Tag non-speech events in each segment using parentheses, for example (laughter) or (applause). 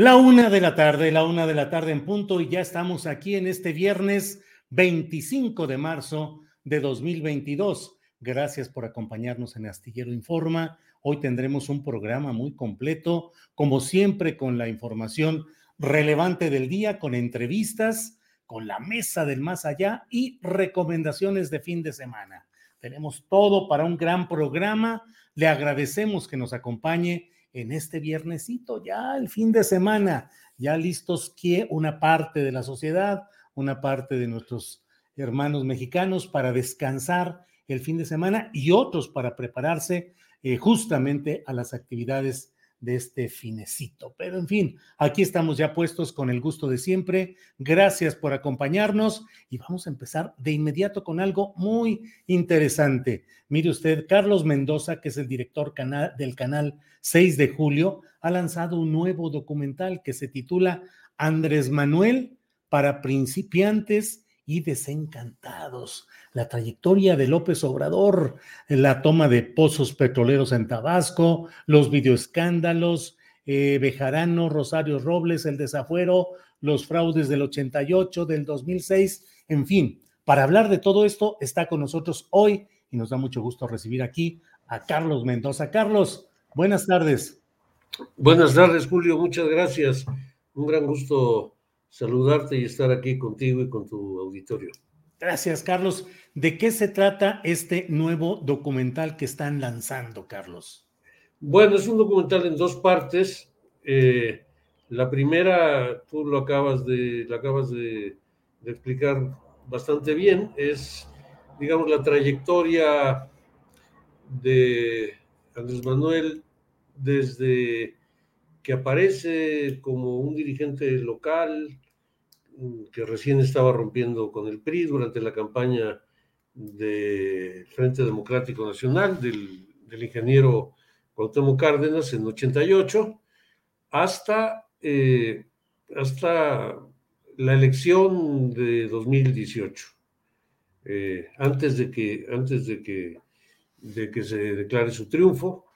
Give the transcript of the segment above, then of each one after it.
La una de la tarde, la una de la tarde en punto, y ya estamos aquí en este viernes 25 de marzo de 2022. Gracias por acompañarnos en Astillero Informa. Hoy tendremos un programa muy completo, como siempre, con la información relevante del día, con entrevistas, con la mesa del más allá y recomendaciones de fin de semana. Tenemos todo para un gran programa. Le agradecemos que nos acompañe en este viernesito, ya el fin de semana, ya listos que una parte de la sociedad, una parte de nuestros hermanos mexicanos para descansar el fin de semana y otros para prepararse eh, justamente a las actividades de este finecito. Pero en fin, aquí estamos ya puestos con el gusto de siempre. Gracias por acompañarnos y vamos a empezar de inmediato con algo muy interesante. Mire usted, Carlos Mendoza, que es el director del canal 6 de julio, ha lanzado un nuevo documental que se titula Andrés Manuel para principiantes y desencantados. La trayectoria de López Obrador, la toma de pozos petroleros en Tabasco, los videoescándalos, eh, Bejarano, Rosario Robles, el desafuero, los fraudes del 88, del 2006, en fin. Para hablar de todo esto está con nosotros hoy y nos da mucho gusto recibir aquí a Carlos Mendoza. Carlos, buenas tardes. Buenas tardes, Julio, muchas gracias. Un gran gusto saludarte y estar aquí contigo y con tu auditorio. Gracias, Carlos. ¿De qué se trata este nuevo documental que están lanzando, Carlos? Bueno, es un documental en dos partes. Eh, la primera, tú lo acabas de, lo acabas de, de explicar bastante bien, es, digamos, la trayectoria de Andrés Manuel desde que aparece como un dirigente local que recién estaba rompiendo con el PRI durante la campaña del Frente Democrático Nacional del, ingeniero Cuauhtémoc Cárdenas en 88 hasta, eh, hasta la elección de 2018, eh, antes, de que, antes de, que, de que se declare su triunfo,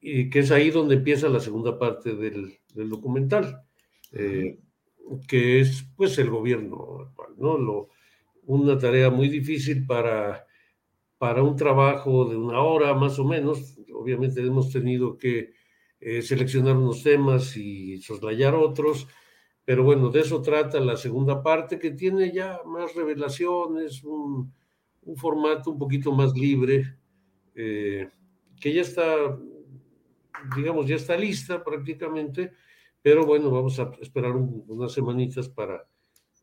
y que es ahí donde empieza la segunda parte del, documental, eh, que es pues el gobierno ¿no? Lo, una tarea muy difícil para, para un trabajo de una hora más o menos. Obviamente hemos tenido que eh, seleccionar unos temas y soslayar otros, pero bueno, de eso trata la segunda parte que tiene ya más revelaciones, un, un formato un poquito más libre, eh, que ya está digamos, ya está lista prácticamente, pero bueno, vamos a esperar unas semanitas para,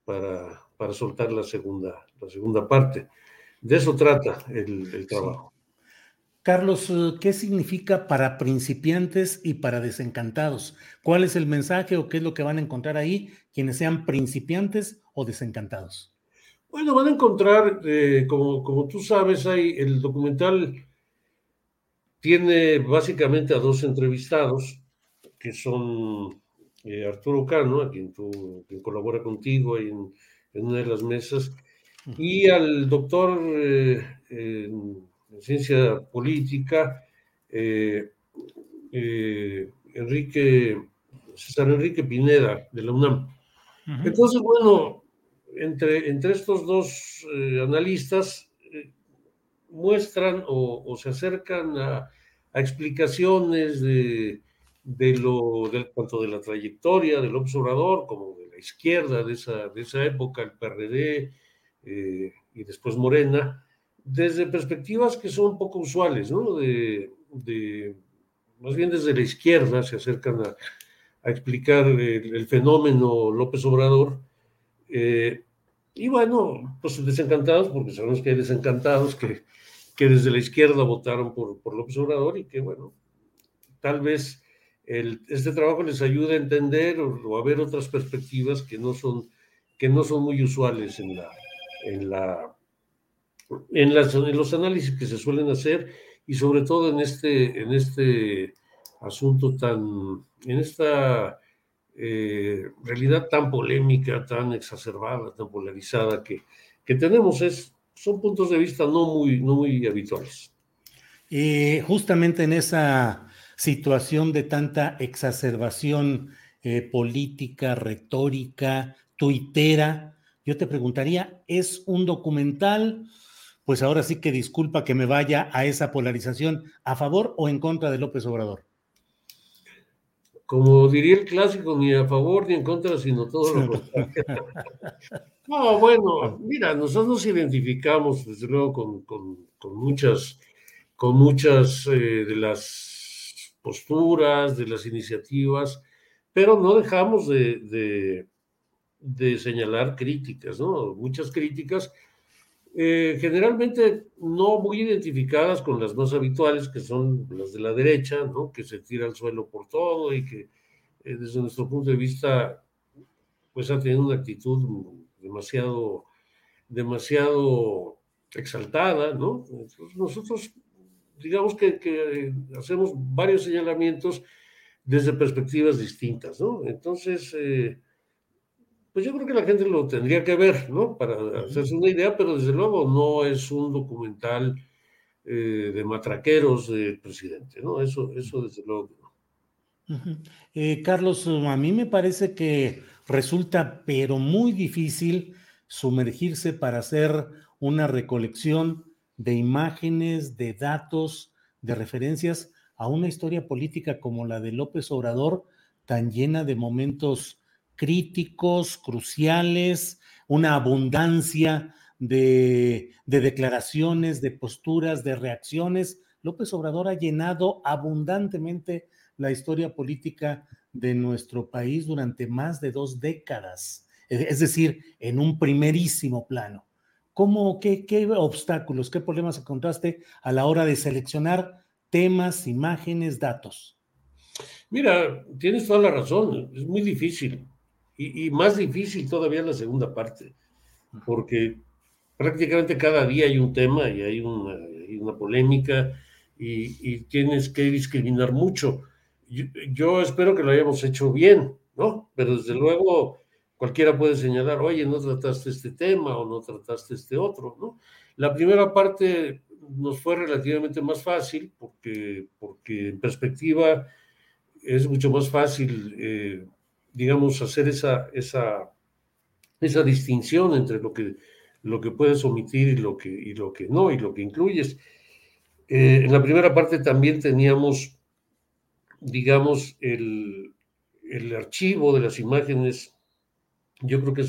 para, para, soltar la segunda, la segunda parte. De eso trata el, trabajo. Carlos, eh, ¿qué significa para principiantes y para desencantados? ¿Cuál es el mensaje o qué es lo que van a encontrar ahí quienes sean principiantes o desencantados? Bueno, van a encontrar, eh, como, como tú sabes, hay el documental tiene básicamente a dos entrevistados, que son eh, Arturo Cano, a quien, tú, quien colabora contigo en, en, una de las mesas, y al doctor eh, en ciencia política, eh, Enrique, César Enrique Pineda, de la UNAM. Entonces, bueno, entre, entre estos dos analistas muestran o, se acercan a, explicaciones de, de lo, de, tanto de la trayectoria del observador como de la izquierda de esa, de esa época, el PRD eh, y después Morena, desde perspectivas que son poco usuales, ¿no? De, de, más bien desde la izquierda se acercan a, a explicar el, fenómeno López Obrador eh, y bueno, pues desencantados, porque sabemos que hay desencantados que, que desde la izquierda votaron por, por López Obrador y que bueno, tal vez el, este trabajo les ayude a entender o, a ver otras perspectivas que no son, que no son muy usuales en, la, en, la, en, las, en los análisis que se suelen hacer y sobre todo en este, en este asunto tan, en esta eh, realidad tan polémica, tan exacerbada, tan polarizada que, que tenemos. Es, son puntos de vista no muy, no muy habituales. Y justamente en esa situación de tanta exacerbación eh, política, retórica, tuitera, yo te preguntaría, ¿es un documental? Pues ahora sí que disculpa que me vaya a esa polarización, ¿a favor o en contra de López Obrador? como diría el clásico, ni a favor ni en contra, sino todo lo contrario. no, bueno, mira, nosotros nos identificamos, desde luego, con, con, con muchas, con muchas eh, de las posturas, de las iniciativas, pero no dejamos de, de, de señalar críticas, ¿no? Muchas críticas eh, generalmente no muy identificadas con las más habituales, que son las de la derecha, ¿no? que se tira al suelo por todo y que eh, desde nuestro punto de vista pues ha tenido una actitud demasiado, demasiado exaltada, ¿no? nosotros digamos que, que, hacemos varios señalamientos desde perspectivas distintas, ¿no? Entonces, eh, pues yo creo que la gente lo tendría que ver, ¿no? Para hacerse una idea, pero desde luego no es un documental eh, de matraqueros del presidente, ¿no? Eso, eso desde luego eh, Carlos, a mí me parece que resulta, pero muy difícil, sumergirse para hacer una recolección de imágenes, de datos, de referencias a una historia política como la de López Obrador, tan llena de momentos críticos, cruciales, una abundancia de, declaraciones, de posturas, de reacciones. López Obrador ha llenado abundantemente la historia política de nuestro país durante más de dos décadas, es decir, en un primerísimo plano. ¿Cómo, qué, qué obstáculos, qué problemas encontraste a la hora de seleccionar temas, imágenes, datos? Mira, tienes toda la razón, es muy difícil y, más difícil todavía la segunda parte, porque prácticamente cada día hay un tema y hay una, una polémica y, tienes que discriminar mucho. Yo, espero que lo hayamos hecho bien, ¿no? Pero desde luego cualquiera puede señalar, oye, no trataste este tema o no trataste este otro, ¿no? La primera parte nos fue relativamente más fácil porque, porque en perspectiva es mucho más fácil eh, digamos, hacer esa, esa, esa distinción entre lo que, lo que puedes omitir y lo que, y lo que no, y lo que incluyes. Eh, en la primera parte también teníamos, digamos, el, el, archivo de las imágenes. Yo creo que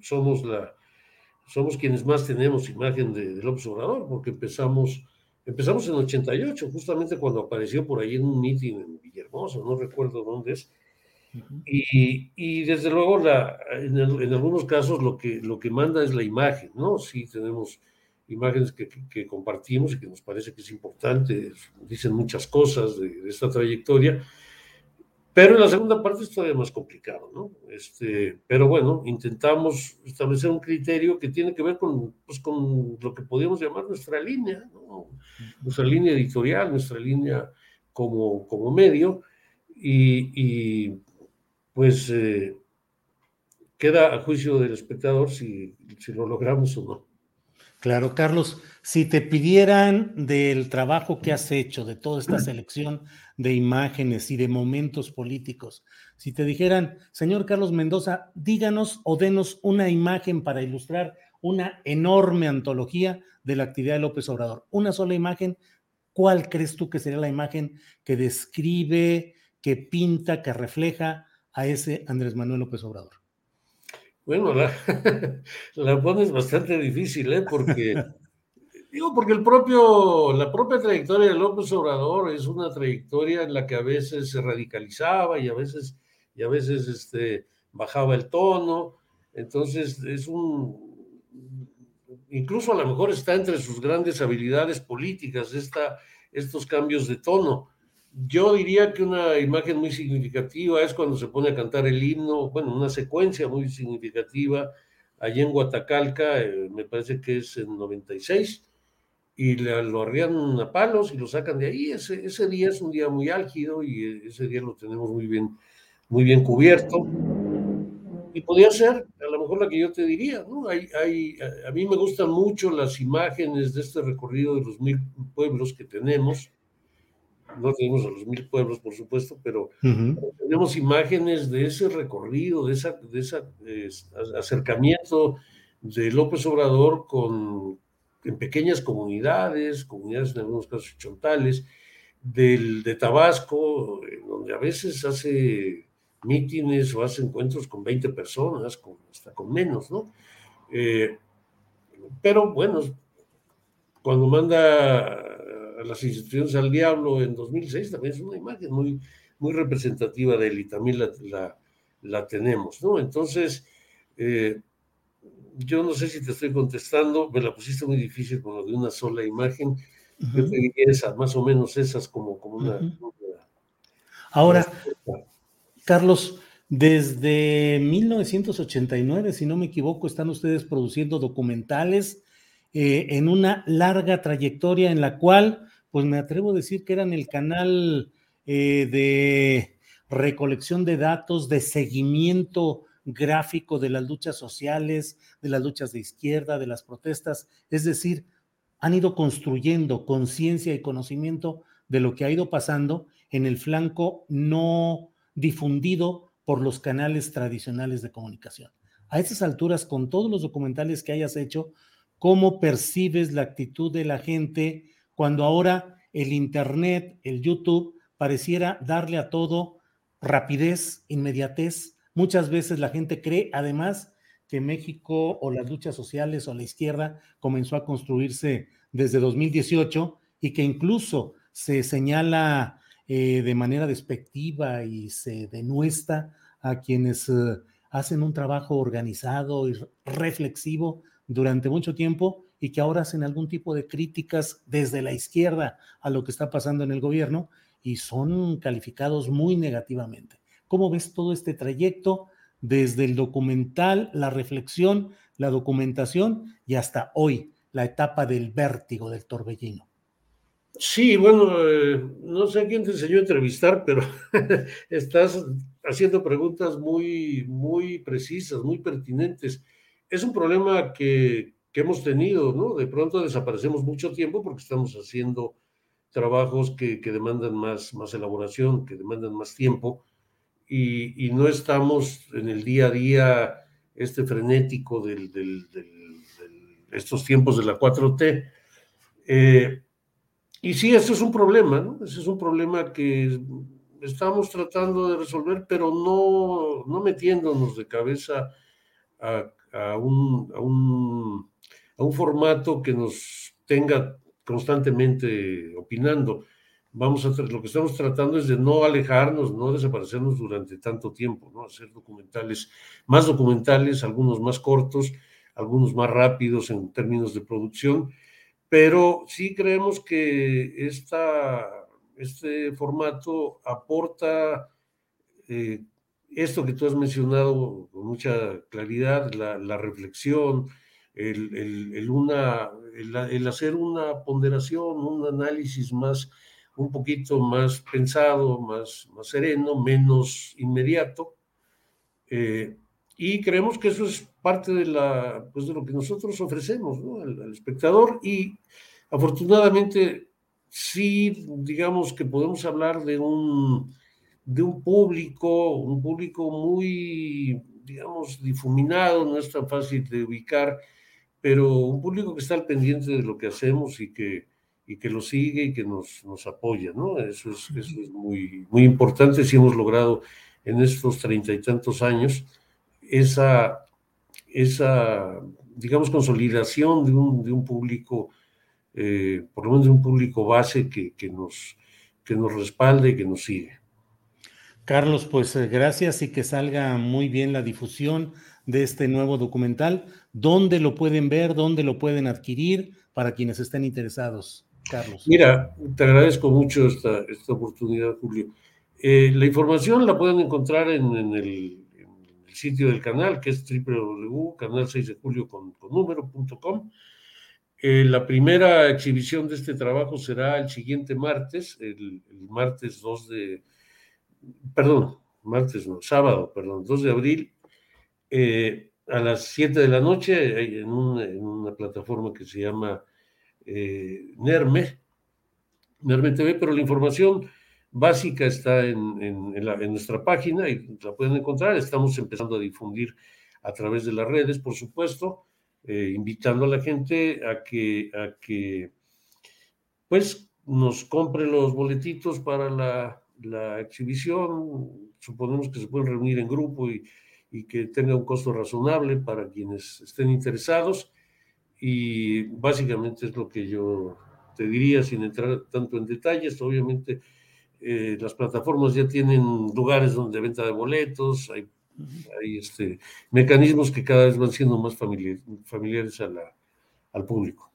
somos, la, somos quienes más tenemos imagen de, del observador, porque empezamos, empezamos en 88, justamente cuando apareció por ahí en un meeting en Villahermosa, no recuerdo dónde es, y, desde luego, la, en, algunos casos lo que, lo que manda es la imagen, ¿no? Sí tenemos imágenes que, que, compartimos y que nos parece que es importante, dicen muchas cosas de, esta trayectoria, Pero en la segunda parte es todavía más complicado, ¿no? Este, pero bueno, intentamos establecer un criterio que tiene que ver con, pues, con lo que podríamos llamar nuestra línea, ¿no? Nuestra línea editorial, nuestra línea como, como medio, y, pues eh, queda a juicio del espectador si, si lo logramos o no. Claro, Carlos, si te pidieran del trabajo que has hecho, de toda esta selección de imágenes y de momentos políticos, si te dijeran, señor Carlos Mendoza, díganos o denos una imagen para ilustrar una enorme antología de la actividad de López Obrador, una sola imagen, ¿cuál crees tú que sería la imagen que describe, que pinta, que refleja a ese Andrés Manuel López Obrador? Bueno, la, (laughs) pones bastante difícil, ¿eh? Porque, (laughs) digo, porque el propio, la propia trayectoria de López Obrador es una trayectoria en la que a veces se radicalizaba y a veces, y a veces este, bajaba el tono. Entonces, es un, incluso a lo mejor está entre sus grandes habilidades políticas esta, estos cambios de tono. Yo diría que una imagen muy significativa es cuando se pone a cantar el himno, bueno, una secuencia muy significativa allí en Guatacalca, eh, me parece que es en 96, y lo arrían a palos y lo sacan de ahí. Ese, ese día es un día muy álgido y ese día lo tenemos muy bien, muy bien cubierto. Y podría ser a lo mejor la que yo te diría, ¿no? Hay, hay, a mí me gustan mucho las imágenes de este recorrido de los mil pueblos que tenemos no tenemos a los mil pueblos, por supuesto, pero tenemos imágenes de ese recorrido, de ese de esa, acercamiento de López Obrador con, en pequeñas comunidades, comunidades en algunos casos chontales, del, de Tabasco, donde a veces hace mítines o hace encuentros con 20 personas, con, hasta con menos, ¿no? Eh, pero bueno, cuando manda las instituciones al diablo en 2006 también es una imagen muy, muy representativa de él y también la, la, tenemos, ¿no? Entonces, eh, yo no sé si te estoy contestando, me la pusiste muy difícil con lo de una sola imagen. Yo te diría esas, más o menos esas como, como una, Ahora, Carlos, desde 1989, si no me equivoco, están ustedes produciendo documentales eh, en una larga trayectoria en la cual pues me atrevo a decir que eran el canal eh, de recolección de datos, de seguimiento gráfico de las luchas sociales, de las luchas de izquierda, de las protestas. Es decir, han ido construyendo conciencia y conocimiento de lo que ha ido pasando en el flanco no difundido por los canales tradicionales de comunicación. A esas alturas, con todos los documentales que hayas hecho, ¿cómo percibes la actitud de la gente cuando ahora el Internet, el YouTube, pareciera darle a todo rapidez, inmediatez. Muchas veces la gente cree, además, que México o las luchas sociales o la izquierda comenzó a construirse desde 2018 y que incluso se señala eh, de manera despectiva y se denuestra a quienes eh, hacen un trabajo organizado y reflexivo durante mucho tiempo y que ahora hacen algún tipo de críticas desde la izquierda a lo que está pasando en el gobierno y son calificados muy negativamente. ¿Cómo ves todo este trayecto desde el documental, la reflexión, la documentación y hasta hoy, la etapa del vértigo, del torbellino? Sí, bueno, eh, no sé quién te enseñó a entrevistar, pero (laughs) estás haciendo preguntas muy, muy precisas, muy pertinentes. Es un problema que, que hemos tenido, ¿no? De pronto desaparecemos mucho tiempo porque estamos haciendo trabajos que, demandan más, más elaboración, que demandan más tiempo, y, no estamos en el día a día este frenético de estos tiempos de la 4T. Eh, y sí, eso es un problema, ¿no? Ese es un problema que estamos tratando de resolver, pero no, no metiéndonos de cabeza a un a un formato que nos tenga constantemente opinando. Vamos a lo que estamos tratando es de no alejarnos, no desaparecernos durante tanto tiempo, ¿no? Hacer documentales, más documentales, algunos más cortos, algunos más rápidos en términos de producción, pero sí creemos que esta, este formato aporta eh, esto que tú has mencionado con mucha claridad, la, reflexión, el, una, el, hacer una ponderación, un análisis más, un poquito más pensado, más, sereno, menos inmediato. Eh, y creemos que eso es parte de, pues lo que nosotros ofrecemos al, espectador y afortunadamente sí, digamos que podemos hablar de un, de un público, un público muy, digamos, difuminado, no es tan fácil de ubicar, pero un público que está al pendiente de lo que hacemos y que, y que lo sigue y que nos, nos apoya, ¿no? Eso es, eso es muy, muy importante si hemos logrado en estos treinta y tantos años esa, esa digamos, consolidación de un, de un público, eh, por lo menos de un público base que, que, nos, que nos respalde y que nos sigue. Carlos, pues eh, gracias y que salga muy bien la difusión de este nuevo documental. ¿Dónde lo pueden ver? ¿Dónde lo pueden adquirir para quienes estén interesados? Carlos. Mira, te agradezco mucho esta, esta oportunidad, Julio. Eh, la información la pueden encontrar en, el, sitio del canal, que es www.canal6 de julio con, número.com. Eh, la primera exhibición de este trabajo será el siguiente martes, el, martes 2 de, perdón, martes, no, sábado, perdón, 2 de abril, eh, a las 7 de la noche, en en una plataforma que se llama eh, NERME, NERME TV, pero la información básica está en, en, nuestra página y la pueden encontrar. Estamos empezando a difundir a través de las redes, por supuesto, eh, invitando a la gente a que, a que, pues, nos compre los boletitos para la, la exhibición, suponemos que se pueden reunir en grupo y, que tenga un costo razonable para quienes estén interesados. Y básicamente es lo que yo te diría sin entrar tanto en detalles. Obviamente eh, las plataformas ya tienen lugares donde venta de boletos, hay, hay este, mecanismos que cada vez van siendo más familiares a la, al público.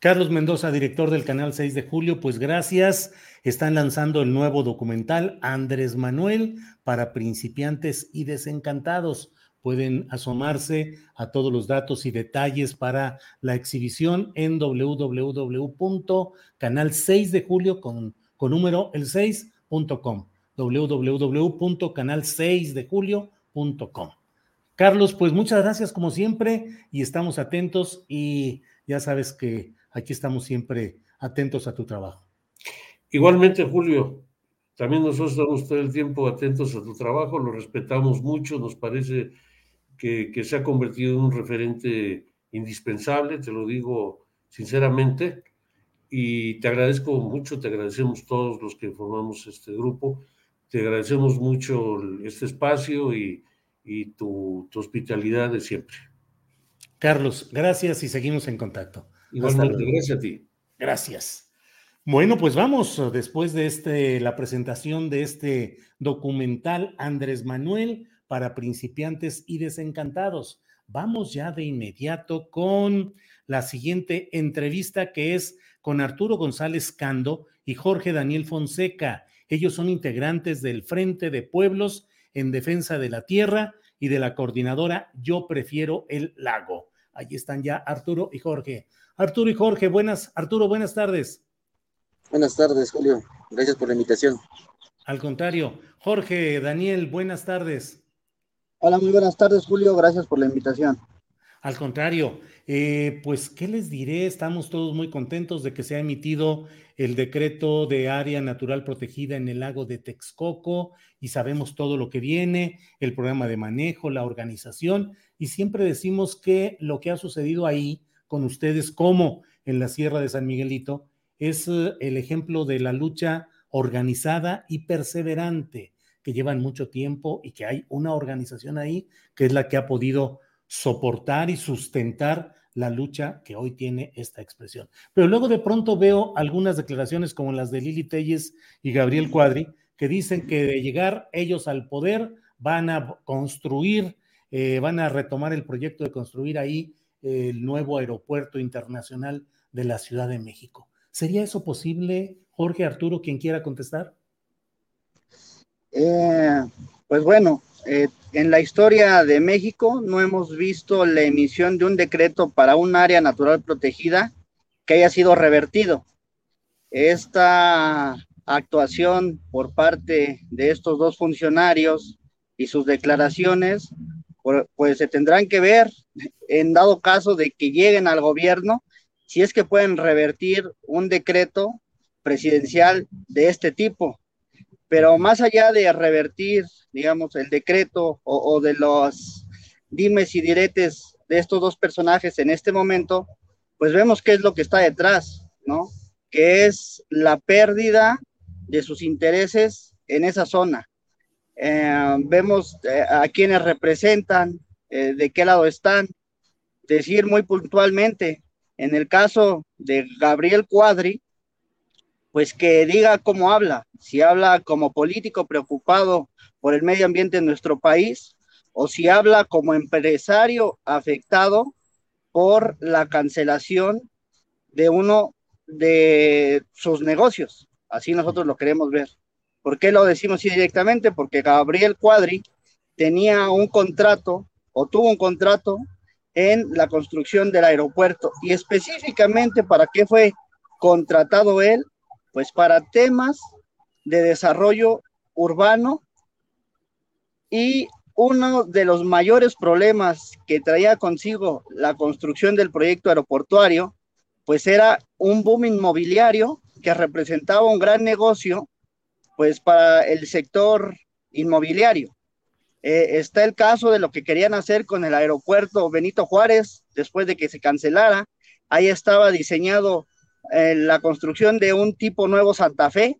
Carlos Mendoza, director del canal 6 de Julio, pues gracias. Están lanzando el nuevo documental Andrés Manuel para principiantes y desencantados. Pueden asomarse a todos los datos y detalles para la exhibición en www.canal6 de Julio con, número el 6.com www.canal6dejulio.com. Carlos, pues muchas gracias como siempre y estamos atentos y ya sabes que aquí estamos siempre atentos a tu trabajo. Igualmente, Julio, también nosotros estamos todo el tiempo atentos a tu trabajo, lo respetamos mucho, nos parece que, se ha convertido en un referente indispensable, te lo digo sinceramente, y te agradezco mucho, te agradecemos todos los que formamos este grupo, te agradecemos mucho este espacio y, tu hospitalidad de siempre. Carlos, gracias y seguimos en contacto. Igualmente, gracias a ti. Gracias. Bueno, pues vamos, después de este, la presentación de este documental Andrés Manuel para principiantes y desencantados. Vamos ya de inmediato con la siguiente entrevista que es con Arturo González Cando y Jorge Daniel Fonseca. Ellos son integrantes del Frente de Pueblos en Defensa de la Tierra y de la coordinadora Yo Prefiero el Lago. Allí están ya Arturo y Jorge. Arturo y Jorge, buenas, Arturo, buenas tardes. Buenas tardes, Julio. Gracias por la invitación. Al contrario, Jorge, Daniel, buenas tardes. Hola, muy buenas tardes, Julio. Gracias por la invitación. Al contrario, eh, pues, ¿qué les diré? Estamos todos muy contentos de que se ha emitido el decreto de área natural protegida en el lago de Texcoco y sabemos todo lo que viene, el programa de manejo, la organización, y siempre decimos que lo que ha sucedido ahí con ustedes como en la Sierra de San Miguelito es eh, el ejemplo de la lucha organizada y perseverante que llevan mucho tiempo y que hay una organización ahí que es la que ha podido soportar y sustentar la lucha que hoy tiene esta expresión. Pero luego de pronto veo algunas declaraciones como las de Lili Telles y Gabriel Cuadri, que dicen que de llegar ellos al poder van a construir, eh, van a retomar el proyecto de construir ahí el nuevo aeropuerto internacional de la Ciudad de México. ¿Sería eso posible, Jorge Arturo, quien quiera contestar? Eh, pues bueno, eh, en la historia de México no hemos visto la emisión de un decreto para un área natural protegida que haya sido revertido. Esta actuación por parte de estos dos funcionarios y sus declaraciones, pues se tendrán que ver en dado caso de que lleguen al gobierno, si es que pueden revertir un decreto presidencial de este tipo. Pero más allá de revertir, digamos, el decreto o, de los dimes y diretes de estos dos personajes en este momento, pues vemos qué es lo que está detrás, ¿no? Que es la pérdida de sus intereses en esa zona. Eh, vemos eh, a quienes representan, eh, de qué lado están, decir muy puntualmente, en el caso de Gabriel Cuadri, pues que diga cómo habla, si habla como político preocupado por el medio ambiente en nuestro país o si habla como empresario afectado por la cancelación de uno de sus negocios. Así nosotros lo queremos ver. ¿Por qué lo decimos así directamente? Porque Gabriel Cuadri tenía un contrato o tuvo un contrato en la construcción del aeropuerto y específicamente para qué fue contratado él pues para temas de desarrollo urbano y uno de los mayores problemas que traía consigo la construcción del proyecto aeroportuario, pues era un boom inmobiliario que representaba un gran negocio, pues para el sector inmobiliario. Eh, está el caso de lo que querían hacer con el aeropuerto Benito Juárez después de que se cancelara. Ahí estaba diseñado la construcción de un tipo nuevo Santa Fe,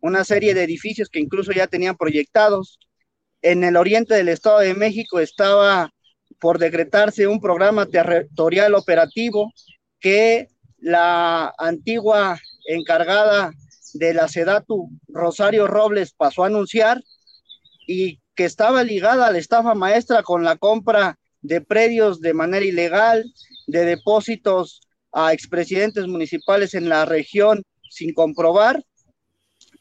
una serie de edificios que incluso ya tenían proyectados. En el oriente del Estado de México estaba por decretarse un programa territorial operativo que la antigua encargada de la SEDATU, Rosario Robles, pasó a anunciar y que estaba ligada a la estafa maestra con la compra de predios de manera ilegal, de depósitos a expresidentes municipales en la región sin comprobar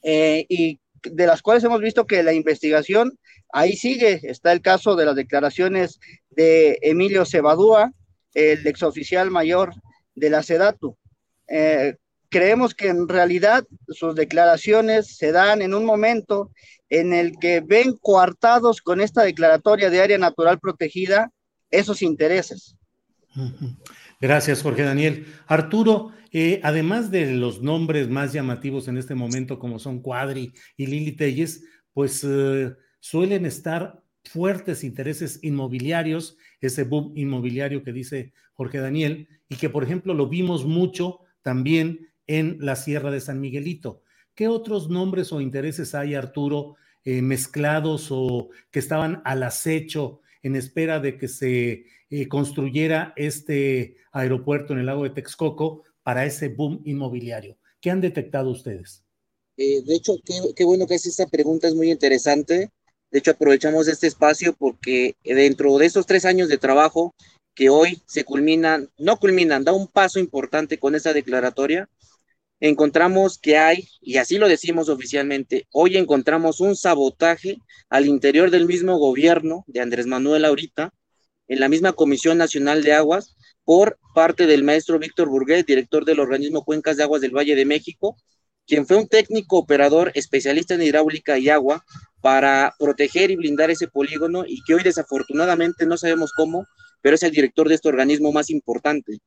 eh, y de las cuales hemos visto que la investigación ahí sigue. Está el caso de las declaraciones de Emilio Cebadúa, el exoficial mayor de la SEDATU. Eh, creemos que en realidad sus declaraciones se dan en un momento en el que ven coartados con esta declaratoria de área natural protegida esos intereses. Gracias, Jorge Daniel. Arturo, eh, además de los nombres más llamativos en este momento, como son Cuadri y Lili Telles, pues eh, suelen estar fuertes intereses inmobiliarios, ese boom inmobiliario que dice Jorge Daniel, y que, por ejemplo, lo vimos mucho también en la Sierra de San Miguelito. ¿Qué otros nombres o intereses hay, Arturo, eh, mezclados o que estaban al acecho en espera de que se eh, construyera este aeropuerto en el lago de Texcoco para ese boom inmobiliario. ¿Qué han detectado ustedes? Eh, de hecho, qué, bueno que hace esta pregunta, es muy interesante. De hecho, aprovechamos este espacio porque dentro de estos tres años de trabajo que hoy se culminan, no culminan, da un paso importante con esta declaratoria, encontramos que hay, y así lo decimos oficialmente, hoy encontramos un sabotaje al interior del mismo gobierno de Andrés Manuel ahorita, en la misma Comisión Nacional de Aguas, por parte del maestro Víctor Burguet, director del organismo Cuencas de Aguas del Valle de México, quien fue un técnico operador especialista en hidráulica y agua para proteger y blindar ese polígono y que hoy desafortunadamente no sabemos cómo, pero es el director de este organismo más importante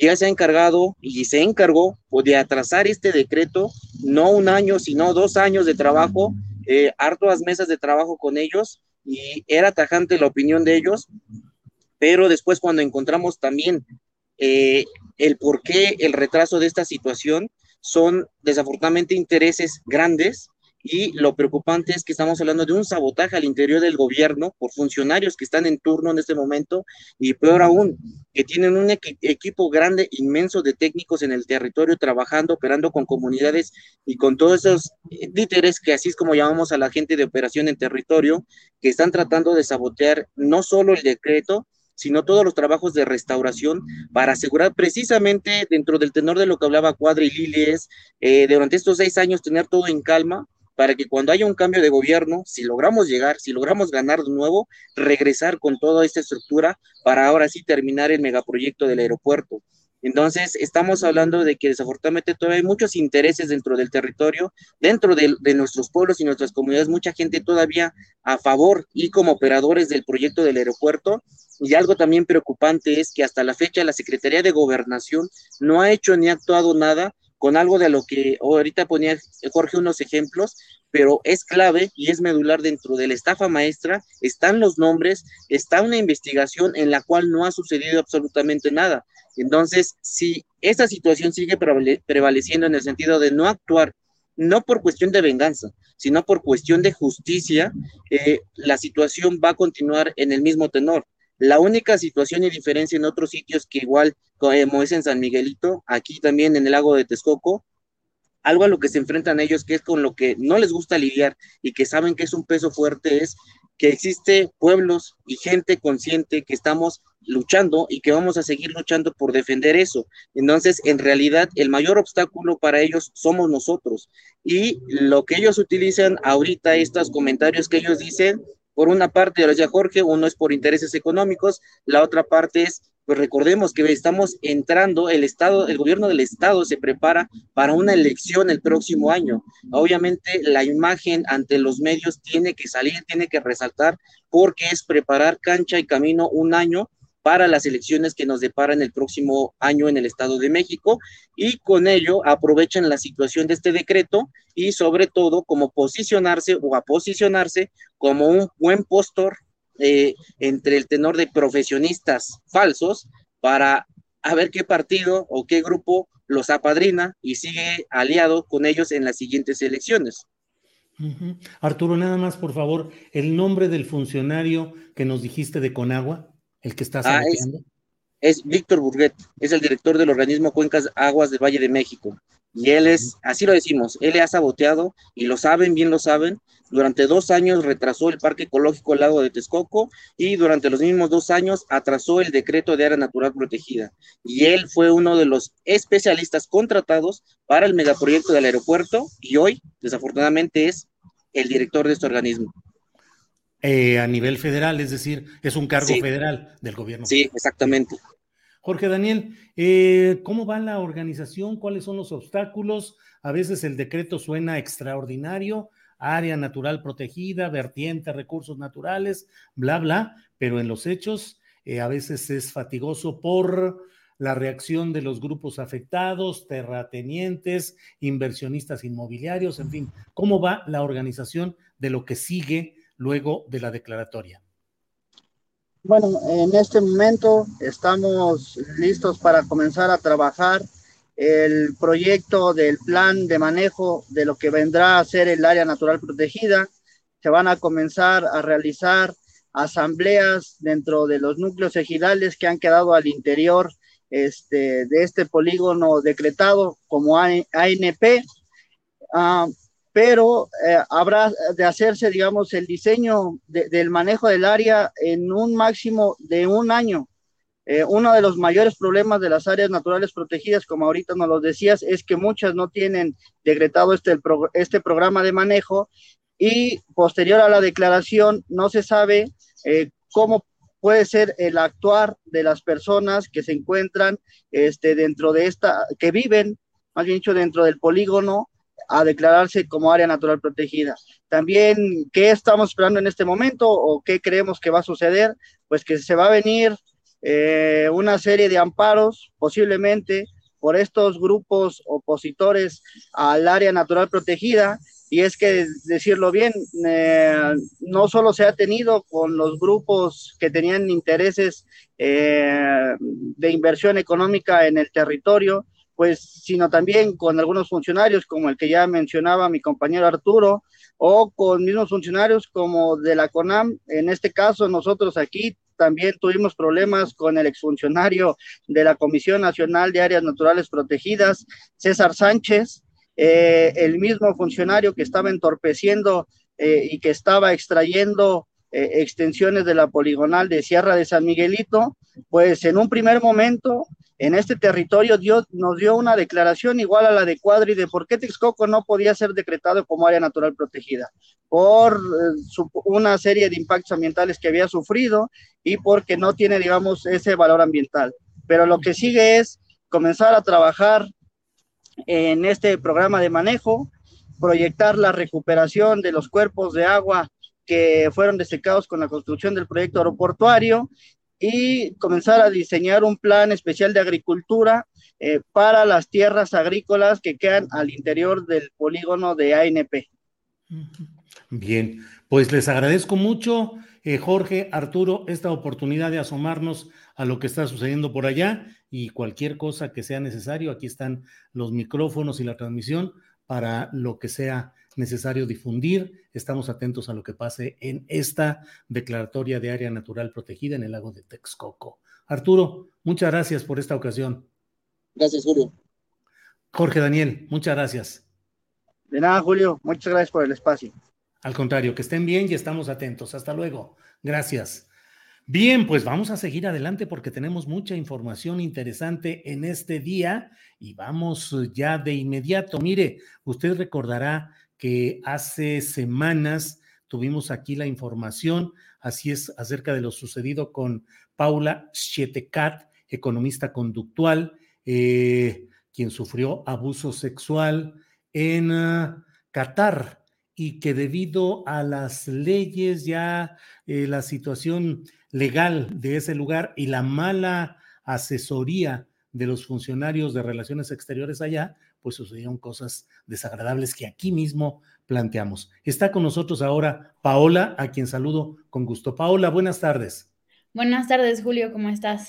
ya se ha encargado y se encargó de atrasar este decreto, no un año, sino dos años de trabajo, eh, hartas mesas de trabajo con ellos y era tajante la opinión de ellos, pero después cuando encontramos también eh, el por qué el retraso de esta situación, son desafortunadamente intereses grandes y lo preocupante es que estamos hablando de un sabotaje al interior del gobierno por funcionarios que están en turno en este momento y peor aún, que tienen un equipo grande, inmenso de técnicos en el territorio trabajando, operando con comunidades y con todos esos títeres que así es como llamamos a la gente de operación en territorio, que están tratando de sabotear no solo el decreto, sino todos los trabajos de restauración para asegurar precisamente dentro del tenor de lo que hablaba Cuadri y Lili es, eh, durante estos seis años tener todo en calma para que cuando haya un cambio de gobierno, si logramos llegar, si logramos ganar de nuevo, regresar con toda esta estructura para ahora sí terminar el megaproyecto del aeropuerto. Entonces, estamos hablando de que desafortunadamente todavía hay muchos intereses dentro del territorio, dentro de, nuestros pueblos y nuestras comunidades, mucha gente todavía a favor y como operadores del proyecto del aeropuerto. Y algo también preocupante es que hasta la fecha la Secretaría de Gobernación no ha hecho ni actuado nada con algo de lo que ahorita ponía Jorge unos ejemplos, pero es clave y es medular dentro de la estafa maestra, están los nombres, está una investigación en la cual no ha sucedido absolutamente nada. Entonces, si esta situación sigue prevaleciendo en el sentido de no actuar, no por cuestión de venganza, sino por cuestión de justicia, eh, la situación va a continuar en el mismo tenor. La única situación y diferencia en otros sitios que igual como es en San Miguelito, aquí también en el lago de Texcoco, algo a lo que se enfrentan ellos, que es con lo que no les gusta lidiar y que saben que es un peso fuerte, es que existe pueblos y gente consciente que estamos luchando y que vamos a seguir luchando por defender eso. Entonces, en realidad, el mayor obstáculo para ellos somos nosotros. Y lo que ellos utilizan ahorita, estos comentarios que ellos dicen, por una parte, ya decía Jorge, uno es por intereses económicos, la otra parte es, pues recordemos que estamos entrando, el Estado, el gobierno del Estado se prepara para una elección el próximo año. Obviamente la imagen ante los medios tiene que salir, tiene que resaltar, porque es preparar cancha y camino un año para las elecciones que nos deparan el próximo año en el Estado de México y con ello aprovechan la situación de este decreto y sobre todo como posicionarse o a posicionarse como un buen postor eh, entre el tenor de profesionistas falsos para a ver qué partido o qué grupo los apadrina y sigue aliado con ellos en las siguientes elecciones. Arturo, nada más, por favor, el nombre del funcionario que nos dijiste de Conagua. El que está ah, es, Víctor Burguet, es el director del organismo Cuencas Aguas del Valle de México. Y él es, así lo decimos, él ha saboteado, y lo saben, bien lo saben, durante dos años retrasó el Parque Ecológico del Lago de Texcoco y durante los mismos dos años atrasó el decreto de área natural protegida. Y él fue uno de los especialistas contratados para el megaproyecto del aeropuerto y hoy, desafortunadamente, es el director de este organismo. Eh, a nivel federal, es decir, es un cargo federal del gobierno. Sí, exactamente. Jorge Daniel, eh, ¿cómo va la organización? ¿Cuáles son los obstáculos? A veces el decreto suena extraordinario, área natural protegida, vertiente, recursos naturales, bla, bla, pero en los hechos eh, a veces es fatigoso por la reacción de los grupos afectados, terratenientes, inversionistas inmobiliarios, en fin, ¿cómo va la organización de lo que sigue luego de la declaratoria? Bueno, en este momento estamos listos para comenzar a trabajar el proyecto del plan de manejo de lo que vendrá a ser el área natural protegida. Se van a comenzar a realizar asambleas dentro de los núcleos ejidales que han quedado al interior este, de este polígono decretado como ANP. Uh, pero eh, habrá de hacerse, digamos, el diseño del manejo del área en un máximo de un año. Eh, uno de los mayores problemas de las áreas naturales protegidas, como ahorita nos lo decías, es que muchas no tienen decretado este, este programa de manejo y posterior a la declaración no se sabe eh, cómo puede ser el actuar de las personas que se encuentran este, dentro de esta, que viven, más bien dicho, dentro del polígono a declararse como área natural protegida. También, ¿qué estamos esperando en este momento o qué creemos que va a suceder? Pues que se va a venir eh, una serie de amparos, posiblemente por estos grupos opositores al área natural protegida. Y es que, decirlo bien, eh, no solo se ha tenido con los grupos que tenían intereses eh, de inversión económica en el territorio, pues, sino también con algunos funcionarios, como el que ya mencionaba mi compañero Arturo, o con mismos funcionarios como de la CONAM. En este caso, nosotros aquí también tuvimos problemas con el exfuncionario de la Comisión Nacional de Áreas Naturales Protegidas, César Sánchez, eh, el mismo funcionario que estaba entorpeciendo eh, y que estaba extrayendo eh, extensiones de la poligonal de Sierra de San Miguelito, pues en un primer momento en este territorio Dios nos dio una declaración igual a la de Cuadri de por qué Texcoco no podía ser decretado como área natural protegida, por eh, una serie de impactos ambientales que había sufrido y porque no tiene, digamos, ese valor ambiental. Pero lo que sigue es comenzar a trabajar en este programa de manejo, proyectar la recuperación de los cuerpos de agua que fueron desecados con la construcción del proyecto aeroportuario y comenzar a diseñar un plan especial de agricultura eh, para las tierras agrícolas que quedan al interior del polígono de ANP. Bien, pues les agradezco mucho, eh, Jorge, Arturo, esta oportunidad de asomarnos a lo que está sucediendo por allá y cualquier cosa que sea necesario, aquí están los micrófonos y la transmisión para lo que sea necesario difundir. Estamos atentos a lo que pase en esta declaratoria de área natural protegida en el lago de Texcoco. Arturo, muchas gracias por esta ocasión. Gracias, Julio. Jorge Daniel, muchas gracias. De nada, Julio. Muchas gracias por el espacio. Al contrario, que estén bien y estamos atentos. Hasta luego. Gracias. Bien, pues vamos a seguir adelante porque tenemos mucha información interesante en este día y vamos ya de inmediato. Mire, usted recordará que hace semanas tuvimos aquí la información, así es, acerca de lo sucedido con Paula Schietekat, economista conductual, eh, quien sufrió abuso sexual en uh, Qatar y que debido a las leyes ya, eh, la situación legal de ese lugar y la mala asesoría de los funcionarios de relaciones exteriores allá, pues sucedieron cosas desagradables que aquí mismo planteamos. Está con nosotros ahora Paola, a quien saludo con gusto. Paola, buenas tardes. Buenas tardes, Julio, ¿cómo estás?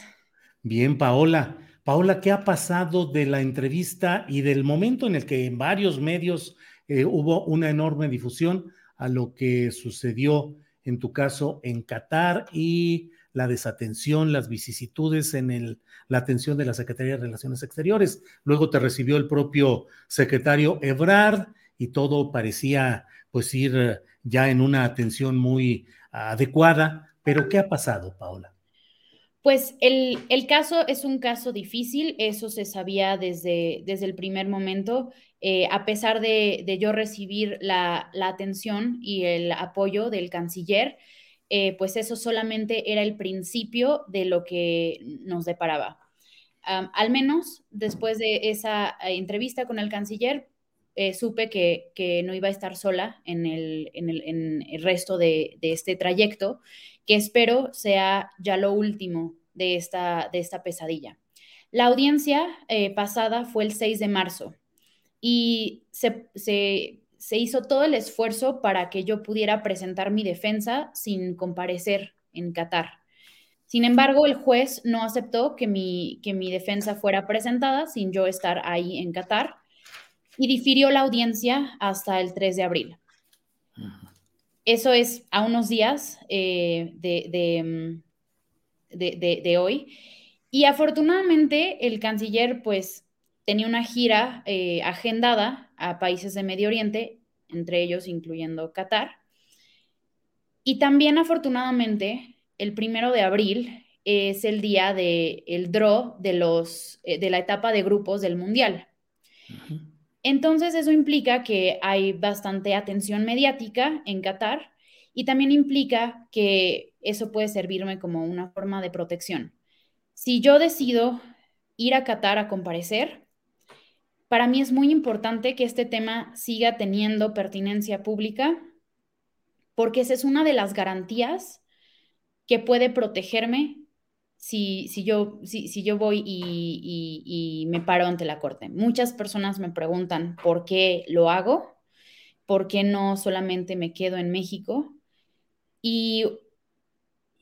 Bien, Paola. Paola, ¿qué ha pasado de la entrevista y del momento en el que en varios medios eh, hubo una enorme difusión a lo que sucedió en tu caso en Qatar y la desatención, las vicisitudes en el, la atención de la Secretaría de Relaciones Exteriores. Luego te recibió el propio secretario Ebrard y todo parecía pues ir ya en una atención muy adecuada. Pero ¿qué ha pasado, Paola? Pues el, caso es un caso difícil, eso se sabía desde, desde el primer momento. Eh, a pesar de, yo recibir la, atención y el apoyo del canciller, eh, pues eso solamente era el principio de lo que nos deparaba. al menos después de esa eh, entrevista con el canciller, supe que, no iba a estar sola en el, resto de, este trayecto, que espero sea ya lo último de esta, de esta pesadilla. La audiencia pasada fue el 6 de marzo y se, hizo todo el esfuerzo para que yo pudiera presentar mi defensa sin comparecer en Qatar. Sin embargo, el juez no aceptó que mi, que mi defensa fuera presentada sin yo estar ahí en Qatar y difirió la audiencia hasta el 3 de abril. Eso es a unos días eh, mm, de, de, hoy. Y afortunadamente el canciller pues tenía una gira eh, agendada a países de Medio Oriente, entre ellos incluyendo Qatar. Y también afortunadamente, el primero de abril es el día del el draw de, los, eh, de la etapa de grupos del Mundial. Entonces eso implica que hay bastante atención mediática en Qatar y también implica que eso puede servirme como una forma de protección. Si yo decido ir a Qatar a comparecer, para mí es muy importante que este tema siga teniendo pertinencia pública porque esa es una de las garantías que puede protegerme si, si, yo, si, si yo voy y, y, me paro ante la corte. Muchas personas me preguntan por qué lo hago, por qué no solamente me quedo en México. Y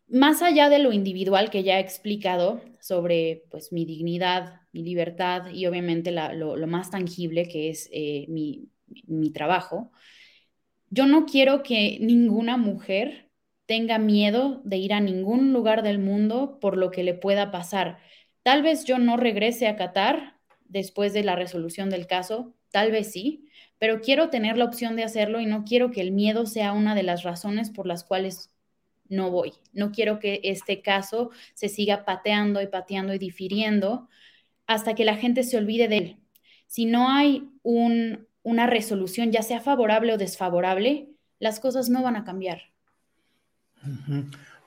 más allá de lo individual que ya he explicado sobre pues, mi dignidad, mi libertad y obviamente lo, más tangible que es eh, mi, mi trabajo, yo no quiero que ninguna mujer tenga miedo de ir a ningún lugar del mundo por lo que le pueda pasar. Tal vez yo no regrese a Qatar después de la resolución del caso, tal vez sí, pero quiero tener la opción de hacerlo y no quiero que el miedo sea una de las razones por las cuales no voy. No quiero que este caso se siga pateando y pateando y difiriendo hasta que la gente se olvide de él. Si no hay una resolución, ya sea favorable o desfavorable, las cosas no van a cambiar.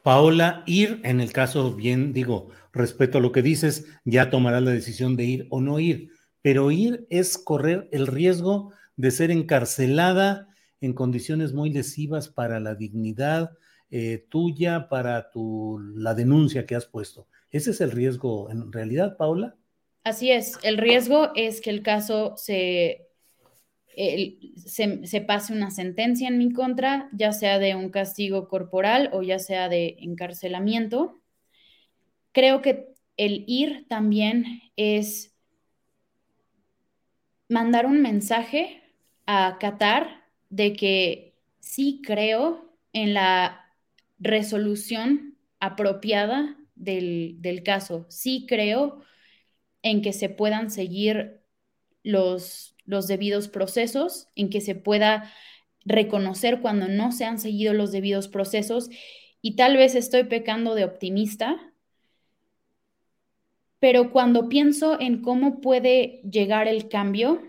Paola, ir, en el caso, bien digo, respeto a lo que dices, ya tomará la decisión de ir o no ir, pero ir es correr el riesgo de ser encarcelada en condiciones muy lesivas para la dignidad eh, tuya, para tu, la denuncia que has puesto. ¿Ese es el riesgo en realidad, Paola? Así es, el riesgo es que el caso se se, pase una sentencia en mi contra, ya sea de un castigo corporal o ya sea de encarcelamiento. Creo que el ir también es mandar un mensaje a Qatar de que sí creo en la resolución apropiada del, del caso, sí creo en que se puedan seguir los, los debidos procesos, en que se pueda reconocer cuando no se han seguido los debidos procesos y tal vez estoy pecando de optimista, pero cuando pienso en cómo puede llegar el cambio,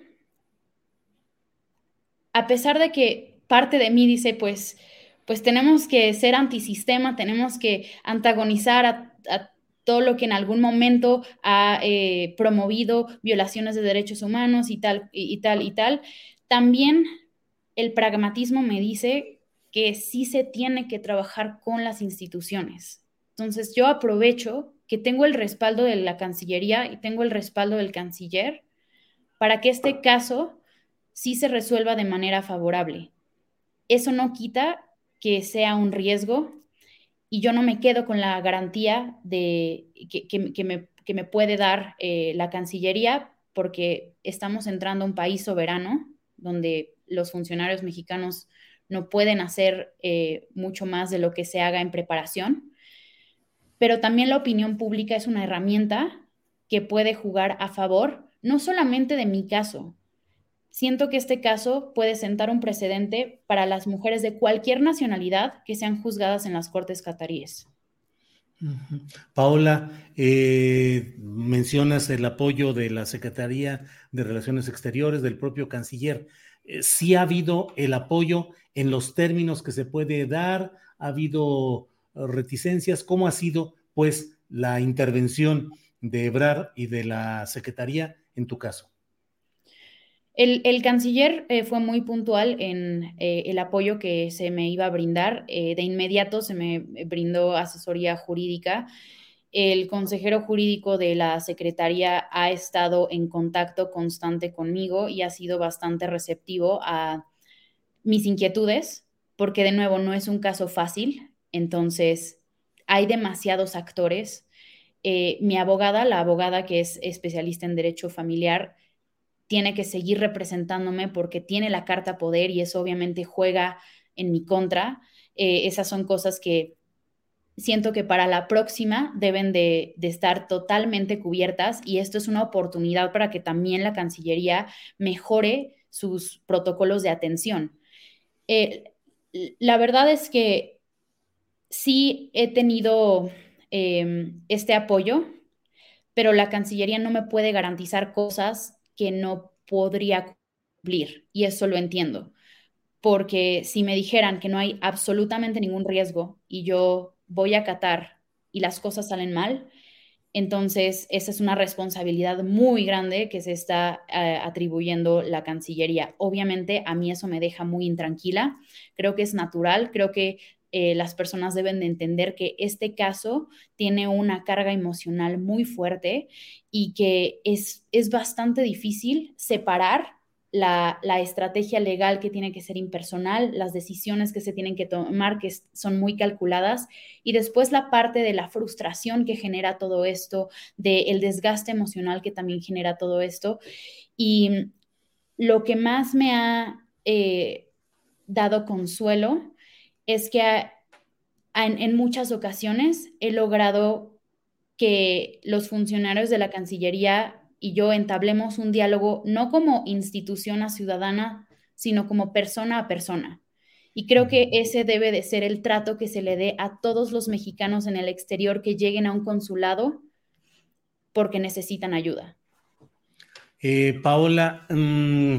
a pesar de que parte de mí dice, pues, pues tenemos que ser antisistema, tenemos que antagonizar a, todo lo que en algún momento ha eh, promovido violaciones de derechos humanos y tal, y, tal, y tal. También el pragmatismo me dice que sí se tiene que trabajar con las instituciones. Entonces yo aprovecho que tengo el respaldo de la Cancillería y tengo el respaldo del canciller para que este caso sí se resuelva de manera favorable. Eso no quita que sea un riesgo y yo no me quedo con la garantía de, que, me, puede dar eh, la Cancillería porque estamos entrando a un país soberano donde los funcionarios mexicanos no pueden hacer eh, mucho más de lo que se haga en preparación, pero también la opinión pública es una herramienta que puede jugar a favor no solamente de mi caso, Siento que este caso puede sentar un precedente para las mujeres de cualquier nacionalidad que sean juzgadas en las cortes cataríes. Paola, eh, mencionas el apoyo de la Secretaría de Relaciones Exteriores, del propio canciller. Eh, ¿Sí ha habido el apoyo en los términos que se puede dar? ¿Ha habido reticencias? ¿Cómo ha sido, pues, la intervención de Ebrar y de la Secretaría en tu caso? El, canciller eh, fue muy puntual en eh, el apoyo que se me iba a brindar. Eh, de inmediato se me brindó asesoría jurídica. El consejero jurídico de la Secretaría ha estado en contacto constante conmigo y ha sido bastante receptivo a mis inquietudes, porque de nuevo no es un caso fácil, entonces hay demasiados actores. mi abogada, la abogada que es especialista en derecho familiar, tiene que seguir representándome porque tiene la carta poder y eso obviamente juega en mi contra. Eh, esas son cosas que siento que para la próxima deben de, estar totalmente cubiertas y esto es una oportunidad para que también la Cancillería mejore sus protocolos de atención. Eh, la verdad es que sí he tenido em, este apoyo, pero la Cancillería no me puede garantizar cosas que no podría cumplir. Y eso lo entiendo. Porque si me dijeran que no hay absolutamente ningún riesgo y yo voy a Qatar y las cosas salen mal, entonces esa es una responsabilidad muy grande que se está eh, atribuyendo la Cancillería. Obviamente a mí eso me deja muy intranquila. Creo que es natural, creo que eh, las personas deben de entender que este caso tiene una carga emocional muy fuerte y que es, es bastante difícil separar la, la, estrategia legal que tiene que ser impersonal, las decisiones que se tienen que tomar que son muy calculadas y después la parte de la frustración que genera todo esto, del desgaste emocional que también genera todo esto. Y lo que más me ha eh, dado consuelo es que en, muchas ocasiones he logrado que los funcionarios de la Cancillería y yo entablemos un diálogo no como institución a ciudadana, sino como persona a persona. Y creo que ese debe de ser el trato que se le dé a todos los mexicanos en el exterior que lleguen a un consulado porque necesitan ayuda. Eh, Paola, mm,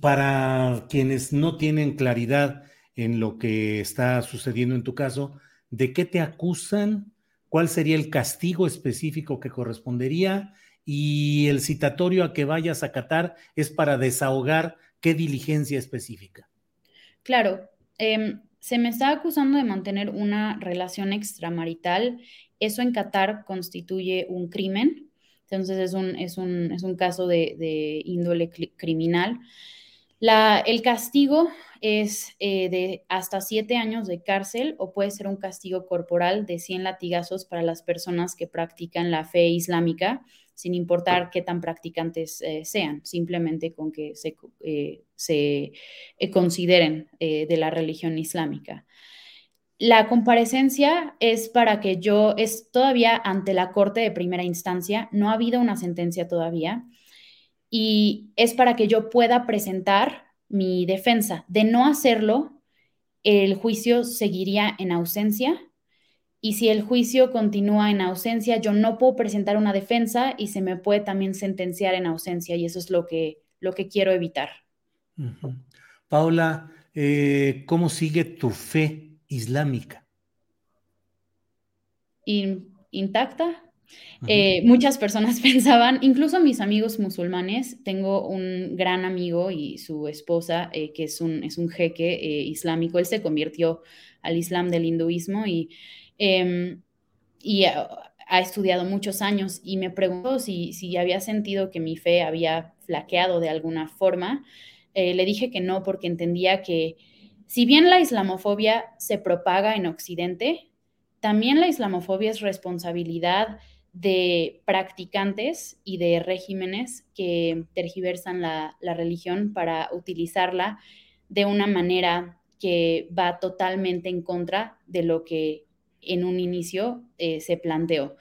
para quienes no tienen claridad en lo que está sucediendo en tu caso, ¿de qué te acusan? ¿Cuál sería el castigo específico que correspondería? Y el citatorio a que vayas a Qatar es para desahogar qué diligencia específica. Claro, em, se me está acusando de mantener una relación extramarital. Eso en Qatar constituye un crimen. Entonces es un, es un, es un caso de, de índole criminal. La, el castigo es eh, de hasta siete años de cárcel o puede ser un castigo corporal de 100 latigazos para las personas que practican la fe islámica, sin importar qué tan practicantes eh, sean, simplemente con que se, eh, se consideren de la religión islámica. La comparecencia es para que yo, es todavía ante la corte de primera instancia, no ha habido una sentencia todavía, y es para que yo pueda presentar mi defensa. De no hacerlo, el juicio seguiría en ausencia y si el juicio continúa en ausencia, yo no puedo presentar una defensa y se me puede también sentenciar en ausencia y eso es lo que, lo que quiero evitar. Paula, eh, ¿cómo sigue tu fe islámica? intacta. Eh, muchas personas (laughs) pensaban, incluso mis amigos musulmanes, tengo un gran amigo y su esposa, eh, que es un, es un jeque eh, islámico, él se convirtió al islam del hinduismo y, em, y ha, estudiado muchos años y me preguntó si, si había sentido que mi fe había flaqueado de alguna forma. le dije que no, porque entendía que si bien la islamofobia se propaga en Occidente, también la islamofobia es responsabilidad de practicantes y de regímenes que tergiversan la, religión para utilizarla de una manera que va totalmente en contra de lo que en un inicio eh, se planteó.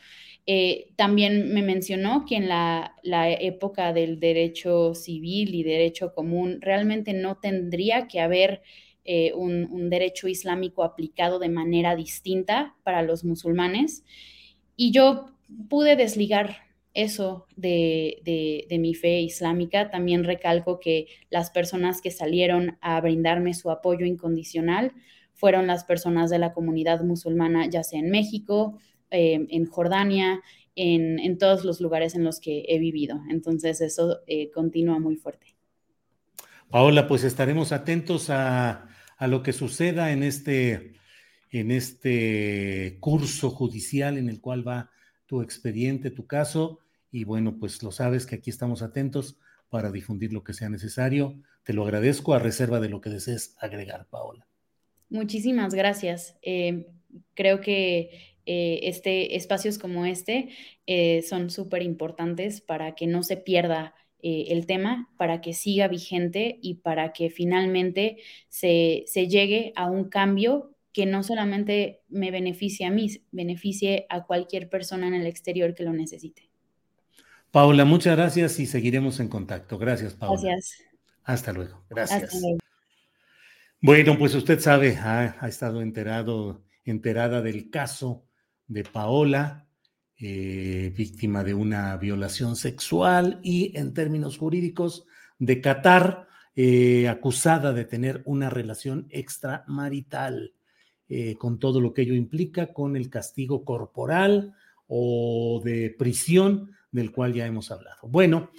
Eh, también me mencionó que en la, época del derecho civil y derecho común realmente no tendría que haber eh, un, un, derecho islámico aplicado de manera distinta para los musulmanes. Y yo pude desligar eso de, mi fe islámica. También recalco que las personas que salieron a brindarme su apoyo incondicional fueron las personas de la comunidad musulmana, ya sea en México, eh, en Jordania, en, todos los lugares en los que he vivido. Entonces eso eh, continúa muy fuerte. Paola, pues estaremos atentos a, a lo que suceda en este, en este curso judicial en el cual va tu expediente, tu caso, y bueno, pues lo sabes que aquí estamos atentos para difundir lo que sea necesario. Te lo agradezco a reserva de lo que desees agregar, Paola. Muchísimas gracias. Eh, creo que eh, este, espacios como este eh, son súper importantes para que no se pierda el tema, para que siga vigente y para que finalmente se, se llegue a un cambio que no solamente me beneficie a mí, beneficie a cualquier persona en el exterior que lo necesite. Paula, muchas gracias y seguiremos en contacto. Gracias, Paula. Gracias. Hasta luego. Gracias. Bueno, pues usted sabe, ha, estado enterado, enterada del caso de Paola, eh, víctima de una violación sexual y en términos jurídicos de Qatar, eh, acusada de tener una relación extramarital. Eh, con todo lo que ello implica, con el castigo corporal o de prisión del cual ya hemos hablado. Bueno,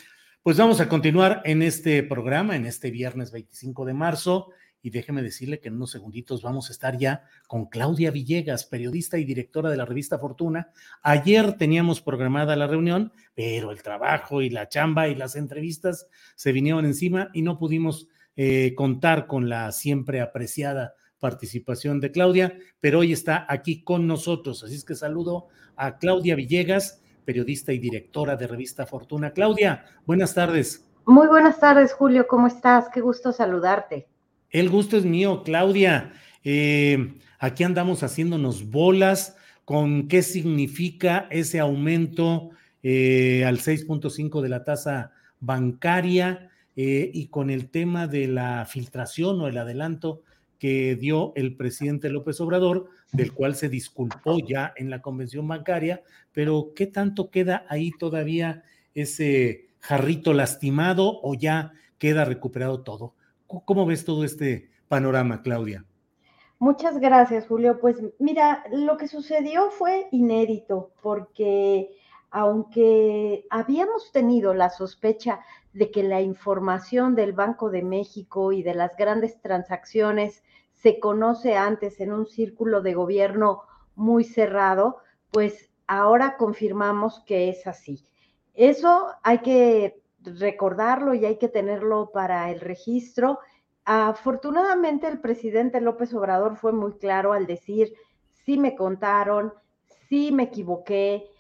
pues vamos a continuar en este programa, en este viernes 25 de marzo. Y déjeme decirle que en unos segunditos vamos a estar ya con Claudia Villegas, periodista y directora de la revista Fortuna. Ayer teníamos programada la reunión, pero el trabajo y la chamba y las entrevistas se vinieron encima y no pudimos eh, contar con la siempre apreciada participación de Claudia, pero hoy está aquí con nosotros. Así es que saludo a Claudia Villegas, periodista y directora de Revista Fortuna. Claudia, buenas tardes. Muy buenas tardes, Julio. ¿Cómo estás? Qué gusto saludarte. El gusto es mío, Claudia. Eh, aquí andamos haciéndonos bolas con qué significa ese aumento eh, al 6.5 de la tasa bancaria eh, y con el tema de la filtración o el adelanto que dio el presidente López Obrador, del cual se disculpó ya en la convención bancaria, pero ¿qué tanto queda ahí todavía ese jarrito lastimado o ya queda recuperado todo. ¿Cómo ves todo este panorama, Claudia? Muchas gracias, Julio. Pues mira, lo que sucedió fue inédito porque aunque habíamos tenido la sospecha de que la información del Banco de México y de las grandes transacciones se conoce antes en un círculo de gobierno muy cerrado, pues ahora confirmamos que es así. Eso hay que recordarlo y hay que tenerlo para el registro. Afortunadamente el presidente López Obrador fue muy claro al decir, sí me contaron, sí me equivoqué,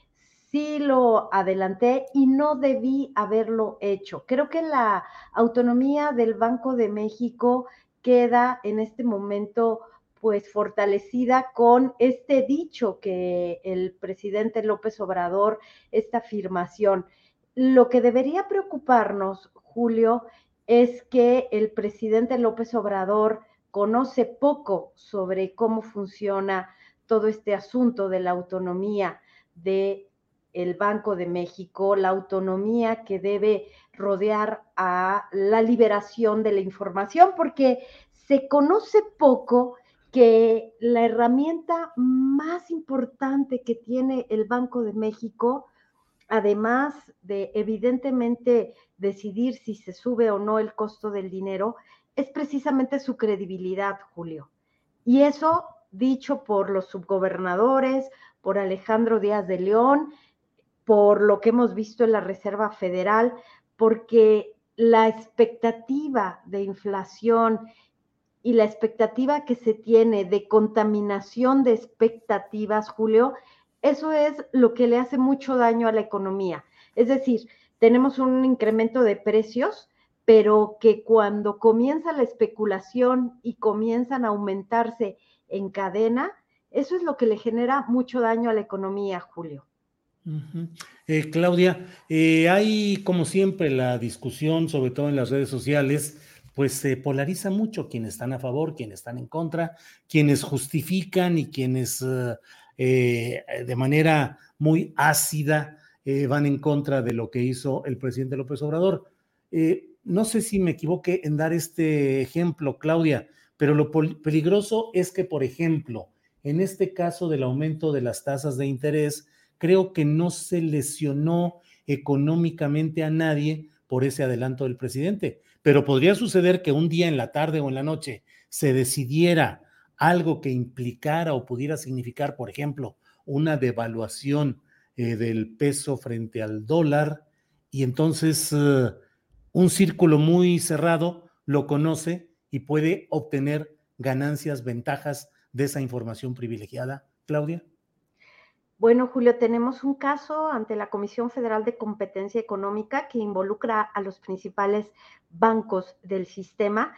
sí lo adelanté y no debí haberlo hecho. Creo que la autonomía del Banco de México queda en este momento pues fortalecida con este dicho que el presidente López Obrador, esta afirmación. Lo que debería preocuparnos, Julio, es que el presidente López Obrador conoce poco sobre cómo funciona todo este asunto de la autonomía de el Banco de México, la autonomía que debe rodear a la liberación de la información, porque se conoce poco que la herramienta más importante que tiene el Banco de México, además de evidentemente decidir si se sube o no el costo del dinero, es precisamente su credibilidad, Julio. Y eso dicho por los subgobernadores, por Alejandro Díaz de León, por lo que hemos visto en la Reserva Federal, porque la expectativa de inflación y la expectativa que se tiene de contaminación de expectativas, Julio, eso es lo que le hace mucho daño a la economía. Es decir, tenemos un incremento de precios, pero que cuando comienza la especulación y comienzan a aumentarse en cadena, eso es lo que le genera mucho daño a la economía, Julio. Eh, Claudia, eh, hay como siempre la discusión, sobre todo en las redes sociales, pues se polariza mucho quienes están a favor, quienes están en contra, quienes justifican y quienes eh, eh, de manera muy ácida van en contra de lo que hizo el presidente López Obrador. no sé si me equivoqué en dar este ejemplo, Claudia, pero lo peligroso es que, por ejemplo, en este caso del aumento de las tasas de interés, creo que no se lesionó económicamente a nadie por ese adelanto del presidente pero podría suceder que un día en la tarde o en la noche se decidiera algo que implicara o pudiera significar, por ejemplo, una devaluación eh, del peso frente al dólar, y entonces eh, un círculo muy cerrado lo conoce y puede obtener ganancias, ventajas de esa información privilegiada. Claudia. Bueno, Julio, tenemos un caso ante la Comisión Federal de Competencia Económica que involucra a los principales bancos del sistema,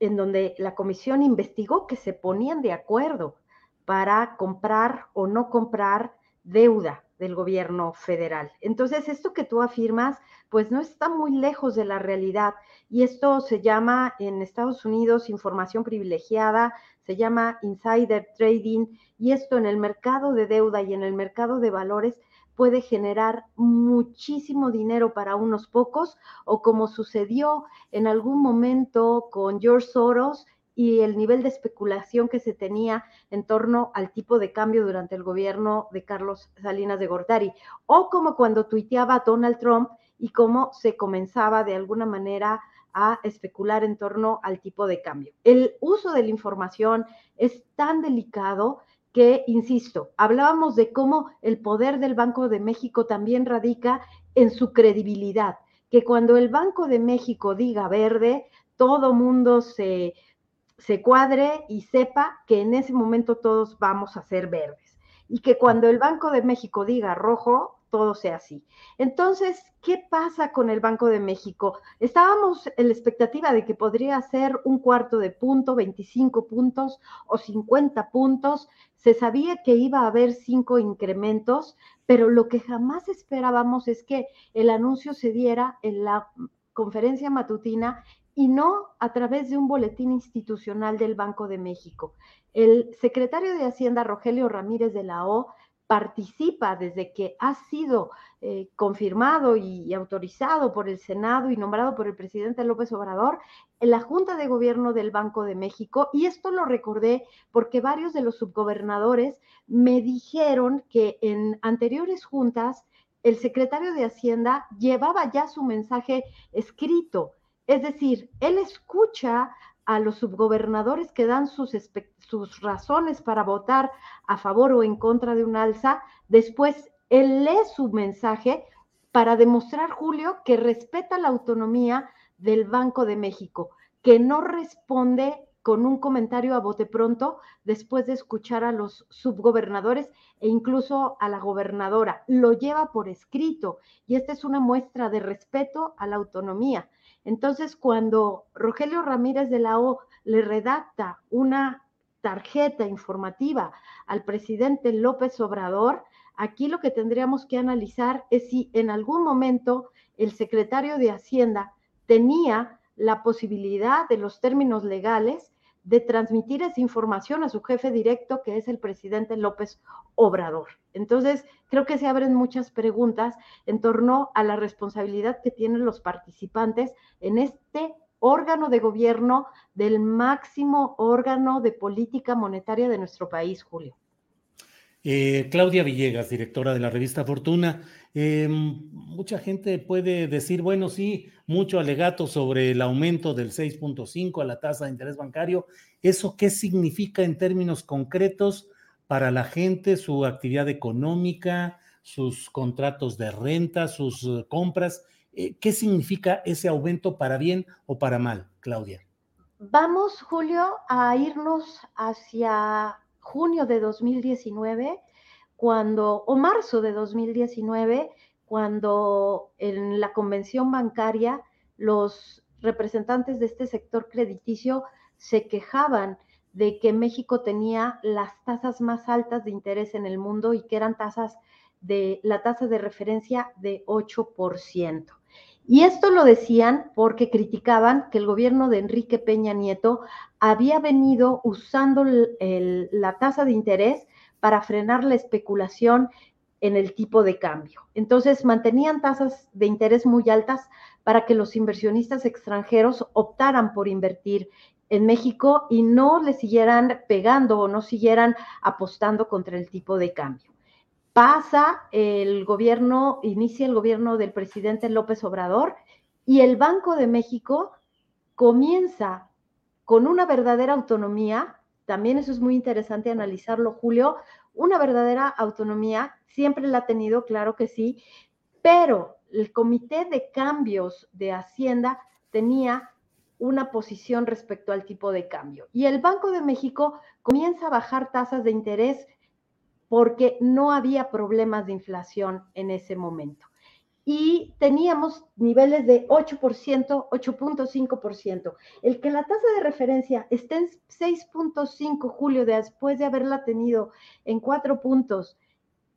en donde la comisión investigó que se ponían de acuerdo para comprar o no comprar deuda del gobierno federal. Entonces, esto que tú afirmas, pues no está muy lejos de la realidad. Y esto se llama en Estados Unidos información privilegiada, se llama insider trading y esto en el mercado de deuda y en el mercado de valores puede generar muchísimo dinero para unos pocos o como sucedió en algún momento con George Soros y el nivel de especulación que se tenía en torno al tipo de cambio durante el gobierno de Carlos Salinas de Gortari, o como cuando tuiteaba Donald Trump y cómo se comenzaba de alguna manera a especular en torno al tipo de cambio. El uso de la información es tan delicado que, insisto, hablábamos de cómo el poder del Banco de México también radica en su credibilidad, que cuando el Banco de México diga verde, todo mundo se, cuadre y sepa que en ese momento todos vamos a ser verdes. Y que cuando el Banco de México diga rojo, todo sea así. Entonces, ¿qué pasa con el Banco de México? Estábamos en la expectativa de que podría ser un cuarto de punto, 25 puntos o 50 puntos. Se sabía que iba a haber cinco incrementos, pero lo que jamás esperábamos es que el anuncio se diera en la conferencia matutina y no a través de un boletín institucional del Banco de México. El secretario de Hacienda, Rogelio Ramírez de la O, participa desde que ha sido eh, confirmado y, autorizado por el Senado y nombrado por el presidente López Obrador en la Junta de Gobierno del Banco de México. Y esto lo recordé porque varios de los subgobernadores me dijeron que en anteriores juntas el secretario de Hacienda llevaba ya su mensaje escrito. Es decir, él escucha a los subgobernadores que dan sus, sus razones para votar a favor o en contra de un alza, después él lee su mensaje para demostrar, Julio, que respeta la autonomía del Banco de México, que no responde con un comentario a bote pronto después de escuchar a los subgobernadores e incluso a la gobernadora. Lo lleva por escrito y esta es una muestra de respeto a la autonomía. Entonces, cuando Rogelio Ramírez de la O le redacta una tarjeta informativa al presidente López Obrador, aquí lo que tendríamos que analizar es si en algún momento el secretario de Hacienda tenía la posibilidad de los términos legales de transmitir esa información a su jefe directo, que es el presidente López Obrador. Entonces, creo que se abren muchas preguntas en torno a la responsabilidad que tienen los participantes en este órgano de gobierno del máximo órgano de política monetaria de nuestro país, Julio. Eh, Claudia Villegas, directora de la revista Fortuna. Eh, mucha gente puede decir, bueno, sí, mucho alegato sobre el aumento del 6.5 a la tasa de interés bancario. ¿Eso qué significa en términos concretos para la gente, su actividad económica, sus contratos de renta, sus eh, compras? ¿Qué significa ese aumento para bien o para mal, Claudia? Vamos, Julio, a irnos hacia junio de 2019, cuando, o marzo de 2019, cuando en la convención bancaria los representantes de este sector crediticio se quejaban de que México tenía las tasas más altas de interés en el mundo y que eran tasas de la tasa de referencia de 8%. Y esto lo decían porque criticaban que el gobierno de Enrique Peña Nieto había venido usando la tasa de interés para frenar la especulación en el tipo de cambio. Entonces, mantenían tasas de interés muy altas para que los inversionistas extranjeros optaran por invertir en México y no le siguieran pegando o no siguieran apostando contra el tipo de cambio pasa el gobierno, inicia el gobierno del presidente López Obrador y el Banco de México comienza con una verdadera autonomía, también eso es muy interesante analizarlo, Julio, una verdadera autonomía, siempre la ha tenido, claro que sí, pero el Comité de Cambios de Hacienda tenía una posición respecto al tipo de cambio. Y el Banco de México comienza a bajar tasas de interés porque no había problemas de inflación en ese momento. Y teníamos niveles de 8%, 8.5%. El que la tasa de referencia esté en 6.5 julio después de haberla tenido en 4 puntos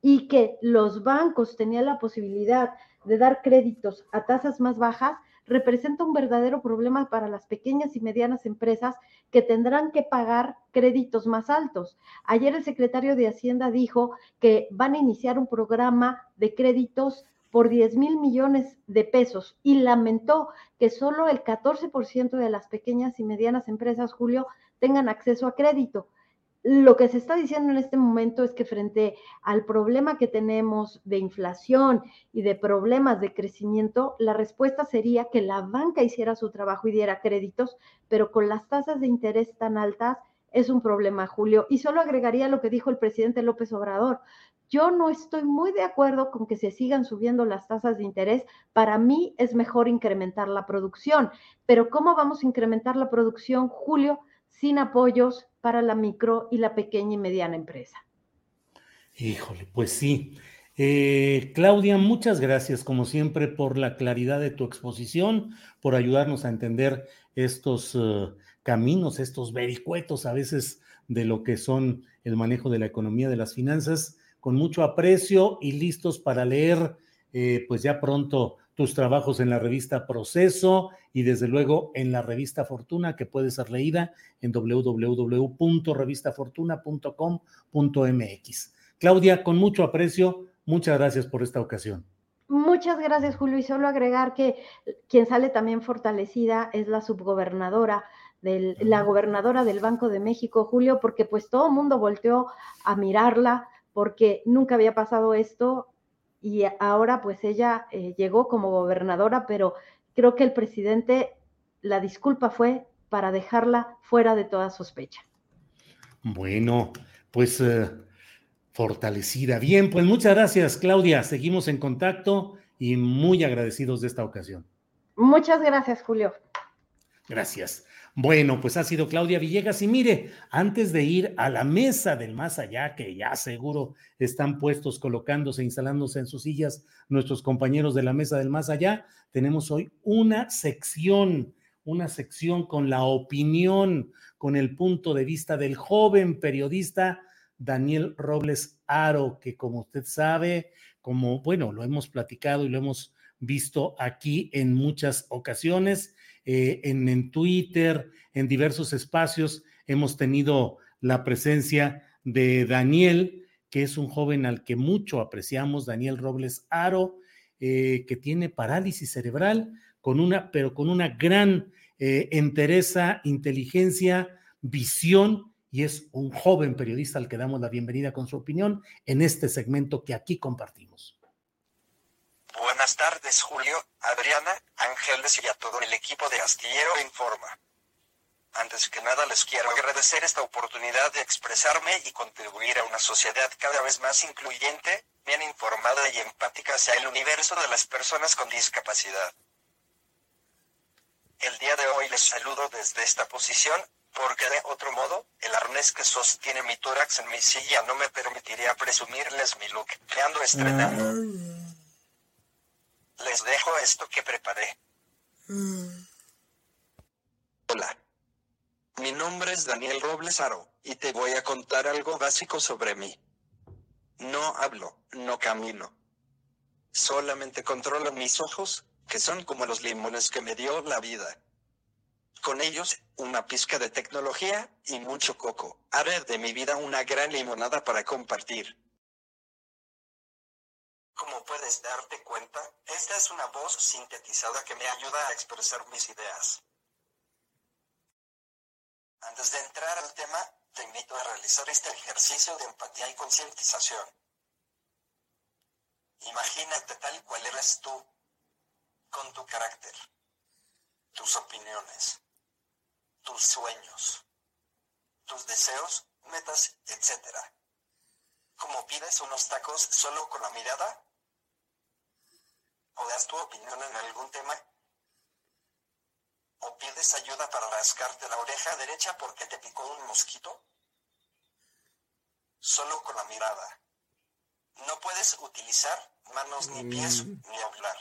y que los bancos tenían la posibilidad de dar créditos a tasas más bajas, representa un verdadero problema para las pequeñas y medianas empresas que tendrán que pagar créditos más altos. Ayer el secretario de Hacienda dijo que van a iniciar un programa de créditos por 10 mil millones de pesos y lamentó que solo el 14% de las pequeñas y medianas empresas, Julio, tengan acceso a crédito lo que se está diciendo en este momento es que frente al problema que tenemos de inflación y de problemas de crecimiento, la respuesta sería que la banca hiciera su trabajo y diera créditos, pero con las tasas de interés tan altas es un problema, Julio. Y solo agregaría lo que dijo el presidente López Obrador. Yo no estoy muy de acuerdo con que se sigan subiendo las tasas de interés. Para mí es mejor incrementar la producción. Pero ¿cómo vamos a incrementar la producción, Julio? Sin apoyos para la micro y la pequeña y mediana empresa. Híjole, pues sí. Eh, Claudia, muchas gracias como siempre por la claridad de tu exposición, por ayudarnos a entender estos eh, caminos, estos vericuetos a veces de lo que son el manejo de la economía, de las finanzas, con mucho aprecio y listos para leer, eh, pues ya pronto tus trabajos en la revista Proceso y desde luego en la revista Fortuna que puede ser leída en www.revistafortuna.com.mx. Claudia, con mucho aprecio, muchas gracias por esta ocasión. Muchas gracias, Julio. Y solo agregar que quien sale también fortalecida es la subgobernadora, del, la gobernadora del Banco de México, Julio, porque pues todo el mundo volteó a mirarla, porque nunca había pasado esto y ahora pues ella eh, llegó como gobernadora, pero creo que el presidente, la disculpa fue para dejarla fuera de toda sospecha. Bueno, pues eh, fortalecida. Bien, pues muchas gracias, Claudia. Seguimos en contacto y muy agradecidos de esta ocasión. Muchas gracias, Julio. Gracias. Bueno, pues ha sido Claudia Villegas y mire, antes de ir a la mesa del más allá, que ya seguro están puestos, colocándose, instalándose en sus sillas nuestros compañeros de la mesa del más allá, tenemos hoy una sección, una sección con la opinión, con el punto de vista del joven periodista Daniel Robles Aro, que como usted sabe, como, bueno, lo hemos platicado y lo hemos visto aquí en muchas ocasiones, eh, en, en Twitter, en diversos espacios, hemos tenido la presencia de Daniel, que es un joven al que mucho apreciamos, Daniel Robles Aro, eh, que tiene parálisis cerebral, con una, pero con una gran eh, entereza, inteligencia, visión y es un joven periodista al que damos la bienvenida con su opinión en este segmento que aquí compartimos. Buenas tardes, Julio, Adriana, Ángeles y a todo el equipo de Astillero Informa. Antes que nada les quiero agradecer esta oportunidad de expresarme y contribuir a una sociedad cada vez más incluyente, bien informada y empática hacia el universo de las personas con discapacidad. El día de hoy les saludo desde esta posición porque de otro modo, el arnés que sostiene mi tórax en mi silla no me permitiría presumirles mi look que ando estrenando. Les dejo esto que preparé. Hola. Mi nombre es Daniel Robles Aro, y te voy a contar algo básico sobre mí. No hablo, no camino. Solamente controlo mis ojos, que son como los limones que me dio la vida con ellos una pizca de tecnología y mucho coco. Haré de mi vida una gran limonada para compartir. Como puedes darte cuenta, esta es una voz sintetizada que me ayuda a expresar mis ideas. Antes de entrar al tema, te invito a realizar este ejercicio de empatía y concientización. Imagínate tal cual eres tú, con tu carácter, tus opiniones, tus sueños, tus deseos, metas, etc. ¿Cómo pides unos tacos solo con la mirada? ¿O das tu opinión en algún tema? ¿O pides ayuda para rascarte la oreja derecha porque te picó un mosquito? Solo con la mirada. No puedes utilizar manos ni pies mm. ni hablar.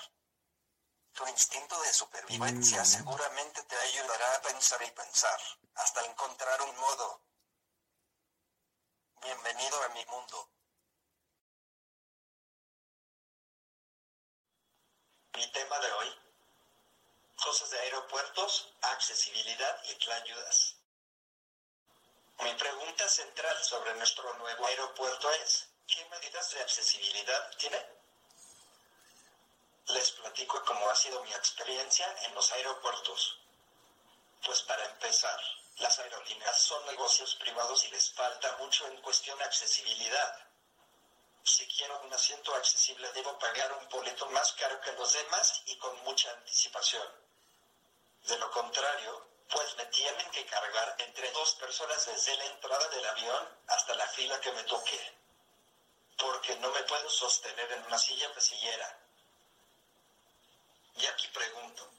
Tu instinto de supervivencia mm. seguramente te ayudará a pensar y pensar, hasta encontrar un modo. Bienvenido a mi mundo. Mi tema de hoy, cosas de aeropuertos, accesibilidad y ayudas. Mi pregunta central sobre nuestro nuevo aeropuerto es, ¿qué medidas de accesibilidad tiene? Les platico cómo ha sido mi experiencia en los aeropuertos. Pues para empezar, las aerolíneas son negocios privados y les falta mucho en cuestión de accesibilidad. Si quiero un asiento accesible debo pagar un boleto más caro que los demás y con mucha anticipación. De lo contrario, pues me tienen que cargar entre dos personas desde la entrada del avión hasta la fila que me toque. Porque no me puedo sostener en una silla pasillera. Y aquí pregunto,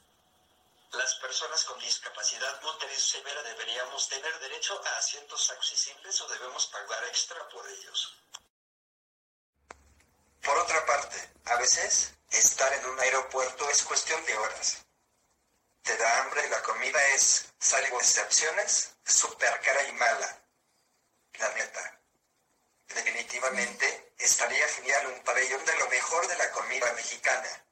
¿las personas con discapacidad motriz severa deberíamos tener derecho a asientos accesibles o debemos pagar extra por ellos? Por otra parte, a veces, estar en un aeropuerto es cuestión de horas. Te da hambre y la comida es, salvo excepciones, súper cara y mala. La neta. Definitivamente, estaría genial un pabellón de lo mejor de la comida mexicana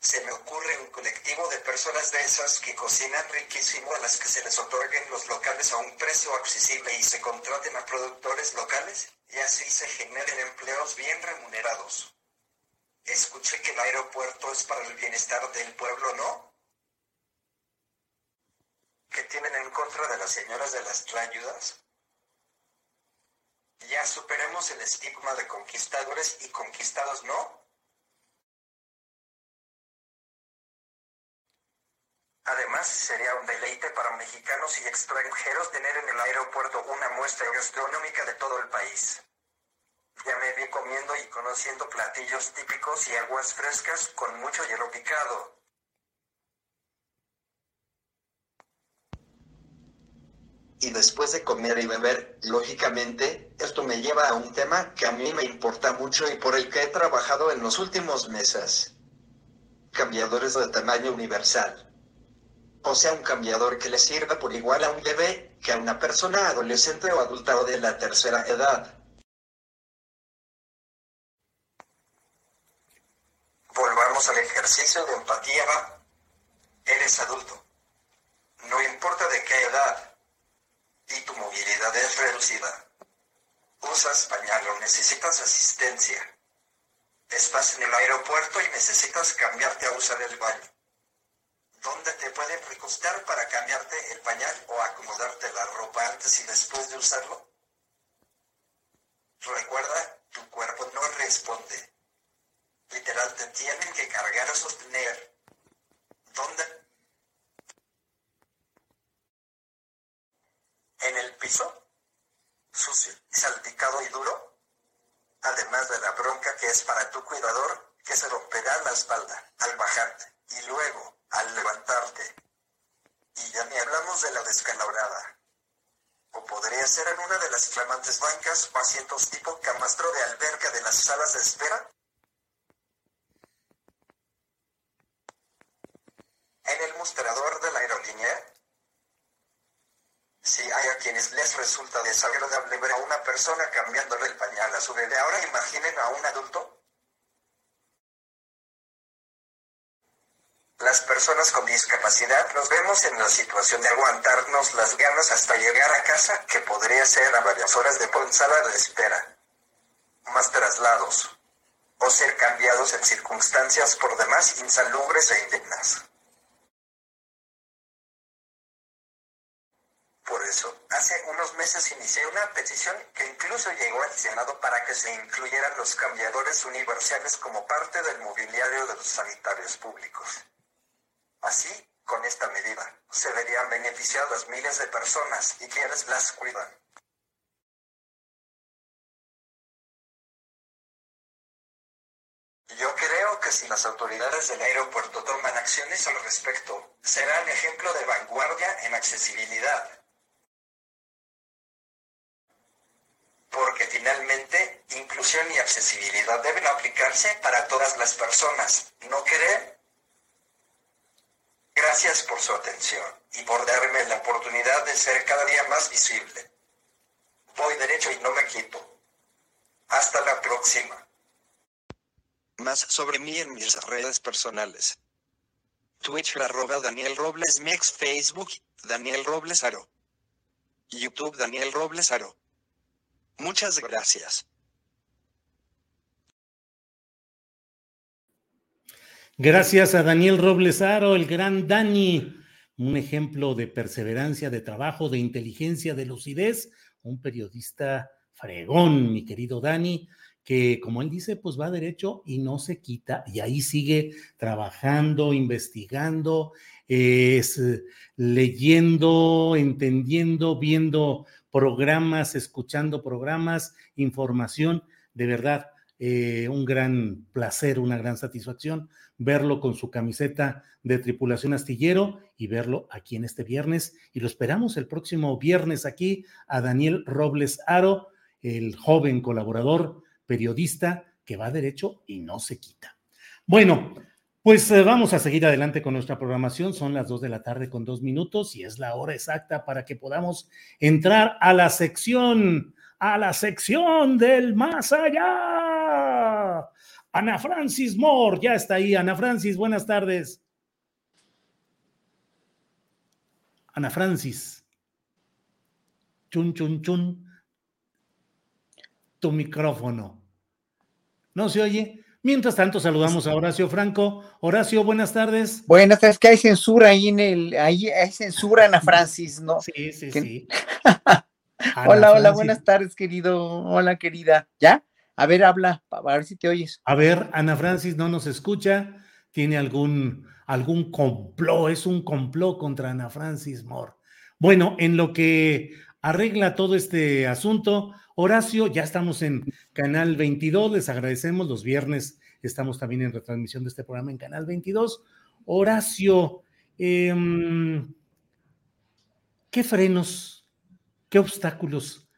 Se me ocurre un colectivo de personas de esas que cocinan riquísimo a las que se les otorguen los locales a un precio accesible y se contraten a productores locales y así se generen empleos bien remunerados. Escuché que el aeropuerto es para el bienestar del pueblo, ¿no? ¿Qué tienen en contra de las señoras de las trayudas? Ya superemos el estigma de conquistadores y conquistados, ¿no? Además, sería un deleite para mexicanos y extranjeros tener en el aeropuerto una muestra gastronómica de todo el país. Ya me vi comiendo y conociendo platillos típicos y aguas frescas con mucho hielo picado. Y después de comer y beber, lógicamente, esto me lleva a un tema que a mí me importa mucho y por el que he trabajado en los últimos meses. Cambiadores de tamaño universal. O sea, un cambiador que le sirva por igual a un bebé que a una persona adolescente o adulta o de la tercera edad. Volvamos al ejercicio de empatía, ¿va? Eres adulto. No importa de qué edad. Y tu movilidad es reducida. Usas pañal o necesitas asistencia. Estás en el aeropuerto y necesitas cambiarte a usar el baño. ¿Dónde te pueden recostar para cambiarte el pañal o acomodarte la ropa antes y después de usarlo? Recuerda, tu cuerpo no responde. Literal, te tienen que cargar o sostener. ¿Dónde? En el piso. Sucio, salpicado y duro. Además de la bronca que es para tu cuidador, que se romperá la espalda al bajarte. Y luego, al levantarte. Y ya ni hablamos de la descalabrada. O podría ser en una de las flamantes bancas o asientos tipo camastro de alberca de las salas de espera. En el mostrador de la aerolínea. Si hay a quienes les resulta desagradable ver a una persona cambiándole el pañal a su bebé, ahora imaginen a un adulto Las personas con discapacidad nos vemos en la situación de aguantarnos las ganas hasta llegar a casa, que podría ser a varias horas de sala de espera, más traslados, o ser cambiados en circunstancias por demás insalubres e indignas. Por eso, hace unos meses inicié una petición que incluso llegó al Senado para que se incluyeran los cambiadores universales como parte del mobiliario de los sanitarios públicos. Así, con esta medida, se verían beneficiadas miles de personas y quienes las cuidan. Yo creo que si las autoridades del aeropuerto toman acciones al respecto, serán ejemplo de vanguardia en accesibilidad. Porque finalmente, inclusión y accesibilidad deben aplicarse para todas las personas, ¿no creen? Gracias por su atención y por darme la oportunidad de ser cada día más visible. Voy derecho y no me quito. Hasta la próxima. Más sobre mí en mis redes personales. Twitch arroba Daniel Robles Mix, Facebook Daniel Robles Aro. YouTube Daniel Robles Aro. Muchas gracias. Gracias a Daniel Roblesaro, el gran Dani, un ejemplo de perseverancia, de trabajo, de inteligencia, de lucidez, un periodista fregón, mi querido Dani, que como él dice, pues va derecho y no se quita, y ahí sigue trabajando, investigando, es, leyendo, entendiendo, viendo programas, escuchando programas, información, de verdad, eh, un gran placer, una gran satisfacción verlo con su camiseta de tripulación astillero y verlo aquí en este viernes. Y lo esperamos el próximo viernes aquí a Daniel Robles Aro, el joven colaborador, periodista que va derecho y no se quita. Bueno, pues eh, vamos a seguir adelante con nuestra programación. Son las dos de la tarde con dos minutos y es la hora exacta para que podamos entrar a la sección, a la sección del más allá Ana Francis Moore, ya está ahí. Ana Francis, buenas tardes. Ana Francis. Chun, chun, chun. Tu micrófono. ¿No se oye? Mientras tanto, saludamos a Horacio Franco. Horacio, buenas tardes. Buenas tardes, que hay censura ahí en el, ahí hay censura, Ana Francis, ¿no? Sí, sí, sí. (laughs) hola, hola, buenas tardes, querido. Hola, querida. ¿Ya? A ver, habla, a ver si te oyes. A ver, Ana Francis no nos escucha. ¿Tiene algún, algún complot? Es un complot contra Ana Francis Moore. Bueno, en lo que arregla todo este asunto, Horacio, ya estamos en Canal 22, les agradecemos, los viernes estamos también en retransmisión de este programa en Canal 22. Horacio, em, ¿qué frenos, qué obstáculos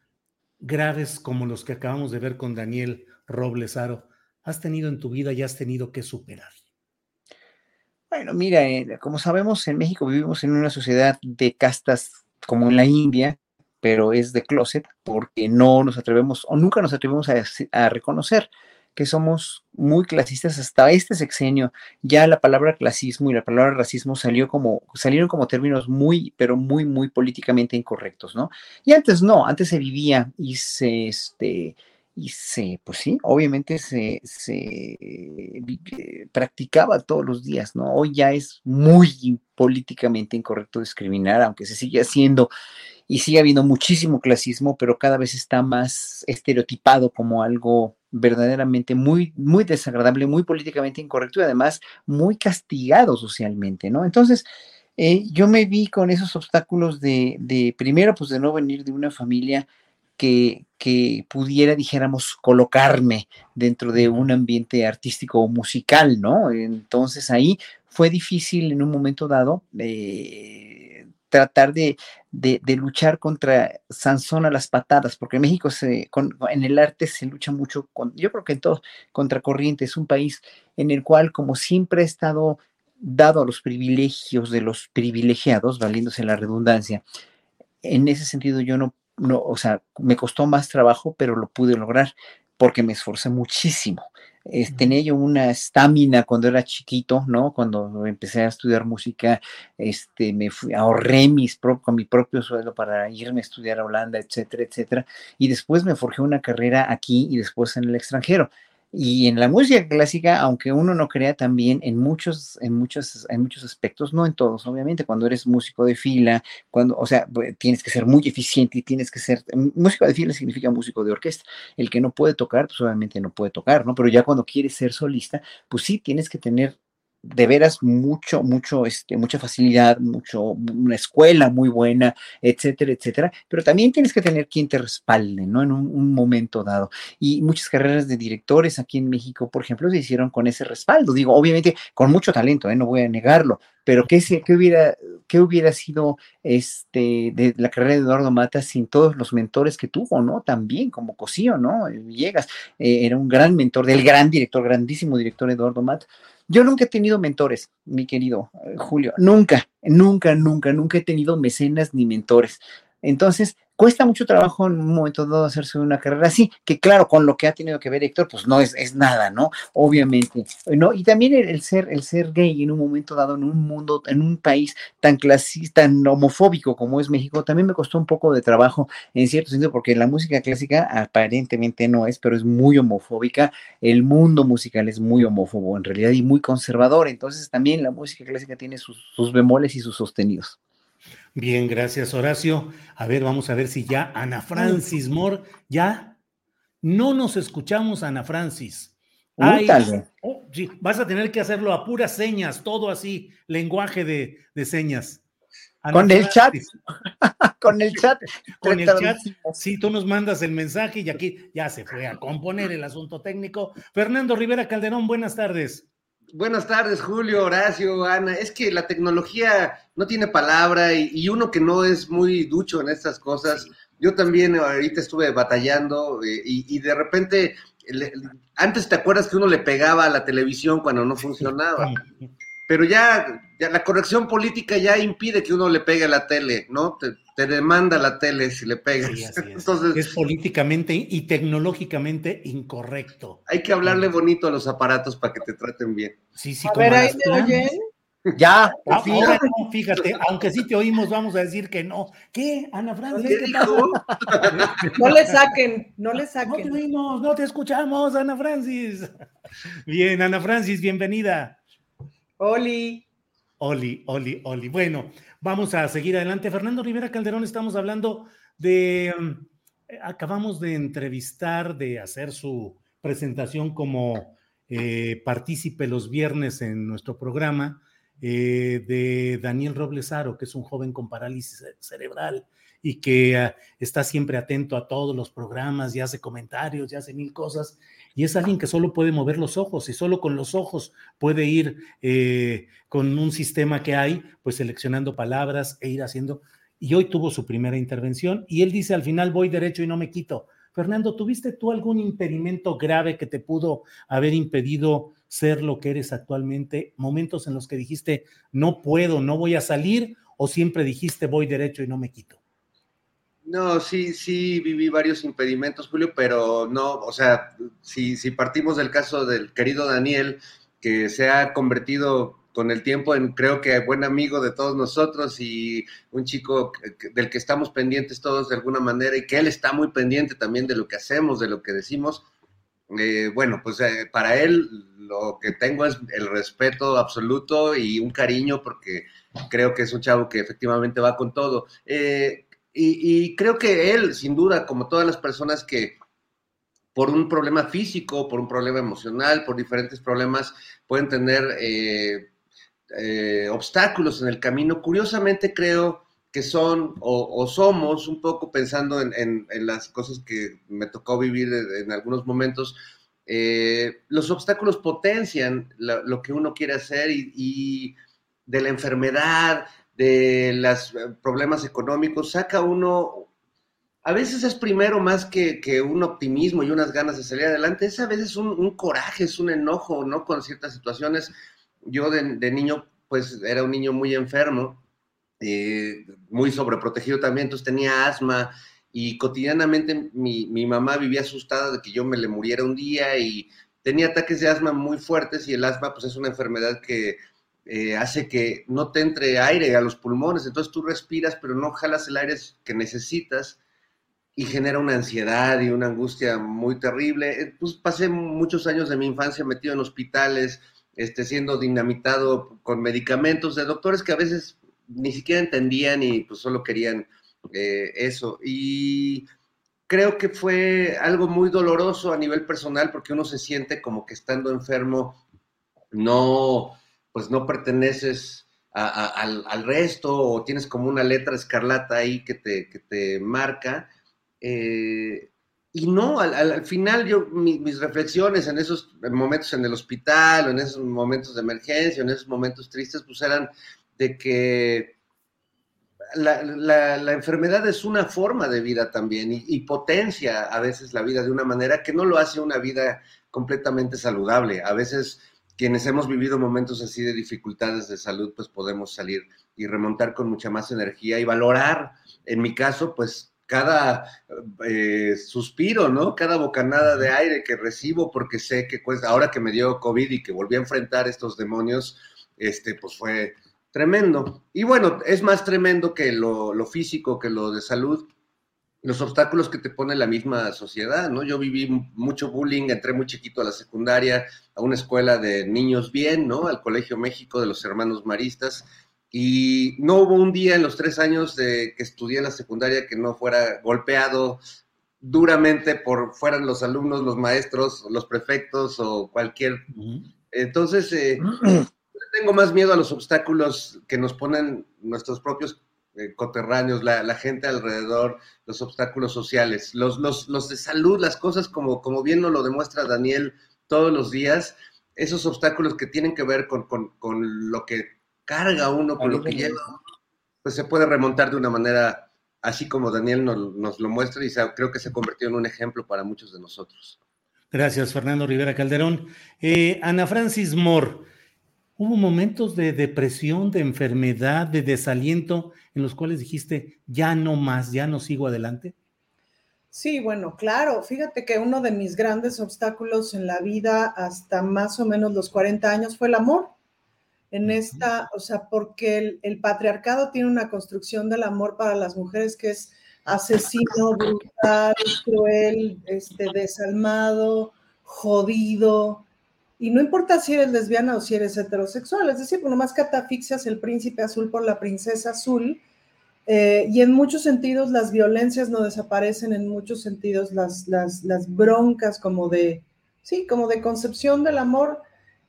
graves como los que acabamos de ver con Daniel Roblesaro has tenido en tu vida y has tenido que superar? Bueno, mira, eh, como sabemos, en México vivimos en una sociedad de castas como en la India, pero es de closet porque no nos atrevemos o nunca nos atrevemos a, reconocer que somos muy clasistas hasta este sexenio. Ya la palabra clasismo y la palabra racismo salió como, salieron como términos muy, pero muy, muy políticamente incorrectos, ¿no? Y antes no, antes se vivía y se, este, y se, pues sí, obviamente se, se eh, practicaba todos los días, ¿no? Hoy ya es muy políticamente incorrecto discriminar, aunque se sigue haciendo y sigue habiendo muchísimo clasismo, pero cada vez está más estereotipado como algo verdaderamente muy, muy desagradable, muy políticamente incorrecto y además muy castigado socialmente, ¿no? Entonces, eh, yo me vi con esos obstáculos de, de, primero, pues de no venir de una familia que, que, pudiera, dijéramos, colocarme dentro de un ambiente artístico o musical, ¿no? Entonces ahí fue difícil en un momento dado. Eh, tratar de, luchar contra Sansón a las patadas, porque en México se, en el arte se lucha mucho, con, yo creo que en todo, contra corriente, es un país en el cual como siempre ha estado dado a los privilegios de los privilegiados, valiéndose la redundancia, en ese sentido yo no, no, o sea, me costó más trabajo, pero lo pude lograr porque me esforcé muchísimo tenía yo una estamina cuando era chiquito, ¿no? Cuando empecé a estudiar música, este, me fui, ahorré mis con mi propio sueldo para irme a estudiar a Holanda, etcétera, etcétera. Y después me forjé una carrera aquí y después en el extranjero. Y en la música clásica, aunque uno no crea también en muchos, en muchos, en muchos aspectos, no en todos, obviamente, cuando eres músico de fila, cuando, o sea, tienes que ser muy eficiente y tienes que ser, músico de fila significa músico de orquesta. El que no puede tocar, pues obviamente no puede tocar, ¿no? Pero ya cuando quieres ser solista, pues sí tienes que tener de veras mucho, mucho, este, mucha facilidad, mucho, una escuela muy buena, etcétera, etcétera, pero también tienes que tener quien te respalde, ¿no? En un, momento dado. Y muchas carreras de directores aquí en México, por ejemplo, se hicieron con ese respaldo. Digo, obviamente con mucho talento, ¿eh? No voy a negarlo, pero ¿qué, hubiera, qué hubiera sido este, de la carrera de Eduardo Mata sin todos los mentores que tuvo, ¿no? También como Cosío, ¿no? Villegas eh, era un gran mentor del gran director, grandísimo director Eduardo Mata. Yo nunca he tenido mentores, mi querido eh, Julio, nunca, nunca, nunca, nunca he tenido mecenas ni mentores. Entonces, cuesta mucho trabajo en un momento dado hacerse una carrera así, que claro, con lo que ha tenido que ver Héctor, pues no es, es nada, ¿no? Obviamente, ¿no? Y también el, ser, el ser gay en un momento dado, en un mundo, en un país tan clasista, tan homofóbico como es México, también me costó un poco de trabajo, en cierto sentido, porque la música clásica aparentemente no es, pero es muy homofóbica, el mundo musical es muy homófobo en realidad y muy conservador, entonces también la música clásica tiene sus, sus bemoles y sus sostenidos. Bien, gracias Horacio. A ver, vamos a ver si ya Ana Francis Moore, ya no nos escuchamos, Ana Francis. Ay, oh, sí, vas a tener que hacerlo a puras señas, todo así, lenguaje de, señas. (laughs) con el chat. con el chat. Con el chat. Sí, tú nos mandas el mensaje y aquí ya se fue a componer el asunto técnico. Fernando Rivera Calderón, buenas tardes. Buenas tardes, Julio, Horacio, Ana. Es que la tecnología no tiene palabra y, uno que no es muy ducho en estas cosas. Yo también ahorita estuve batallando eh, y, de repente, antes te acuerdas que uno le pegaba a la televisión cuando no funcionaba, pero ya, ya la corrección política ya impide que uno le pegue a la tele, ¿no? Te, te demanda la tele si le pegas. Sí, así es. Entonces, es políticamente y tecnológicamente incorrecto. Hay que hablarle bonito a los aparatos para que te traten bien. Sí, sí, a ver, ahí me oyen. Ya, ah, ahora no, fíjate, aunque sí te oímos, vamos a decir que no. ¿Qué, Ana Francis? ¿Qué no le saquen, no le saquen. No te oímos, no te escuchamos, Ana Francis. Bien, Ana Francis, bienvenida. Oli. Oli, Oli, Oli. Bueno, vamos a seguir adelante. Fernando Rivera Calderón, estamos hablando de. Um, acabamos de entrevistar, de hacer su presentación como eh, partícipe los viernes en nuestro programa eh, de Daniel Robles Aro, que es un joven con parálisis cerebral y que ah, está siempre atento a todos los programas y hace comentarios y hace mil cosas. Y es alguien que solo puede mover los ojos y solo con los ojos puede ir eh, con un sistema que hay, pues seleccionando palabras e ir haciendo. Y hoy tuvo su primera intervención y él dice al final voy derecho y no me quito. Fernando, ¿tuviste tú algún impedimento grave que te pudo haber impedido ser lo que eres actualmente? ¿Momentos en los que dijiste, no puedo, no voy a salir? ¿O siempre dijiste, voy derecho y no me quito? No, sí, sí, viví varios impedimentos, Julio, pero no, o sea, si, si partimos del caso del querido Daniel, que se ha convertido con el tiempo en creo que buen amigo de todos nosotros y un chico del que estamos pendientes todos de alguna manera y que él está muy pendiente también de lo que hacemos, de lo que decimos. Eh, bueno, pues eh, para él lo que tengo es el respeto absoluto y un cariño porque creo que es un chavo que efectivamente va con todo. Eh, y, creo que él, sin duda, como todas las personas que por un problema físico, por un problema emocional, por diferentes problemas, pueden tener eh, obstáculos en el camino, curiosamente creo que son o, somos, un poco pensando en, las cosas que me tocó vivir en, algunos momentos, eh, los obstáculos potencian lo, que uno quiere hacer y, de la enfermedad, de los eh, problemas económicos, saca uno, a veces es primero más que, un optimismo y unas ganas de salir adelante, es a veces un, coraje, es un enojo, ¿no? Con ciertas situaciones yo de, niño, pues era un niño muy enfermo, eh, muy sobreprotegido también, entonces tenía asma y cotidianamente mi, mamá vivía asustada de que yo me le muriera un día y tenía ataques de asma muy fuertes y el asma pues es una enfermedad que eh, hace que no te entre aire a los pulmones, entonces tú respiras pero no jalas el aire que necesitas y genera una ansiedad y una angustia muy terrible. Pues pasé muchos años de mi infancia metido en hospitales, este, siendo dinamitado con medicamentos de doctores que a veces ni siquiera entendían y pues solo querían eh, eso. Y creo que fue algo muy doloroso a nivel personal porque uno se siente como que estando enfermo no, pues no perteneces al, resto o tienes como una letra escarlata ahí que te, que te marca. Eh, y no, al, final yo, mis reflexiones en esos momentos en el hospital, o en esos momentos de emergencia, en esos momentos tristes, pues eran de que la, enfermedad es una forma de vida también y, potencia a veces la vida de una manera que no lo hace una vida completamente saludable. A veces quienes hemos vivido momentos así de dificultades de salud, pues podemos salir y remontar con mucha más energía y valorar, en mi caso, pues cada eh, suspiro, ¿no? Cada bocanada de aire que recibo porque sé que pues ahora que me dio COVID y que volví a enfrentar estos demonios, este, pues fue tremendo. Y bueno, es más tremendo que lo, lo físico, que lo de salud, los obstáculos que te pone la misma sociedad, ¿no? Yo viví mucho bullying, entré muy chiquito a la secundaria, a una escuela de niños bien, ¿no? Al Colegio México de los Hermanos Maristas, y no hubo un día en los tres años de que estudié en la secundaria que no fuera golpeado duramente por fueran los alumnos, los maestros, los prefectos o cualquier. Entonces, eh, (clears throat) tengo más miedo a los obstáculos que nos ponen nuestros propios eh, coterráneos, la, gente alrededor, los obstáculos sociales, los, los, los, de salud, las cosas como, como bien nos lo demuestra Daniel todos los días, esos obstáculos que tienen que ver con, con, con lo que carga uno con lo que lleva, pues se puede remontar de una manera así como Daniel nos, lo muestra y creo que se convirtió en un ejemplo para muchos de nosotros. Gracias, Fernando Rivera Calderón. Eh, Ana Francis Moore, hubo momentos de depresión, de enfermedad, de desaliento en los cuales dijiste, ya no más, ya no sigo adelante. Sí, bueno, claro. Fíjate que uno de mis grandes obstáculos en la vida hasta más o menos los 40 años fue el amor. En esta, o sea, porque el, el patriarcado tiene una construcción del amor para las mujeres que es asesino, brutal, cruel, este, desalmado, jodido. Y no importa si eres lesbiana o si eres heterosexual, es decir, nomás catafixias el príncipe azul por la princesa azul. eh, y en muchos sentidos las violencias no desaparecen, en muchos sentidos las, las, las broncas como de, sí, como de concepción del amor,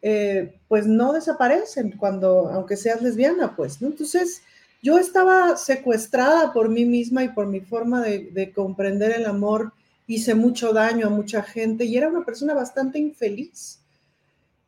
eh, pues no desaparecen cuando, aunque seas lesbiana, pues. Entonces, yo estaba secuestrada por mí misma y por mi forma de, comprender el amor, hice mucho daño a mucha gente y era una persona bastante infeliz.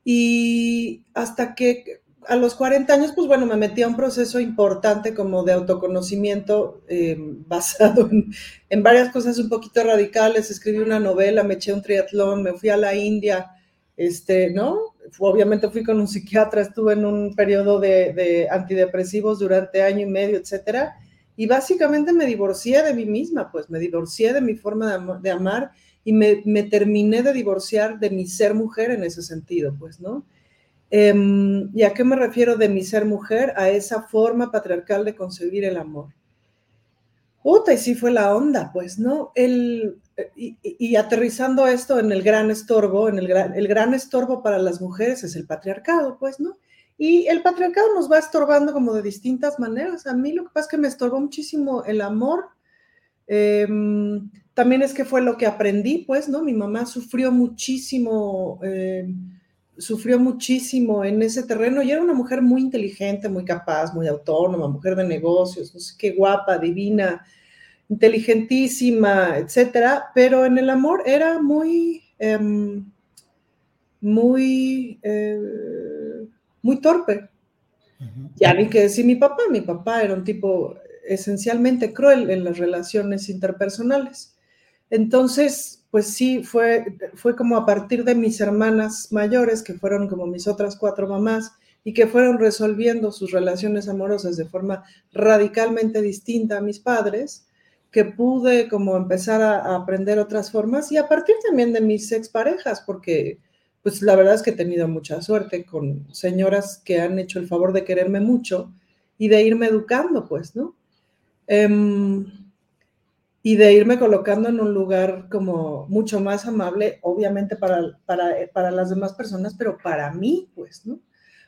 Y hasta que a los 40 años, pues bueno, me metí a un proceso importante como de autoconocimiento eh, (laughs) basado en, en, varias cosas un poquito radicales. Escribí una novela, me eché un triatlón, me fui a la India, este, ¿no? Obviamente fui con un psiquiatra, estuve en un periodo de, de antidepresivos durante año y medio, etcétera. Y básicamente me divorcié de mí misma, pues me divorcié de mi forma de, am de amar y me, me, terminé de divorciar de mi ser mujer en ese sentido, pues, ¿no? Eh, ¿Y a qué me refiero de mi ser mujer? A esa forma patriarcal de concebir el amor. Puta, y sí fue la onda, pues, ¿no? El, y, y, aterrizando esto en el gran estorbo, en el gran, el gran estorbo para las mujeres es el patriarcado, pues, ¿no? Y el patriarcado nos va estorbando como de distintas maneras. A mí lo que pasa es que me estorbó muchísimo el amor. Eh, también es que fue lo que aprendí, pues, ¿no? Mi mamá sufrió muchísimo, eh, sufrió muchísimo en ese terreno y era una mujer muy inteligente, muy capaz, muy autónoma, mujer de negocios, no sé qué guapa, divina, inteligentísima, etcétera, pero en el amor era muy, eh, muy, eh, muy torpe. Uh -huh. Ya ni que decir mi papá, mi papá era un tipo esencialmente cruel en las relaciones interpersonales. Entonces, pues sí, fue, fue como a partir de mis hermanas mayores, que fueron como mis otras cuatro mamás, y que fueron resolviendo sus relaciones amorosas de forma radicalmente distinta a mis padres, que pude como empezar a, aprender otras formas y a partir también de mis exparejas, porque pues la verdad es que he tenido mucha suerte con señoras que han hecho el favor de quererme mucho y de irme educando, pues, ¿no? Um, y de irme colocando en un lugar como mucho más amable, obviamente para, para, para las demás personas, pero para mí, pues, ¿no?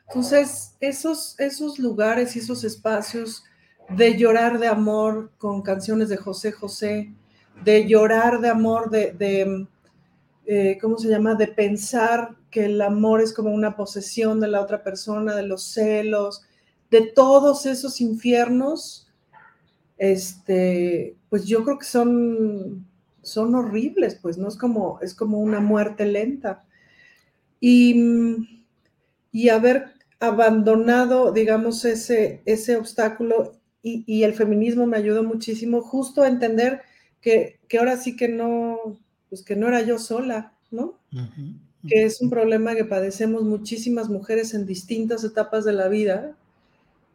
Entonces, esos, esos lugares y esos espacios de llorar de amor con canciones de José José, de llorar de amor, de, de eh, ¿cómo se llama? De pensar que el amor es como una posesión de la otra persona, de los celos, de todos esos infiernos, este, pues yo creo que son, son horribles, pues no es como, es como una muerte lenta. Y, y haber abandonado, digamos, ese, ese obstáculo y, y, el feminismo me ayudó muchísimo justo a entender que, que, ahora sí que no, pues que no era yo sola, ¿no? Uh -huh. Que es un problema que padecemos muchísimas mujeres en distintas etapas de la vida,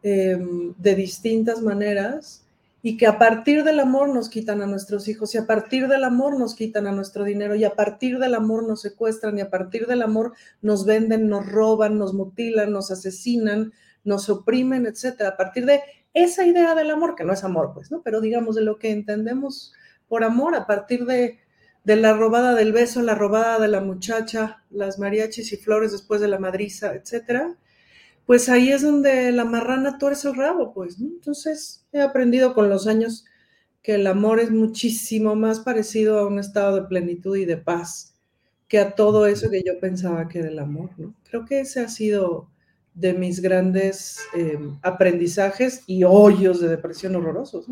eh, de distintas maneras, y que a partir del amor nos quitan a nuestros hijos, y a partir del amor nos quitan a nuestro dinero, y a partir del amor nos secuestran, y a partir del amor nos venden, nos roban, nos mutilan, nos asesinan, nos oprimen, etcétera. A partir de esa idea del amor, que no es amor, pues, ¿no? Pero digamos de lo que entendemos por amor, a partir de, de la robada del beso, la robada de la muchacha, las mariachis y flores después de la madriza, etcétera, pues ahí es donde la marrana tuerce el rabo, pues. Entonces he aprendido con los años que el amor es muchísimo más parecido a un estado de plenitud y de paz que a todo eso que yo pensaba que era el amor, ¿no? Creo que ese ha sido de mis grandes eh, aprendizajes y hoyos de depresión horrorosos.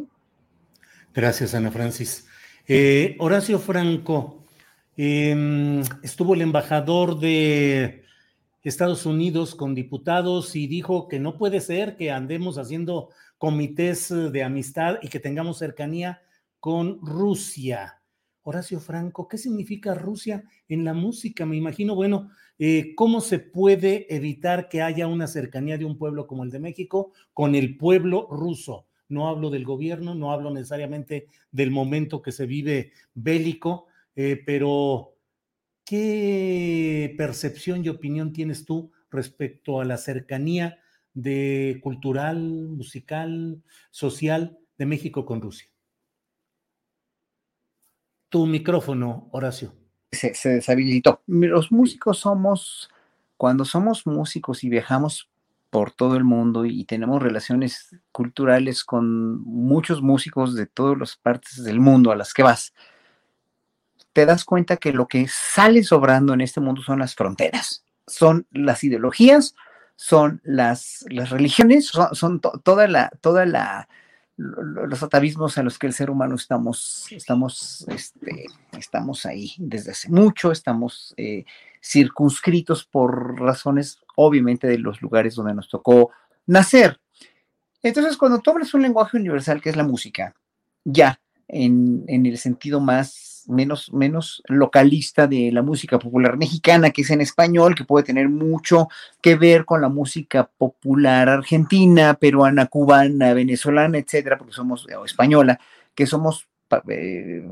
Gracias, Ana Francis. Eh, Horacio Franco, eh, estuvo el embajador de Estados Unidos con diputados y dijo que no puede ser que andemos haciendo comités de amistad y que tengamos cercanía con Rusia. Horacio Franco, ¿qué significa Rusia en la música? Me imagino, bueno, eh, ¿cómo se puede evitar que haya una cercanía de un pueblo como el de México con el pueblo ruso? No hablo del gobierno, no hablo necesariamente del momento que se vive bélico, eh, pero ¿qué percepción y opinión tienes tú respecto a la cercanía de cultural, musical, social de México con Rusia? Tu micrófono, Horacio. Se, se deshabilitó. Los músicos somos, cuando somos músicos y viajamos por todo el mundo y tenemos relaciones culturales con muchos músicos de todas las partes del mundo a las que vas, te das cuenta que lo que sale sobrando en este mundo son las fronteras, son las ideologías, son las, las religiones, son, son to, toda la, toda la, los atavismos a los que el ser humano estamos, estamos, este, estamos ahí desde hace mucho, estamos eh, circunscritos por razones, obviamente, de los lugares donde nos tocó nacer. Entonces, cuando tú hablas un lenguaje universal que es la música, ya en, en el sentido más menos, menos localista de la música popular mexicana, que es en español, que puede tener mucho que ver con la música popular argentina, peruana, cubana, venezolana, etcétera, porque somos, o española, que somos eh,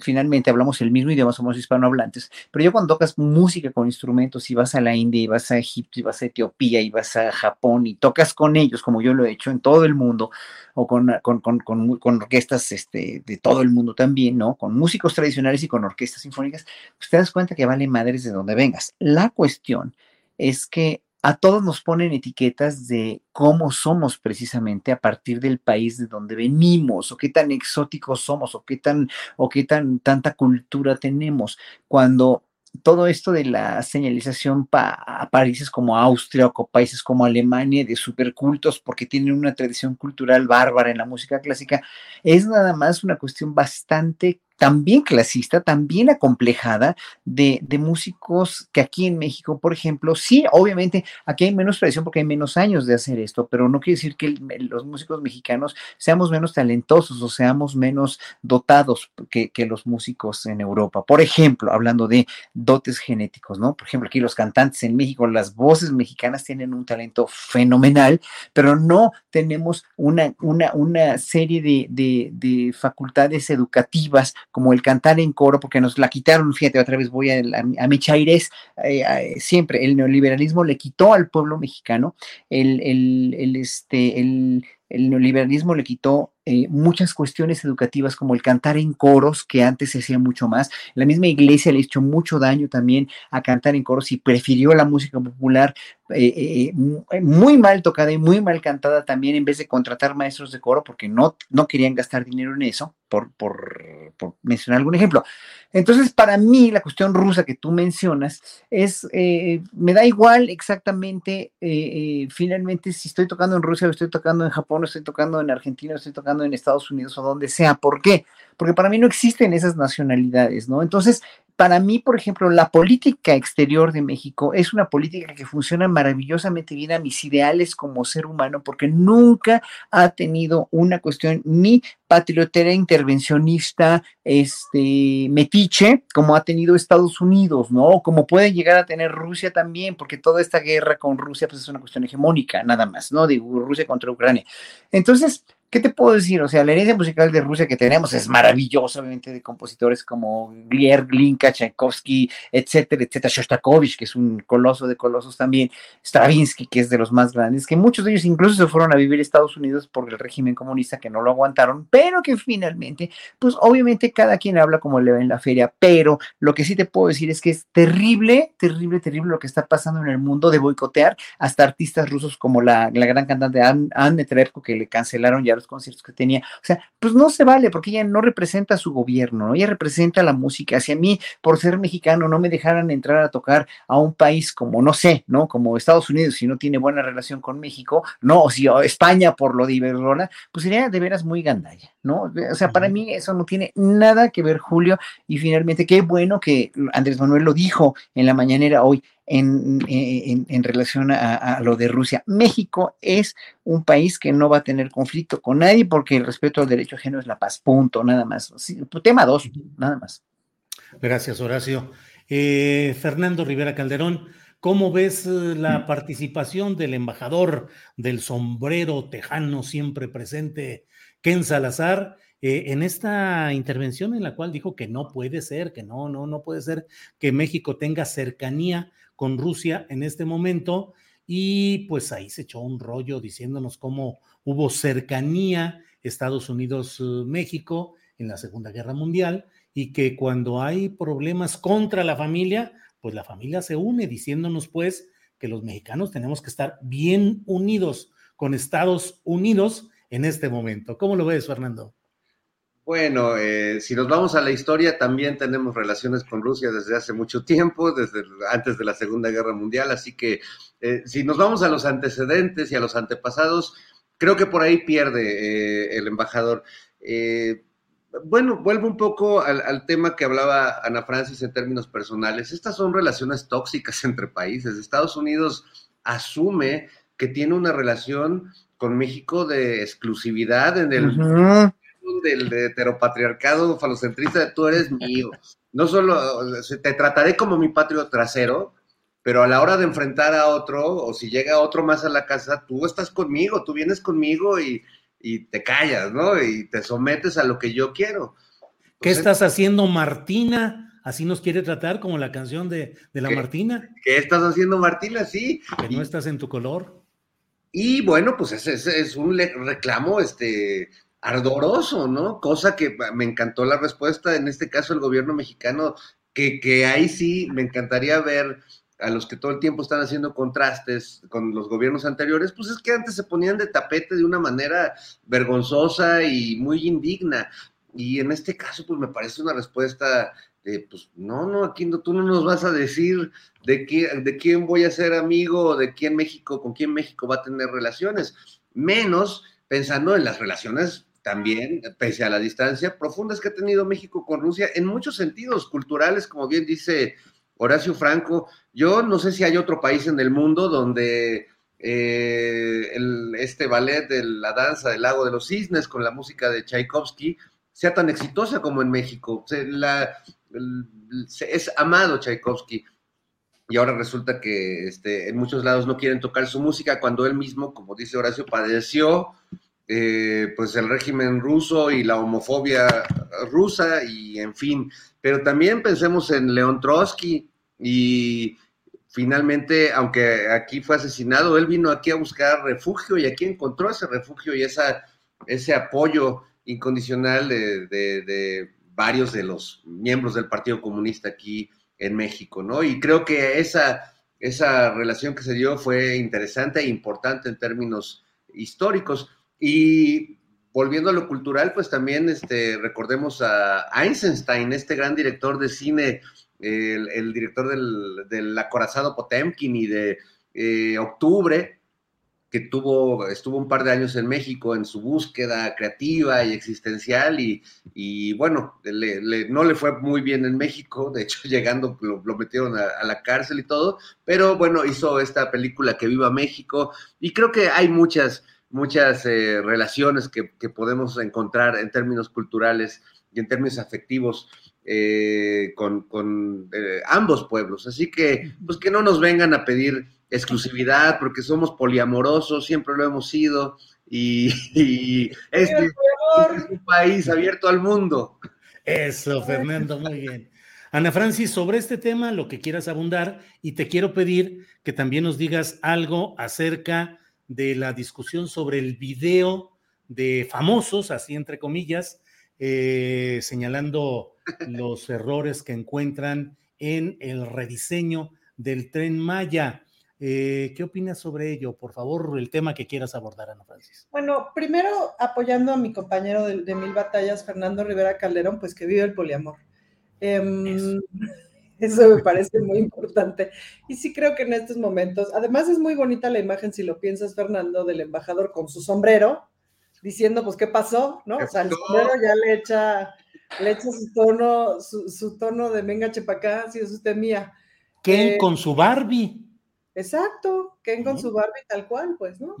finalmente hablamos el mismo idioma, somos hispanohablantes, pero yo cuando tocas música con instrumentos y vas a la India y vas a Egipto y vas a Etiopía y vas a Japón y tocas con ellos, como yo lo he hecho en todo el mundo, o con, con, con, con orquestas este, de todo el mundo también, ¿no? Con músicos tradicionales y con orquestas sinfónicas, pues te das cuenta que vale madres de donde vengas. La cuestión es que a todos nos ponen etiquetas de cómo somos precisamente a partir del país de donde venimos, o qué tan exóticos somos, o qué tan, o qué tan tanta cultura tenemos. Cuando todo esto de la señalización pa a países como Austria o países como Alemania de supercultos porque tienen una tradición cultural bárbara en la música clásica, es nada más una cuestión bastante también clasista, también acomplejada de, de, músicos que aquí en México, por ejemplo, sí, obviamente aquí hay menos tradición porque hay menos años de hacer esto, pero no quiere decir que los músicos mexicanos seamos menos talentosos o seamos menos dotados que, que, los músicos en Europa. Por ejemplo, hablando de dotes genéticos, ¿no? Por ejemplo, aquí los cantantes en México, las voces mexicanas tienen un talento fenomenal, pero no tenemos una, una, una serie de, de facultades educativas como el cantar en coro, porque nos la quitaron, fíjate, otra vez voy a, a, a eh, eh, siempre el neoliberalismo le quitó al pueblo mexicano el, el, el este, el, el neoliberalismo le quitó eh, muchas cuestiones educativas como el cantar en coros, que antes se hacía mucho más. La misma iglesia le hizo mucho daño también a cantar en coros y prefirió la música popular eh, eh, muy mal tocada y muy mal cantada también en vez de contratar maestros de coro porque no, no querían gastar dinero en eso, por, por, mencionar algún ejemplo. Entonces, para mí, la cuestión rusa que tú mencionas es, eh, me da igual exactamente, eh, eh, finalmente, si estoy tocando en Rusia o estoy tocando en Japón o estoy tocando en Argentina o estoy tocando en Estados Unidos o donde sea. ¿Por qué? Porque para mí no existen esas nacionalidades, ¿no? Entonces, para mí, por ejemplo, la política exterior de México es una política que funciona maravillosamente bien a mis ideales como ser humano, porque nunca ha tenido una cuestión ni patriotera intervencionista, este, metiche, como ha tenido Estados Unidos, ¿no? Como puede llegar a tener Rusia también, porque toda esta guerra con Rusia, pues es una cuestión hegemónica, nada más, ¿no? De Rusia contra Ucrania. Entonces, ¿Qué te puedo decir? O sea, la herencia musical de Rusia que tenemos es maravillosa, obviamente, de compositores como Glier, Glinka, Tchaikovsky, etcétera, etcétera, Shostakovich, que es un coloso de colosos también, Stravinsky, que es de los más grandes, que muchos de ellos incluso se fueron a vivir a Estados Unidos por el régimen comunista, que no lo aguantaron, pero que finalmente, pues obviamente cada quien habla como le va en la feria, pero lo que sí te puedo decir es que es terrible, terrible, terrible lo que está pasando en el mundo de boicotear hasta artistas rusos como la, la gran cantante Anne, Anne que le cancelaron ya los conciertos que tenía. O sea, pues no se vale porque ella no representa a su gobierno, ¿no? ella representa la música. Si a mí, por ser mexicano, no me dejaran entrar a tocar a un país como, no sé, ¿no? Como Estados Unidos, si no tiene buena relación con México, ¿no? O si o España por lo de Iberdrola, pues sería de veras muy gandalla, ¿no? O sea, para mí eso no tiene nada que ver, Julio, y finalmente qué bueno que Andrés Manuel lo dijo en la mañanera hoy en, en, relación a, lo de Rusia. México es un país que no va a tener conflicto con nadie porque el respeto al derecho ajeno es la paz, punto, nada más. tema dos, nada más. Gracias, Horacio. Eh, Fernando Rivera Calderón, ¿cómo ves eh, la participación del embajador del sombrero tejano siempre presente, Ken Salazar? Eh, en esta intervención en la cual dijo que no puede ser, que no, no, no puede ser que México tenga cercanía con Rusia en este momento. Y pues ahí se echó un rollo diciéndonos cómo hubo cercanía Estados Unidos-México en la Segunda Guerra Mundial y que cuando hay problemas contra la familia, pues la familia se une diciéndonos pues que los mexicanos tenemos que estar bien unidos con Estados Unidos en este momento. ¿Cómo lo ves, Fernando? Bueno, eh, si nos vamos a la historia, también tenemos relaciones con Rusia desde hace mucho tiempo, desde antes de la Segunda Guerra Mundial, así que eh, si nos vamos a los antecedentes y a los antepasados, creo que por ahí pierde eh, el embajador. bueno, vuelvo un poco al, tema que hablaba Ana Francis en términos personales. Estas son relaciones tóxicas (laughs) entre países. Estados Unidos asume que tiene una relación con México de exclusividad en el del heteropatriarcado falocentrista de tú eres mío. No solo te trataré como mi patrio trasero, pero a la hora de enfrentar a otro, o si llega otro más a la casa, tú estás conmigo, tú vienes conmigo y, te callas, ¿no? Y te sometes a lo que yo quiero. ¿Qué estás haciendo, Martina? Así nos quiere tratar como la canción de, la Martina. ¿Qué estás haciendo, Martina? Sí. Que no estás en tu color. Y bueno, pues ese es un reclamo este, ardoroso, ¿no? Cosa que me encantó la respuesta, en este caso el gobierno mexicano, que, que ahí sí me encantaría ver a los que todo el tiempo están haciendo contrastes con los gobiernos anteriores, pues es que antes se ponían de tapete de una manera vergonzosa y muy indigna. Y en este caso, pues me parece una respuesta de, pues no, no, aquí no, tú no nos vas a decir de, quién, de quién voy a ser amigo, de quién México, con quién México va a tener relaciones, menos pensando en las relaciones también, pese a la distancia profundas que ha tenido México con Rusia, en muchos sentidos culturales, como bien dice Horacio Franco. Yo no sé si hay otro país en el mundo donde eh, este ballet de la danza del lago de los cisnes con la música de Tchaikovsky sea tan exitosa como en México. es amado Tchaikovsky. Y ahora resulta que este, en muchos lados no quieren tocar su música cuando él mismo, como dice Horacio, padeció eh, pues el régimen ruso y la homofobia rusa y en fin, pero también pensemos en León Trotsky y finalmente, aunque aquí fue asesinado, él vino aquí a buscar refugio y aquí encontró ese refugio y esa, ese apoyo incondicional de, de varios de los miembros del Partido Comunista aquí en México, ¿no? Y creo que esa, esa relación que se dio fue interesante e importante en términos históricos. Y volviendo a lo cultural, pues también este, recordemos a Eisenstein, este gran director de cine, el, director del, acorazado Potemkin y de eh, Octubre, que tuvo, estuvo un par de años en México en su búsqueda creativa y existencial y, bueno, no le fue muy bien en México, de hecho (laughs) llegando lo, metieron a, la cárcel y todo, pero bueno, hizo esta película que viva México y creo que hay muchas, muchas eh, relaciones que, podemos encontrar en términos culturales y en términos afectivos eh, con, eh, ambos pueblos. Así que, pues que no nos vengan a pedir exclusividad porque somos poliamorosos, siempre lo hemos sido y, (laughs) este es un país abierto al mundo. Eso, Fernando, muy bien. Ana Francis, sobre este tema, lo que quieras abundar, y te quiero pedir que también nos digas algo acerca de la discusión sobre el video de famosos, así entre comillas, eh, señalando (laughs) los errores que encuentran en el rediseño del tren Maya. Eh, ¿Qué opinas sobre ello? Por favor, el tema que quieras abordar, Ana Francis. Bueno, primero apoyando a mi compañero de, Mil Batallas, Fernando Rivera Calderón, pues que vive el poliamor. Em, eso me parece muy importante. Y sí creo que en estos momentos, además es muy bonita la imagen, si lo piensas, Fernando, del embajador con su sombrero, diciendo, pues, ¿qué pasó? ¿No? O sea, el sombrero ya le echa, le echa su tono, su, tono de venga, chepacá, si es usted mía. Ken Eh, con su Barbie. Exacto, Ken con su Barbie tal cual, pues, ¿no?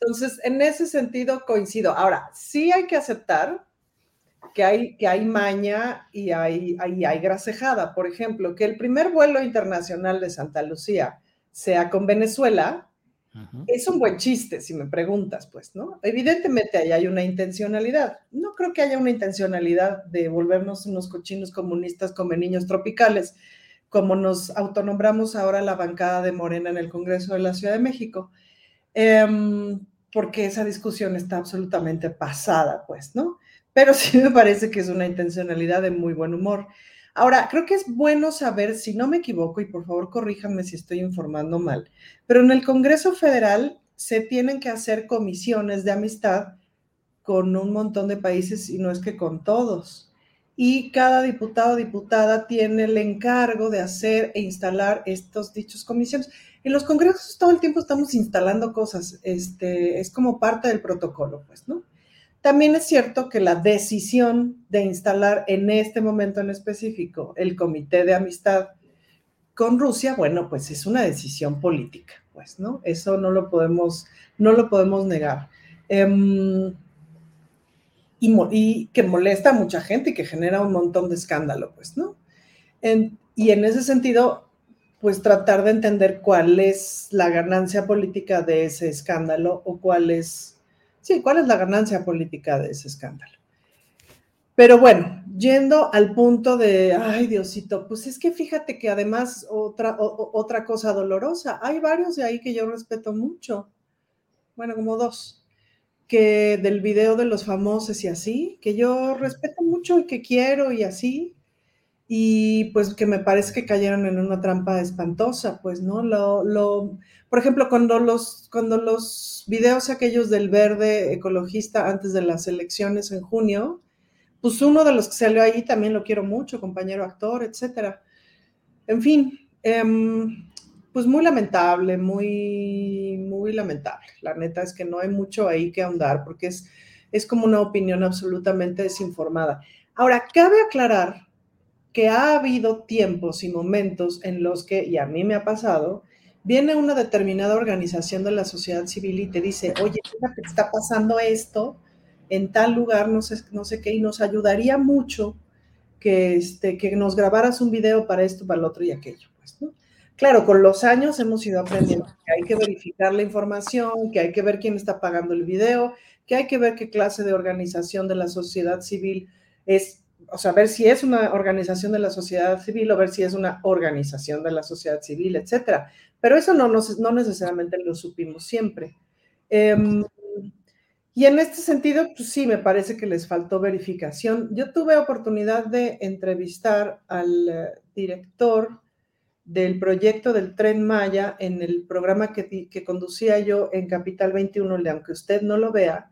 Entonces, en ese sentido coincido. Ahora, sí hay que aceptar que hay, que hay maña y hay, hay, hay grasejada. Por ejemplo, que el primer vuelo internacional de Santa Lucía sea con Venezuela, es un buen chiste, si me preguntas, pues, ¿no? Evidentemente ahí hay una intencionalidad. No creo que haya una intencionalidad de volvernos unos cochinos comunistas como niños tropicales, como nos autonombramos ahora la bancada de Morena en el Congreso de la Ciudad de México, Em, porque esa discusión está absolutamente pasada, pues, ¿no? Pero (laughs) sí me parece que es una intencionalidad de muy buen humor. Ahora, creo que es bueno saber, si no me equivoco, y por favor corríjanme si estoy informando mal, pero en el Congreso Federal se tienen que hacer comisiones de amistad con un montón de países y no es que con todos. Y cada diputado o diputada tiene el encargo de hacer e instalar estos dichos comisiones. En los congresos todo el tiempo estamos instalando cosas, este, es como parte del protocolo, pues, ¿no? También es cierto que la decisión de instalar en este momento en específico el comité de amistad con Rusia, bueno, pues es una decisión política, pues, ¿no? Eso no lo podemos, no lo podemos negar. Em, y, que molesta a mucha gente y que genera un montón de escándalo, pues, ¿no? Y en ese sentido, pues tratar de entender cuál es la ganancia política de ese escándalo o cuál es, sí, cuál es la ganancia política de ese escándalo. Pero bueno, yendo al punto de, ay Diosito, pues es que fíjate que además otra, otra cosa dolorosa, hay varios de ahí que yo respeto mucho, bueno, como dos, que del video de los famosos y así, que yo respeto mucho y que quiero y así, y pues que me parece que cayeron en una trampa espantosa, pues, ¿no? Lo, lo, por ejemplo, cuando los, cuando los videos aquellos del verde ecologista antes de las elecciones en junio, pues uno de los que salió ahí también lo quiero mucho, compañero actor, etcétera. En fin, em, pues muy lamentable, muy, muy lamentable. La neta es que no hay mucho ahí que ahondar porque es, es como una opinión absolutamente desinformada. Ahora, cabe aclarar que ha habido tiempos y momentos en los que, y a mí me ha pasado, viene una determinada organización de la sociedad civil y te dice, oye, está pasando esto en tal lugar, no sé, no sé qué, y nos ayudaría mucho que, este, que nos grabaras un video para esto, para lo otro y aquello. Pues. Claro, con los años hemos ido aprendiendo que hay que verificar la información, que hay que ver quién está pagando el video, que hay que ver qué clase de organización de la sociedad civil es o sea, ver si es una organización de la sociedad civil o ver si es una organización de la sociedad civil, etcétera. Pero eso no, nos- no necesariamente lo supimos siempre. Em, y en este sentido, pues sí, me parece que les faltó verificación. Yo tuve oportunidad de entrevistar al eh, director del proyecto del Tren Maya en el programa que, que conducía yo en Capital 21, le- aunque usted no lo vea.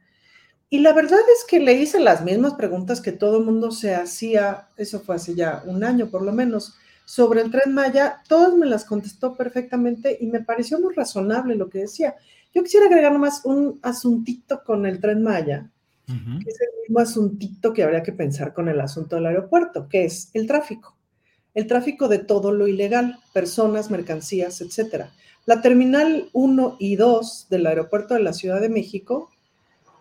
Y la verdad es que le hice las mismas preguntas que todo el mundo se hacía, eso fue hace ya un año por lo menos, sobre el tren Maya. Todas me las contestó perfectamente y me pareció muy razonable lo que decía. Yo quisiera agregar nomás un asuntito con el tren Maya, que es el mismo asuntito que habría que pensar con el asunto del aeropuerto, que es el tráfico. El tráfico de todo lo ilegal, personas, mercancías, etcétera. La terminal 1 y 2 del aeropuerto de la Ciudad de México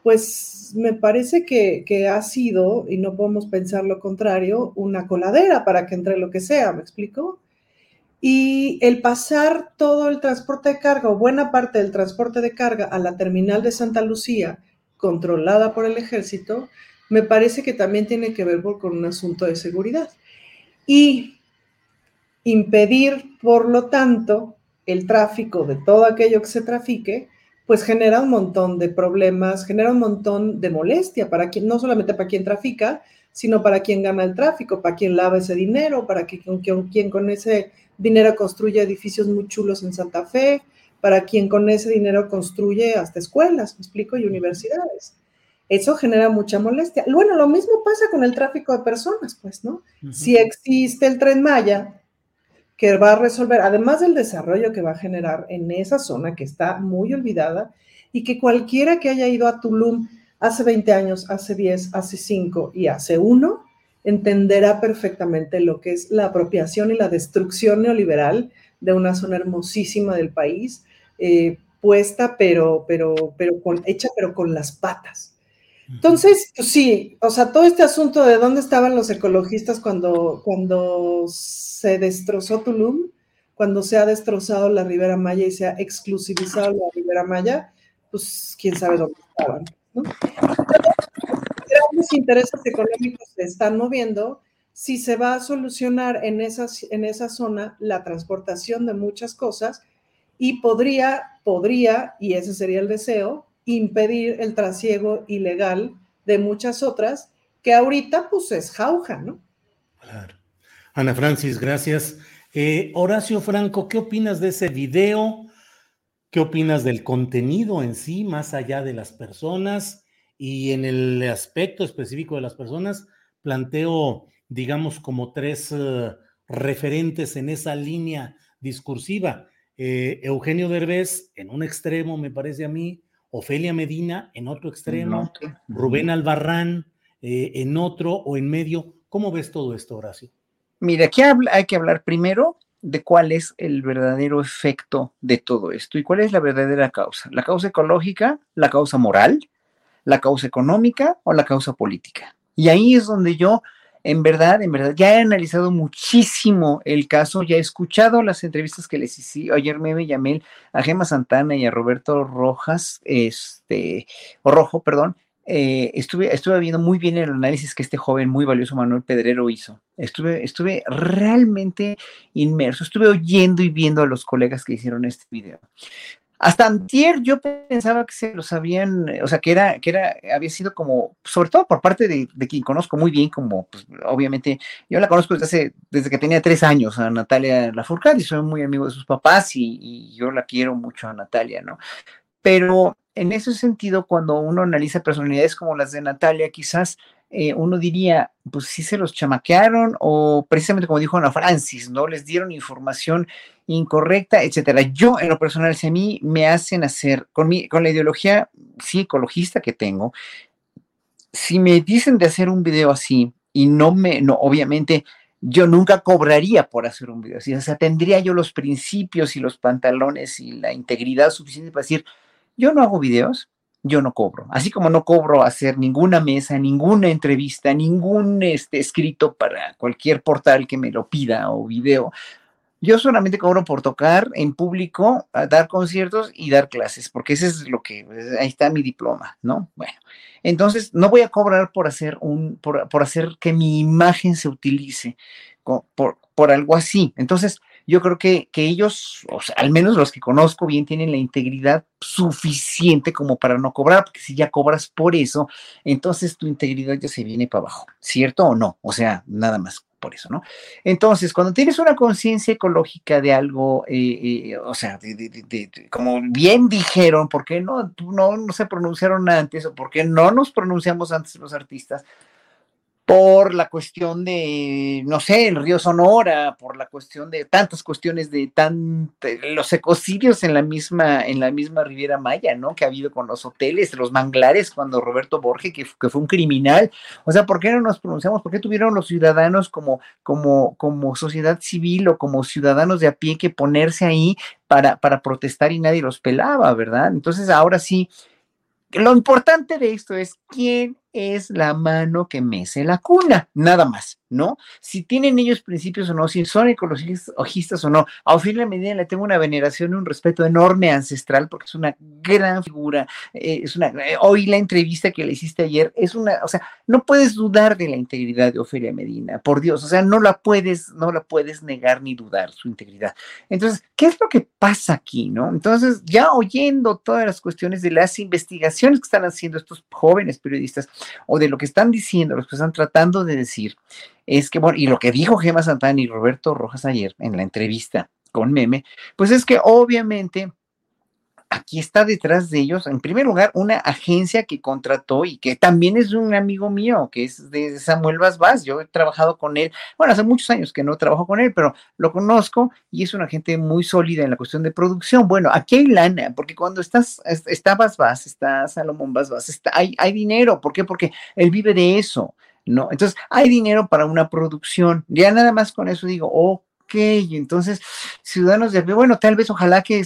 pues me parece que, ha sido, y no podemos pensar lo contrario, una coladera para que entre lo que sea, ¿me explico? Y el pasar todo el transporte de carga o buena parte del transporte de carga a la terminal de Santa Lucía, controlada por el ejército, me parece que también tiene que ver con un asunto de seguridad. Y impedir, por lo tanto, el tráfico de todo aquello que se trafique, pues genera un montón de problemas, genera un montón de molestia para quien, no solamente para quien trafica, sino para quien gana el tráfico, para quien lava ese dinero, para que, quien, quien con ese dinero construye edificios muy chulos en Santa Fe, para quien con ese dinero construye hasta escuelas, me explico, y universidades. Eso genera mucha molestia. Bueno, lo mismo pasa con el tráfico de personas, pues, ¿no? Uh -huh. Si existe el tren Maya, que va a resolver, además del desarrollo que va a generar en esa zona que está muy olvidada y que cualquiera que haya ido a Tulum hace 20 años, hace 10, hace 5 y hace 1, entenderá perfectamente lo que es la apropiación y la destrucción neoliberal de una zona hermosísima del país, eh, puesta, pero, pero, pero con, hecha, pero con las patas. Entonces, pues sí, o sea, todo este asunto de dónde estaban los ecologistas cuando, cuando se destrozó Tulum, cuando se ha destrozado la Ribera Maya y se ha exclusivizado la Ribera Maya, pues quién sabe dónde estaban. ¿no? Grandes intereses económicos se están moviendo si se va a solucionar en, esas, en esa zona la transportación de muchas cosas y podría, podría, y ese sería el deseo, impedir el trasiego ilegal de muchas otras que ahorita pues es jauja, ¿no? Claro. Ana Francis, gracias. Eh, Horacio Franco, ¿qué opinas de ese video? ¿Qué opinas del contenido en sí, más allá de las personas? Y en el aspecto específico de las personas, planteo, digamos, como tres uh, referentes en esa línea discursiva. Eh, Eugenio Derbez, en un extremo, me parece a mí, Ofelia Medina en otro extremo, Rubén Albarrán eh, en otro o en medio. ¿Cómo ves todo esto, Horacio? Mira, aquí hay que hablar primero de cuál es el verdadero efecto de todo esto y cuál es la verdadera causa. La causa ecológica, la causa moral, la causa económica o la causa política. Y ahí es donde yo, en verdad, en verdad, ya he analizado muchísimo el caso, ya he escuchado las entrevistas que les hice. Ayer me llamé a Gema Santana y a Roberto Rojas, este, o Rojo, perdón, eh, estuve, estuve viendo muy bien el análisis que este joven muy valioso Manuel Pedrero hizo. Estuve, estuve realmente inmerso, estuve oyendo y viendo a los colegas que hicieron este video. Hasta antier yo pensaba que se los habían, o sea, que era, que era, había sido como, sobre todo por parte de, de quien conozco muy bien, como, pues, obviamente, yo la conozco desde hace, desde que tenía tres años, a Natalia Lafourcade, y soy muy amigo de sus papás, y, y yo la quiero mucho a Natalia, ¿no? Pero en ese sentido, cuando uno analiza personalidades como las de Natalia, quizás eh, uno diría, pues sí se los chamaquearon o precisamente como dijo Ana Francis, ¿no? Les dieron información incorrecta, etcétera. Yo, en lo personal, si a mí me hacen hacer, con, mi, con la ideología sí ecologista que tengo, si me dicen de hacer un video así y no me, no, obviamente, yo nunca cobraría por hacer un video así, o sea, tendría yo los principios y los pantalones y la integridad suficiente para decir, yo no hago videos, yo no cobro. Así como no cobro hacer ninguna mesa, ninguna entrevista, ningún este, escrito para cualquier portal que me lo pida o video. Yo solamente cobro por tocar en público, dar conciertos y dar clases, porque ese es lo que, ahí está mi diploma, ¿no? Bueno, entonces no voy a cobrar por hacer un, por, por hacer que mi imagen se utilice por, por algo así. Entonces, yo creo que, que ellos, o sea, al menos los que conozco bien, tienen la integridad suficiente como para no cobrar, porque si ya cobras por eso, entonces tu integridad ya se viene para abajo, ¿cierto o no? O sea, nada más por eso, ¿no? Entonces, cuando tienes una conciencia ecológica de algo, eh, eh, o sea, de, de, de, como bien dijeron, ¿por qué no, no, no se pronunciaron antes o por qué no nos pronunciamos antes los artistas? Por la cuestión de, no sé, el río Sonora, por la cuestión de tantas cuestiones de tan, los ecocidios en la misma, en la misma Riviera Maya, ¿no? Que ha habido con los hoteles, los manglares, cuando Roberto Borges, que, que, fue un criminal. O sea, ¿por qué no nos pronunciamos? ¿Por qué tuvieron los ciudadanos como, como, como sociedad civil o como ciudadanos de a pie que ponerse ahí para, para protestar y nadie los pelaba, ¿verdad? Entonces, ahora sí, lo importante de esto es quién es la mano que mece la cuna, nada más, ¿no? Si tienen ellos principios o no, si son ecologistas o no. A Ofelia Medina le tengo una veneración y un respeto enorme ancestral porque es una gran figura. Eh, es una, eh, hoy la entrevista que le hiciste ayer es una, o sea, no puedes dudar de la integridad de Ofelia Medina, por Dios, o sea, no la puedes, no la puedes negar ni dudar su integridad. Entonces, ¿qué es lo que pasa aquí, no? Entonces, ya oyendo todas las cuestiones de las investigaciones que están haciendo estos jóvenes periodistas, o de lo que están diciendo, lo que están tratando de decir, es que, bueno, y lo que dijo Gema Santana y Roberto Rojas ayer en la entrevista con Meme, pues es que obviamente aquí está detrás de ellos, en primer lugar, una agencia que contrató y que también es un amigo mío, que es de Samuel Vaz. Yo he trabajado con él, bueno, hace muchos años que no trabajo con él, pero lo conozco y es una gente muy sólida en la cuestión de producción. Bueno, aquí hay lana, porque cuando estás, está Vaz, está Salomón Vaz, está, hay, hay dinero. ¿Por qué? Porque él vive de eso ¿no? Entonces, hay dinero para una producción. Ya nada más con eso digo, ok, entonces, ciudadanos de, bueno, tal vez ojalá que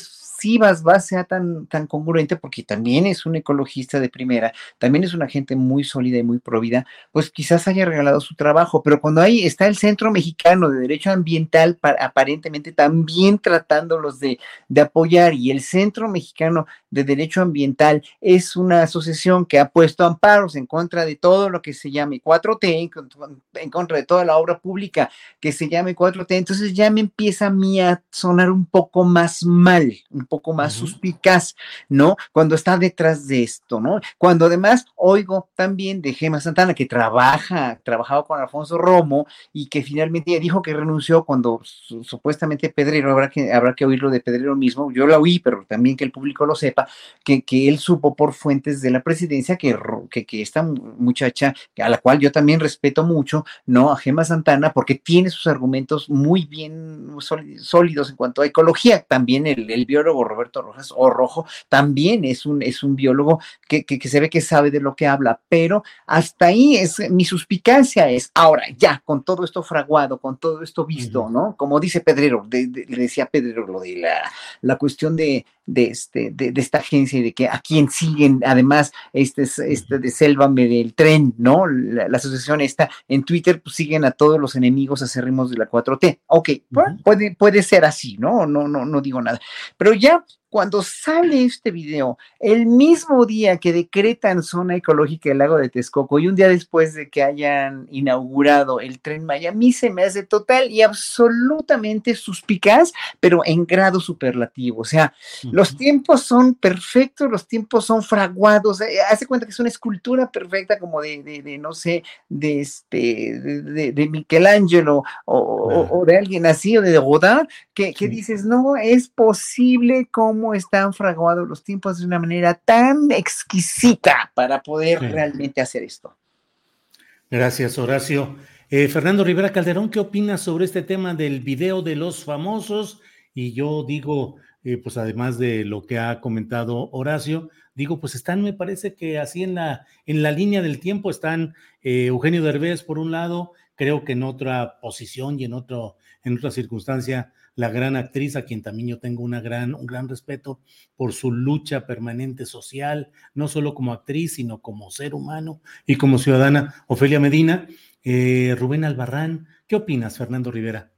Vas sea tan, tan congruente, porque también es un ecologista de primera, también es una gente muy sólida y muy provida, pues quizás haya regalado su trabajo, pero cuando ahí está el Centro Mexicano de Derecho Ambiental, aparentemente también tratándolos de, de apoyar, y el Centro Mexicano de Derecho Ambiental es una asociación que ha puesto amparos en contra de todo lo que se llame 4T, en contra de toda la obra pública que se llame 4T, entonces ya me empieza a mí a sonar un poco más mal, un poco más suspicaz, ¿no? Cuando está detrás de esto, ¿no? Cuando además oigo también de Gema Santana, que trabaja, trabajaba con Alfonso Romo y que finalmente dijo que renunció cuando supuestamente Pedrero, habrá que, habrá que oírlo de Pedrero mismo, yo la oí, pero también que el público lo sepa, que, que él supo por fuentes de la presidencia que, que, que esta muchacha, a la cual yo también respeto mucho, ¿no? A Gema Santana, porque tiene sus argumentos muy bien sólidos en cuanto a ecología, también el, el biólogo Roberto Rojas o Rojo también es un, es un biólogo que, que, se ve que sabe de lo que habla, pero hasta ahí es mi suspicacia es, ahora ya, con todo esto fraguado, con todo esto visto, ¿no? Como dice Pedrero, le decía Pedrero lo de la, la cuestión de, de, este, de, esta agencia y de que a quien siguen, además, este, este de Sélvame del tren, ¿no? La, asociación esta en Twitter, pues siguen a todos los enemigos acérrimos de la 4T. Ok, puede, puede ser así, ¿no? No, no, no digo nada. Pero ya cuando sale este video, el mismo día que decretan zona ecológica del lago de Texcoco y un día después de que hayan inaugurado el tren Maya, a mí se me hace total y absolutamente suspicaz, pero en grado superlativo. O sea, los tiempos son perfectos, los tiempos son fraguados. Eh, hace cuenta que es una escultura perfecta como de, no sé, de este, de, Michelangelo o, de alguien así, o de Godard, que, que dices, no, es posible como están fraguados los tiempos de una manera tan exquisita para poder realmente hacer esto. Gracias, Horacio. Eh, Fernando Rivera Calderón, ¿qué opinas sobre este tema del video de los famosos? Y yo digo, eh, pues además de lo que ha comentado Horacio, digo, pues están, me parece que así en la, en la línea del tiempo están eh, Eugenio Derbez por un lado, creo que en otra posición y en, otro, en otra circunstancia la gran actriz, a quien también yo tengo una gran, un gran respeto por su lucha permanente social, no solo como actriz, sino como ser humano y como ciudadana. Ofelia Medina, eh, Rubén Albarrán, ¿qué opinas, Fernando Rivera?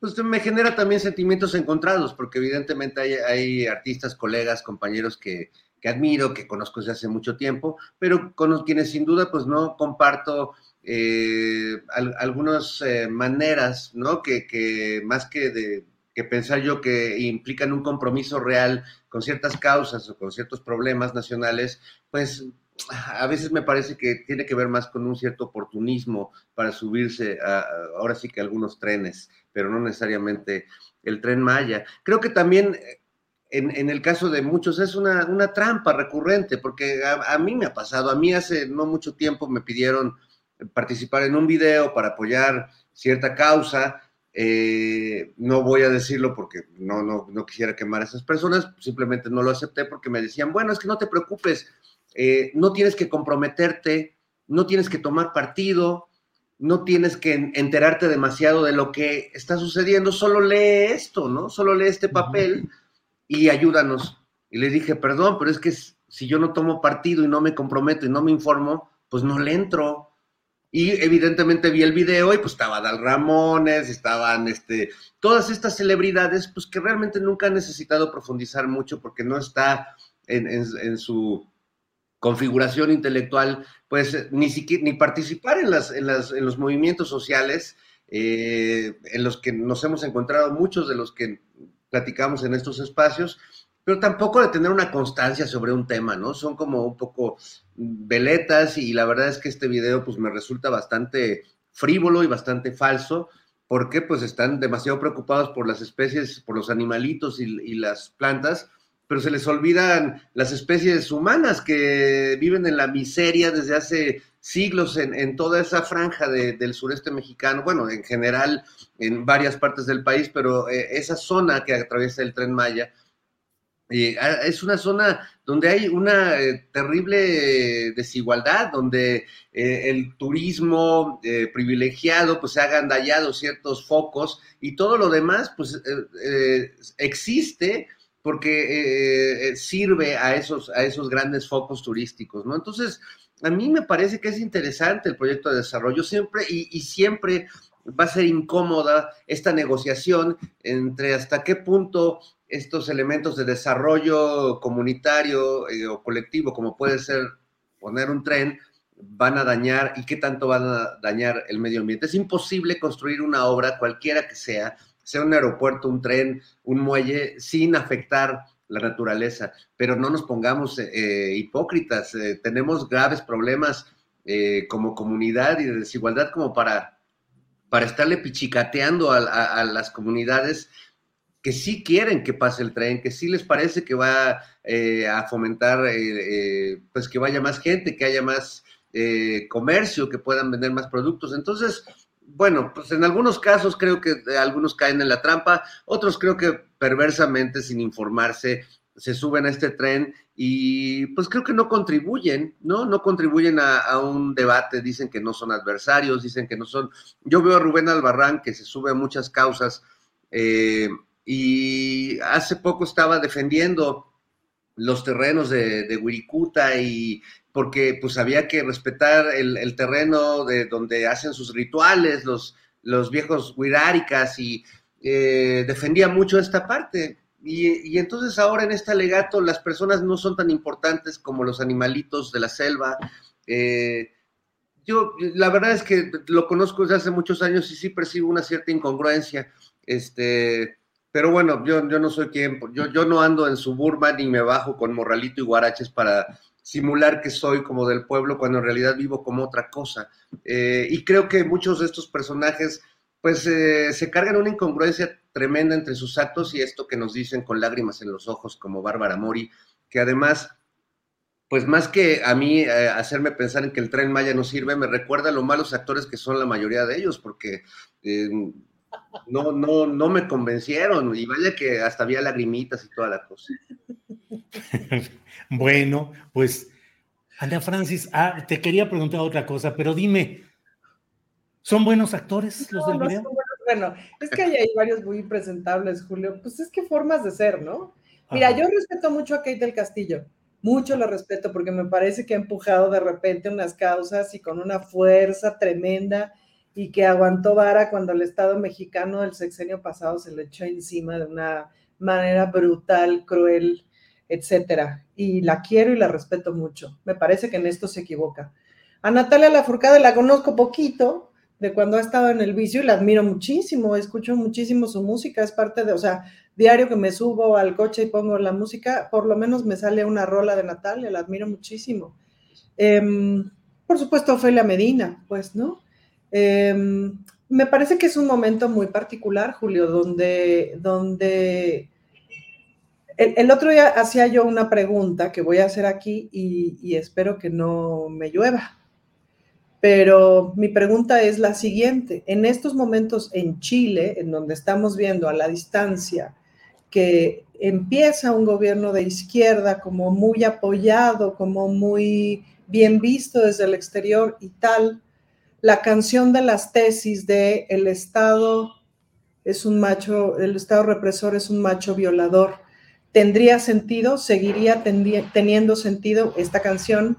Pues me genera también sentimientos encontrados, porque evidentemente hay, artistas, colegas, compañeros que, que admiro, que conozco desde hace mucho tiempo, pero con quienes sin duda pues no comparto eh, algunas eh, maneras, ¿no? Que, más que de que pensar yo que implican un compromiso real con ciertas causas o con ciertos problemas nacionales, pues a veces me parece que tiene que ver más con un cierto oportunismo para subirse a, ahora sí que algunos trenes, pero no necesariamente el tren Maya. Creo que también en, el caso de muchos es una, trampa recurrente, porque a, mí me ha pasado, a mí hace no mucho tiempo me pidieron participar en un video para apoyar cierta causa. Eh, no voy a decirlo porque no, no, no, quisiera quemar a esas personas, simplemente no lo acepté porque me decían, bueno, es que no te preocupes, eh, no tienes que comprometerte, no tienes que tomar partido, no tienes que enterarte demasiado de lo que está sucediendo, solo lee esto, ¿no? Solo lee este papel y ayúdanos. Y le dije, perdón, pero es que si yo no tomo partido y no me comprometo y no me informo, pues no le entro. Y evidentemente vi el video y pues estaba Dal Ramones, estaban este, todas estas celebridades, pues que realmente nunca han necesitado profundizar mucho porque no está en, su configuración intelectual, pues ni siquiera, ni participar en, las, en, las, en los movimientos sociales eh, en los que nos hemos encontrado muchos de los que platicamos en estos espacios, pero tampoco de tener una constancia sobre un tema, ¿no? Son como un poco veletas y la verdad es que este video pues me resulta bastante frívolo y bastante falso porque pues están demasiado preocupados por las especies, por los animalitos y, las plantas, pero se les olvidan las especies humanas que viven en la miseria desde hace siglos en, toda esa franja del sureste mexicano, bueno, en general en varias partes del país, pero eh, esa zona que atraviesa el tren Maya, Eh, es una zona donde hay una eh, terrible desigualdad, donde eh, el turismo privilegiado pues se ha agandallado ciertos focos y todo lo demás pues existe porque sirve a esos, a esos grandes focos turísticos, ¿no? Entonces, a mí me parece que es interesante el proyecto de desarrollo siempre y siempre va a ser incómoda esta negociación entre hasta qué punto estos elementos de desarrollo comunitario eh, o colectivo, como puede ser poner un tren, van a dañar y qué tanto van a dañar el medio ambiente. Es imposible construir una obra, cualquiera que sea, sea un aeropuerto, un tren, un muelle, sin afectar la naturaleza. Pero no nos pongamos eh, eh, hipócritas, tenemos graves problemas como comunidad y de desigualdad como para, para estarle pichicateando a las comunidades que sí quieren que pase el tren, que sí les parece que va eh, a fomentar, eh, eh, pues que vaya más gente, que haya más comercio, que puedan vender más productos. Entonces, bueno, pues en algunos casos creo que algunos caen en la trampa, otros creo que perversamente, sin informarse, se suben a este tren y pues creo que no contribuyen, ¿no? No contribuyen a, a, un debate, dicen que no son adversarios, dicen que no son... Yo veo a Rubén Albarrán que se sube a muchas causas eh, y hace poco estaba defendiendo los terrenos de, de Wirikuta y porque pues había que respetar el, terreno de donde hacen sus rituales los, los viejos wiráricas y eh, defendía mucho esta parte. Y, entonces ahora en este alegato las personas no son tan importantes como los animalitos de la selva. Eh, yo la verdad es que lo conozco desde hace muchos años y sí percibo una cierta incongruencia. Este, pero bueno, yo, yo no soy quien, yo, yo no ando en suburban ni me bajo con morralito y guaraches para simular que soy como del pueblo cuando en realidad vivo como otra cosa. Eh, y creo que muchos de estos personajes pues eh, se cargan una incongruencia tremenda entre sus actos y esto que nos dicen con lágrimas en los ojos como Bárbara Mori, que además, pues más que a mí eh, hacerme pensar en que el tren Maya no sirve, me recuerda a lo malos actores que son la mayoría de ellos, porque no, no, no me convencieron. Y vaya que hasta había lagrimitas y toda la cosa. (laughs) bueno, pues, Ana Francis, ah, te quería preguntar otra cosa, pero dime, ¿son buenos actores los del video? bueno, es que hay, varios muy impresentables, Julio. Pues es que formas de ser, ¿no? Mira, yo respeto mucho a Kate del Castillo, mucho lo respeto porque me parece que ha empujado de repente unas causas y con una fuerza tremenda y que aguantó vara cuando el Estado mexicano del sexenio pasado se le echó encima de una manera brutal, cruel, etcétera. Y la quiero y la respeto mucho. Me parece que en esto se equivoca. A Natalia Lafourcade la conozco poquito, de cuando ha estado en el vicio y la admiro muchísimo, escucho muchísimo su música, es parte de, o sea, diario que me subo al coche y pongo la música, por lo menos me sale una rola de Natalia, la admiro muchísimo. Em, por supuesto, Ofelia Medina, pues, ¿no? Em, me parece que es un momento muy particular, Julio, donde, donde el, otro día hacía yo una pregunta que voy a hacer aquí y, espero que no me llueva. Pero mi pregunta es la siguiente. En estos momentos en Chile, en donde estamos viendo a la distancia que empieza un gobierno de izquierda como muy apoyado, como muy bien visto desde el exterior y tal, la canción de las tesis de el Estado es un macho, el Estado represor es un macho violador, ¿tendría sentido? ¿Seguiría teniendo sentido esta canción,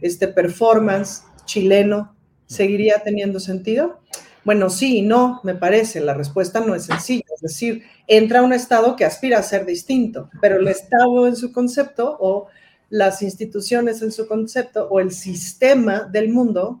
este performance chileno? ¿Seguiría teniendo sentido? Bueno, sí y no, me parece. La respuesta no es sencilla. Es decir, entra un Estado que aspira a ser distinto, pero el Estado en su concepto o las instituciones en su concepto o el sistema del mundo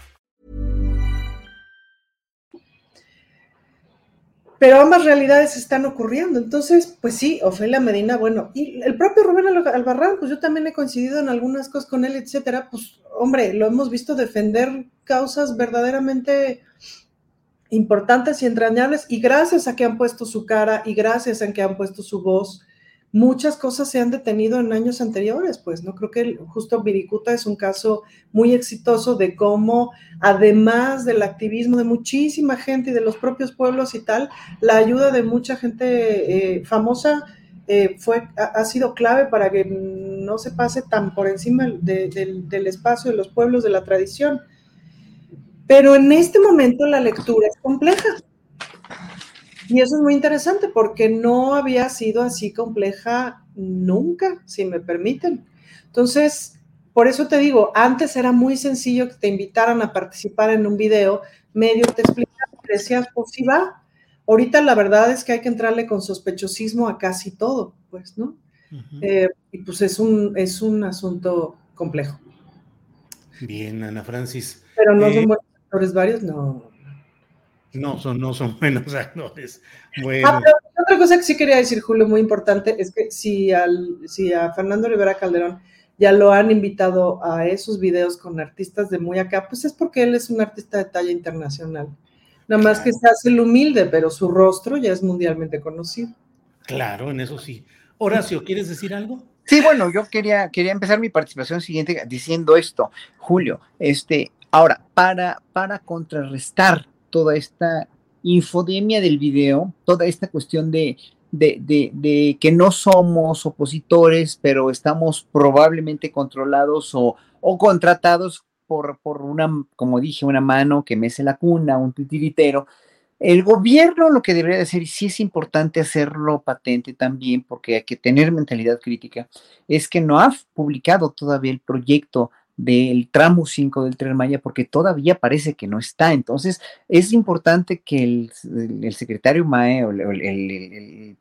Pero ambas realidades están ocurriendo. Entonces, pues sí, Ofelia Medina, bueno, y el propio Rubén Albarrán, pues yo también he coincidido en algunas cosas con él, etcétera. Pues, hombre, lo hemos visto defender causas verdaderamente importantes y entrañables, y gracias a que han puesto su cara y gracias a que han puesto su voz, muchas cosas se han detenido en años anteriores, pues no creo que justo Viricuta es un caso muy exitoso de cómo, además del activismo de muchísima gente y de los propios pueblos y tal, la ayuda de mucha gente eh, famosa eh, fue, ha, sido clave para que no se pase tan por encima del espacio de los pueblos de la tradición. Pero en este momento la lectura es compleja. Y eso es muy interesante porque no había sido así compleja nunca, si me permiten. Entonces, por eso te digo, antes era muy sencillo que te invitaran a participar en un video, medio te explicaban, decías, pues sí va. Ahorita la verdad es que hay que entrarle con sospechosismo a casi todo, pues, ¿no? Eh, y pues es un, es un asunto complejo. Bien, Ana Francis. Pero no son eh, buenos actores varios, no. No, son, no son buenos (laughs) actores. Ah, otra cosa que sí quería decir, Julio, muy importante, es que si, al, si a Fernando Rivera Calderón ya lo han invitado a esos videos con artistas de muy acá, pues es porque él es un artista de talla internacional. Nada más que se hace el humilde, pero su rostro ya es mundialmente conocido. Claro, en eso sí. Horacio, ¿quieres decir algo? Sí, bueno, yo quería, quería empezar mi participación siguiente diciendo esto, Julio. Este, ahora, para, para contrarrestar toda esta infodemia del video, toda esta cuestión de, de, que no somos opositores, pero estamos probablemente controlados o, contratados por, por, una, como dije, una mano que mece la cuna, un titiritero. El gobierno lo que debería hacer, y sí es importante hacerlo patente también, porque hay que tener mentalidad crítica, es que no ha publicado todavía el proyecto del tramo 5 del Tren Maya porque todavía parece que no está. Entonces, es importante que el, secretario MAE o el,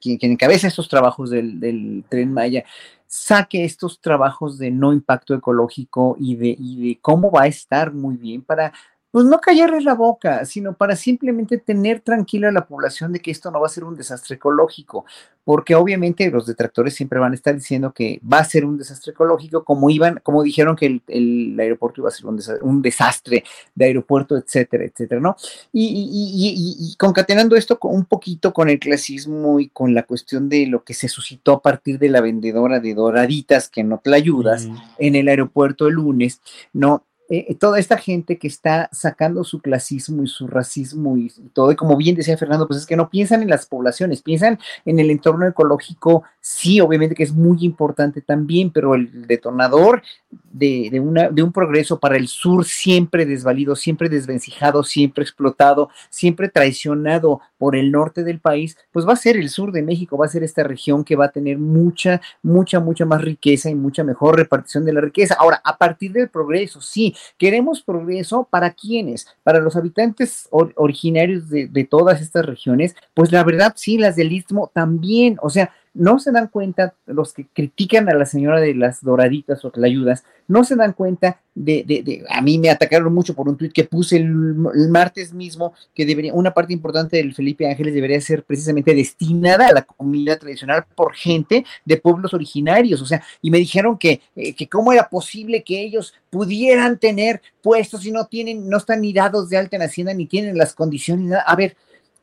quien, encabeza estos trabajos del, del, Tren Maya saque estos trabajos de no impacto ecológico y y de cómo va a estar muy bien para pues no callarles la boca, sino para simplemente tener tranquila a la población de que esto no va a ser un desastre ecológico, porque obviamente los detractores siempre van a estar diciendo que va a ser un desastre ecológico, como iban, como dijeron que el, aeropuerto iba a ser un desastre, de aeropuerto, etcétera, etcétera, ¿no? Y, concatenando esto un poquito con el clasismo y con la cuestión de lo que se suscitó a partir de la vendedora de doraditas que no te ayudas en el aeropuerto el lunes, ¿no? Eh, toda esta gente que está sacando su clasismo y su racismo y, todo, y como bien decía Fernando, pues es que no piensan en las poblaciones, piensan en el entorno ecológico, sí, obviamente que es muy importante también, pero el detonador de, una, de un progreso para el sur siempre desvalido, siempre desvencijado, siempre explotado, siempre traicionado por el norte del país, pues va a ser el sur de México, va a ser esta región que va a tener mucha, mucha, mucha más riqueza y mucha mejor repartición de la riqueza. Ahora, a partir del progreso, sí, Queremos progreso para quienes, para los habitantes originarios de, de todas estas regiones, pues la verdad sí, las del istmo también, o sea, no se dan cuenta, los que critican a la señora de las doraditas o ayudas, no se dan cuenta de, de, a mí me atacaron mucho por un tuit que puse el, martes mismo, que debería, una parte importante del Felipe Ángeles debería ser precisamente destinada a la comida tradicional por gente de pueblos originarios, o sea, y me dijeron que, eh, que cómo era posible que ellos pudieran tener puestos y no tienen, no están ni dados de alta en Hacienda, ni tienen las condiciones, a ver,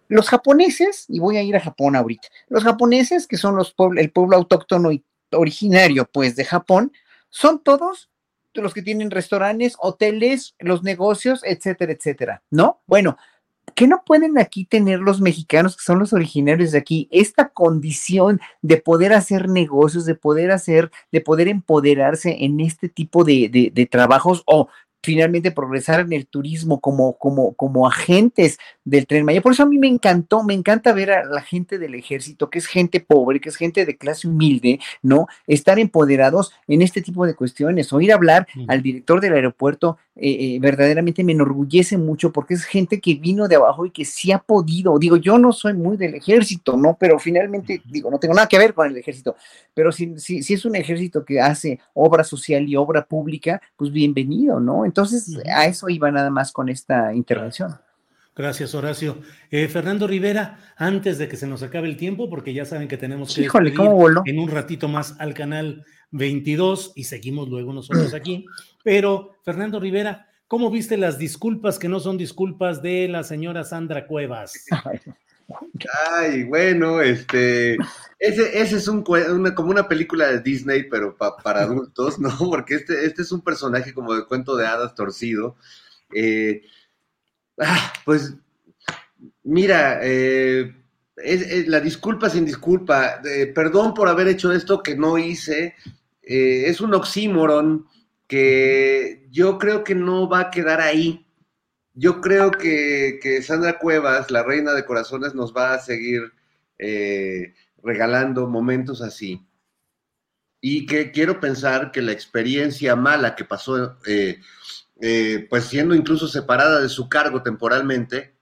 los japoneses, y voy a ir a Japón ahorita, los japoneses, que son los el pueblo autóctono y originario, pues, de Japón, son todos los que tienen restaurantes, hoteles, los negocios, etcétera, etcétera, ¿no? Bueno, ¿qué no pueden aquí tener los mexicanos que son los originarios de aquí? Esta condición de poder hacer negocios, de poder hacer, de poder empoderarse en este tipo de, de trabajos o finalmente progresar en el turismo como, como, como agentes del tren Maya. Por eso a mí me encantó, me encanta ver a la gente del ejército, que es gente pobre, que es gente de clase humilde, ¿no? Estar empoderados en este tipo de cuestiones. Oír hablar al director del aeropuerto eh, eh, verdaderamente me enorgullece mucho porque es gente que vino de abajo y que sí ha podido. Digo, yo no soy muy del ejército, ¿no? Pero finalmente, digo, no tengo nada que ver con el ejército, pero si, si, si es un ejército que hace obra social y obra pública, pues bienvenido, ¿no? Entonces, a eso iba nada más con esta intervención. Gracias, Horacio. Eh, Fernando Rivera, antes de que se nos acabe el tiempo, porque ya saben que tenemos que Híjole, ¿cómo voló? en un ratito más al canal 22 y seguimos luego nosotros aquí. Pero, Fernando Rivera, ¿cómo viste las disculpas que no son disculpas de la señora Sandra Cuevas? (laughs) Ay, bueno, este, ese, ese es un, una, como una película de Disney, pero pa- para adultos, ¿no? (laughs) Porque este, este es un personaje como de cuento de hadas torcido. Eh, ah, pues, mira, eh, es, es la disculpa sin disculpa, perdón por haber hecho esto que no hice, eh, es un oxímoron que yo creo que no va a quedar ahí. Yo creo que, Sandra Cuevas, la reina de corazones, nos va a seguir eh, regalando momentos así. Y que quiero pensar que la experiencia mala que pasó, eh, eh, pues siendo incluso separada de su cargo temporalmente,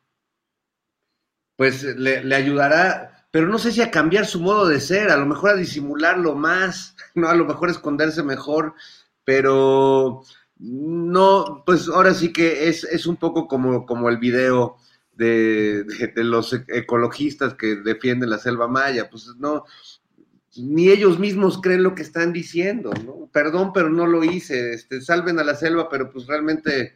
pues le, le ayudará, pero no sé si a cambiar su modo de ser, a lo mejor a disimularlo más, (laughs) no, a lo mejor a esconderse mejor, pero no, pues ahora sí que es, es un poco como, como el video de, de- de los e- ecologistas que defienden la selva maya, pues no, ni ellos mismos creen lo que están diciendo, ¿no? Perdón, pero no lo hice, este, salven a la selva, pero pues realmente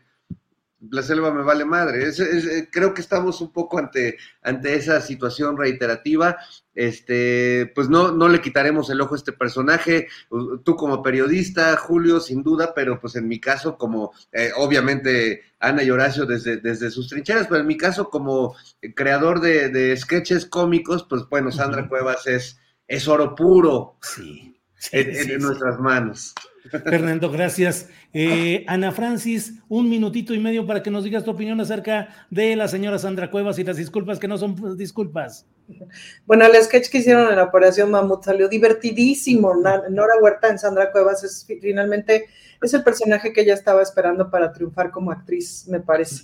la selva me vale madre. Es- es- eh, creo que estamos un poco ante, ante esa situación reiterativa. Este, pues no, no le quitaremos el ojo a este personaje. Tú como periodista, Julio, sin duda, pero pues en mi caso, como eh, obviamente Ana y Horacio desde, desde sus trincheras, pero en mi caso como creador de, de sketches cómicos, pues bueno, Sandra Cuevas es, es oro puro sí, en- sí, en nuestras manos. Fernando, gracias. Eh, Ana Francis, un minutito y medio para que nos digas tu opinión acerca de la señora Sandra Cuevas y las disculpas que no son disculpas. Bueno, el sketch que hicieron en la Operación Mamut salió divertidísimo. Nora Huerta en Sandra Cuevas es finalmente es el personaje que ella estaba esperando para triunfar como actriz, me parece.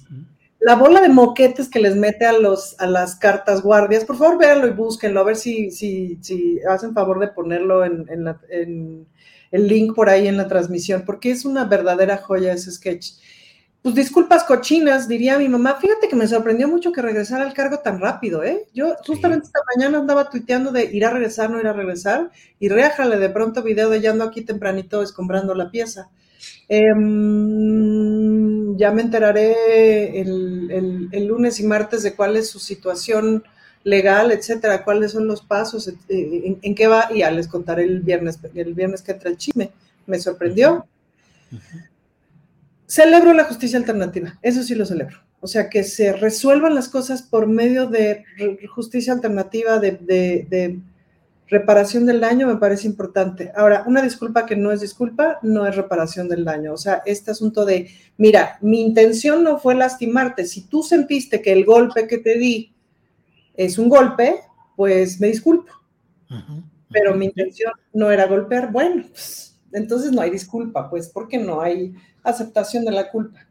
La bola de moquetes que les mete a los a las cartas guardias, por favor véanlo y búsquenlo, a ver si, si, si hacen favor de ponerlo en, en la- en el link por ahí en la transmisión, porque es una verdadera joya ese sketch. Pues disculpas cochinas, diría mi mamá. Fíjate que me sorprendió mucho que regresara al cargo tan rápido, ¿eh? Yo justamente esta mañana andaba tuiteando de ir a regresar, no ir a regresar, y réjale de pronto video de ya ando aquí tempranito escombrando la pieza. Em, ya me enteraré el, el- el lunes y martes de cuál es su situación legal, etcétera, cuáles son los pasos, eh, en, en qué va, y ya les contaré el viernes, el viernes que entra el chisme. Me sorprendió. Celebro la justicia alternativa, eso sí lo celebro. O sea, que se resuelvan las cosas por medio de justicia alternativa, de, de- de reparación del daño, me parece importante. Ahora, una disculpa que no es disculpa, no es reparación del daño. O sea, este asunto de, mira, mi intención no fue lastimarte. Si tú sentiste que el golpe que te di es un golpe, pues me disculpo. Pero mi intención no era golpear. Bueno, pues, entonces no hay disculpa, pues, porque no hay aceptación de la culpa.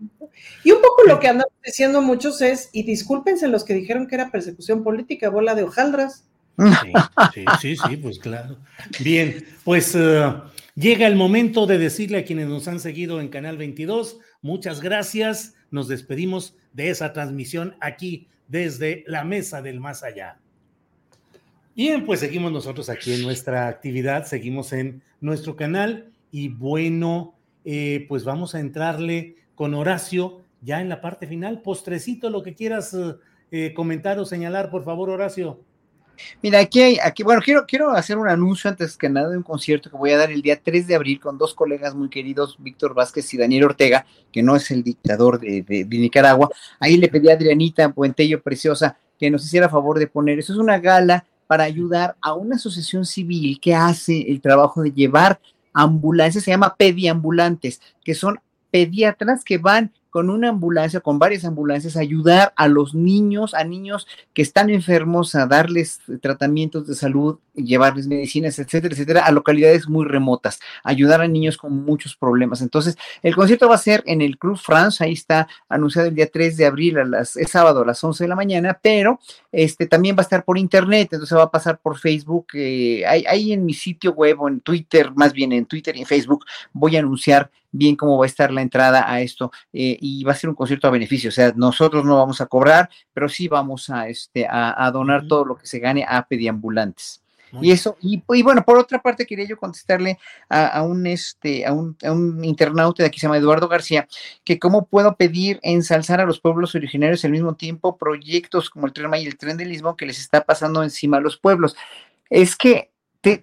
Y un poco lo que andan diciendo muchos es, y discúlpense los que dijeron que era persecución política, bola de hojaldras. Sí, sí, sí, sí, (laughs) pues claro. Bien, pues eh, llega el momento de decirle a quienes nos han seguido en Canal 22, muchas gracias. Nos despedimos de esa transmisión aquí desde la Mesa del Más Allá. Bien, pues seguimos nosotros aquí en nuestra actividad, seguimos en nuestro canal y bueno, eh, pues vamos a entrarle con Horacio ya en la parte final. Postrecito, lo que quieras eh, comentar o señalar, por favor, Horacio. Mira, aquí hay, aquí, bueno, quiero, quiero hacer un anuncio antes que nada de un concierto que voy a dar el día 3 de abril con dos colegas muy queridos, Víctor Vázquez y Daniel Ortega, que no es el dictador de, de- Nicaragua. Ahí le pedí a Adrianita Puentello Preciosa que nos hiciera favor de poner. Eso es una gala para ayudar a una asociación civil que hace el trabajo de llevar ambulancias, se llama pediambulantes, que son pediatras que van con una ambulancia, con varias ambulancias, ayudar a los niños, a niños que están enfermos, a darles tratamientos de salud, llevarles medicinas, etcétera, etcétera, a localidades muy remotas, ayudar a niños con muchos problemas. Entonces, el concierto va a ser en el Club France, ahí está anunciado el día 3 de abril, a las, es sábado a las 11 de la mañana, pero este también va a estar por internet, entonces va a pasar por Facebook, eh, ahí en mi sitio web o en Twitter, más bien en Twitter y en Facebook, voy a anunciar bien cómo va a estar la entrada a esto eh, y va a ser un concierto a beneficio, o sea, nosotros no vamos a cobrar, pero sí vamos a, este, a, donar todo lo que se gane a pediambulantes. Y eso, y, bueno, por otra parte quería yo contestarle a, un este, a un, a un, internauta de aquí se llama Eduardo García, que cómo puedo pedir ensalzar a los pueblos originarios al mismo tiempo proyectos como el Tren y el Tren del Istmo que les está pasando encima a los pueblos. Es que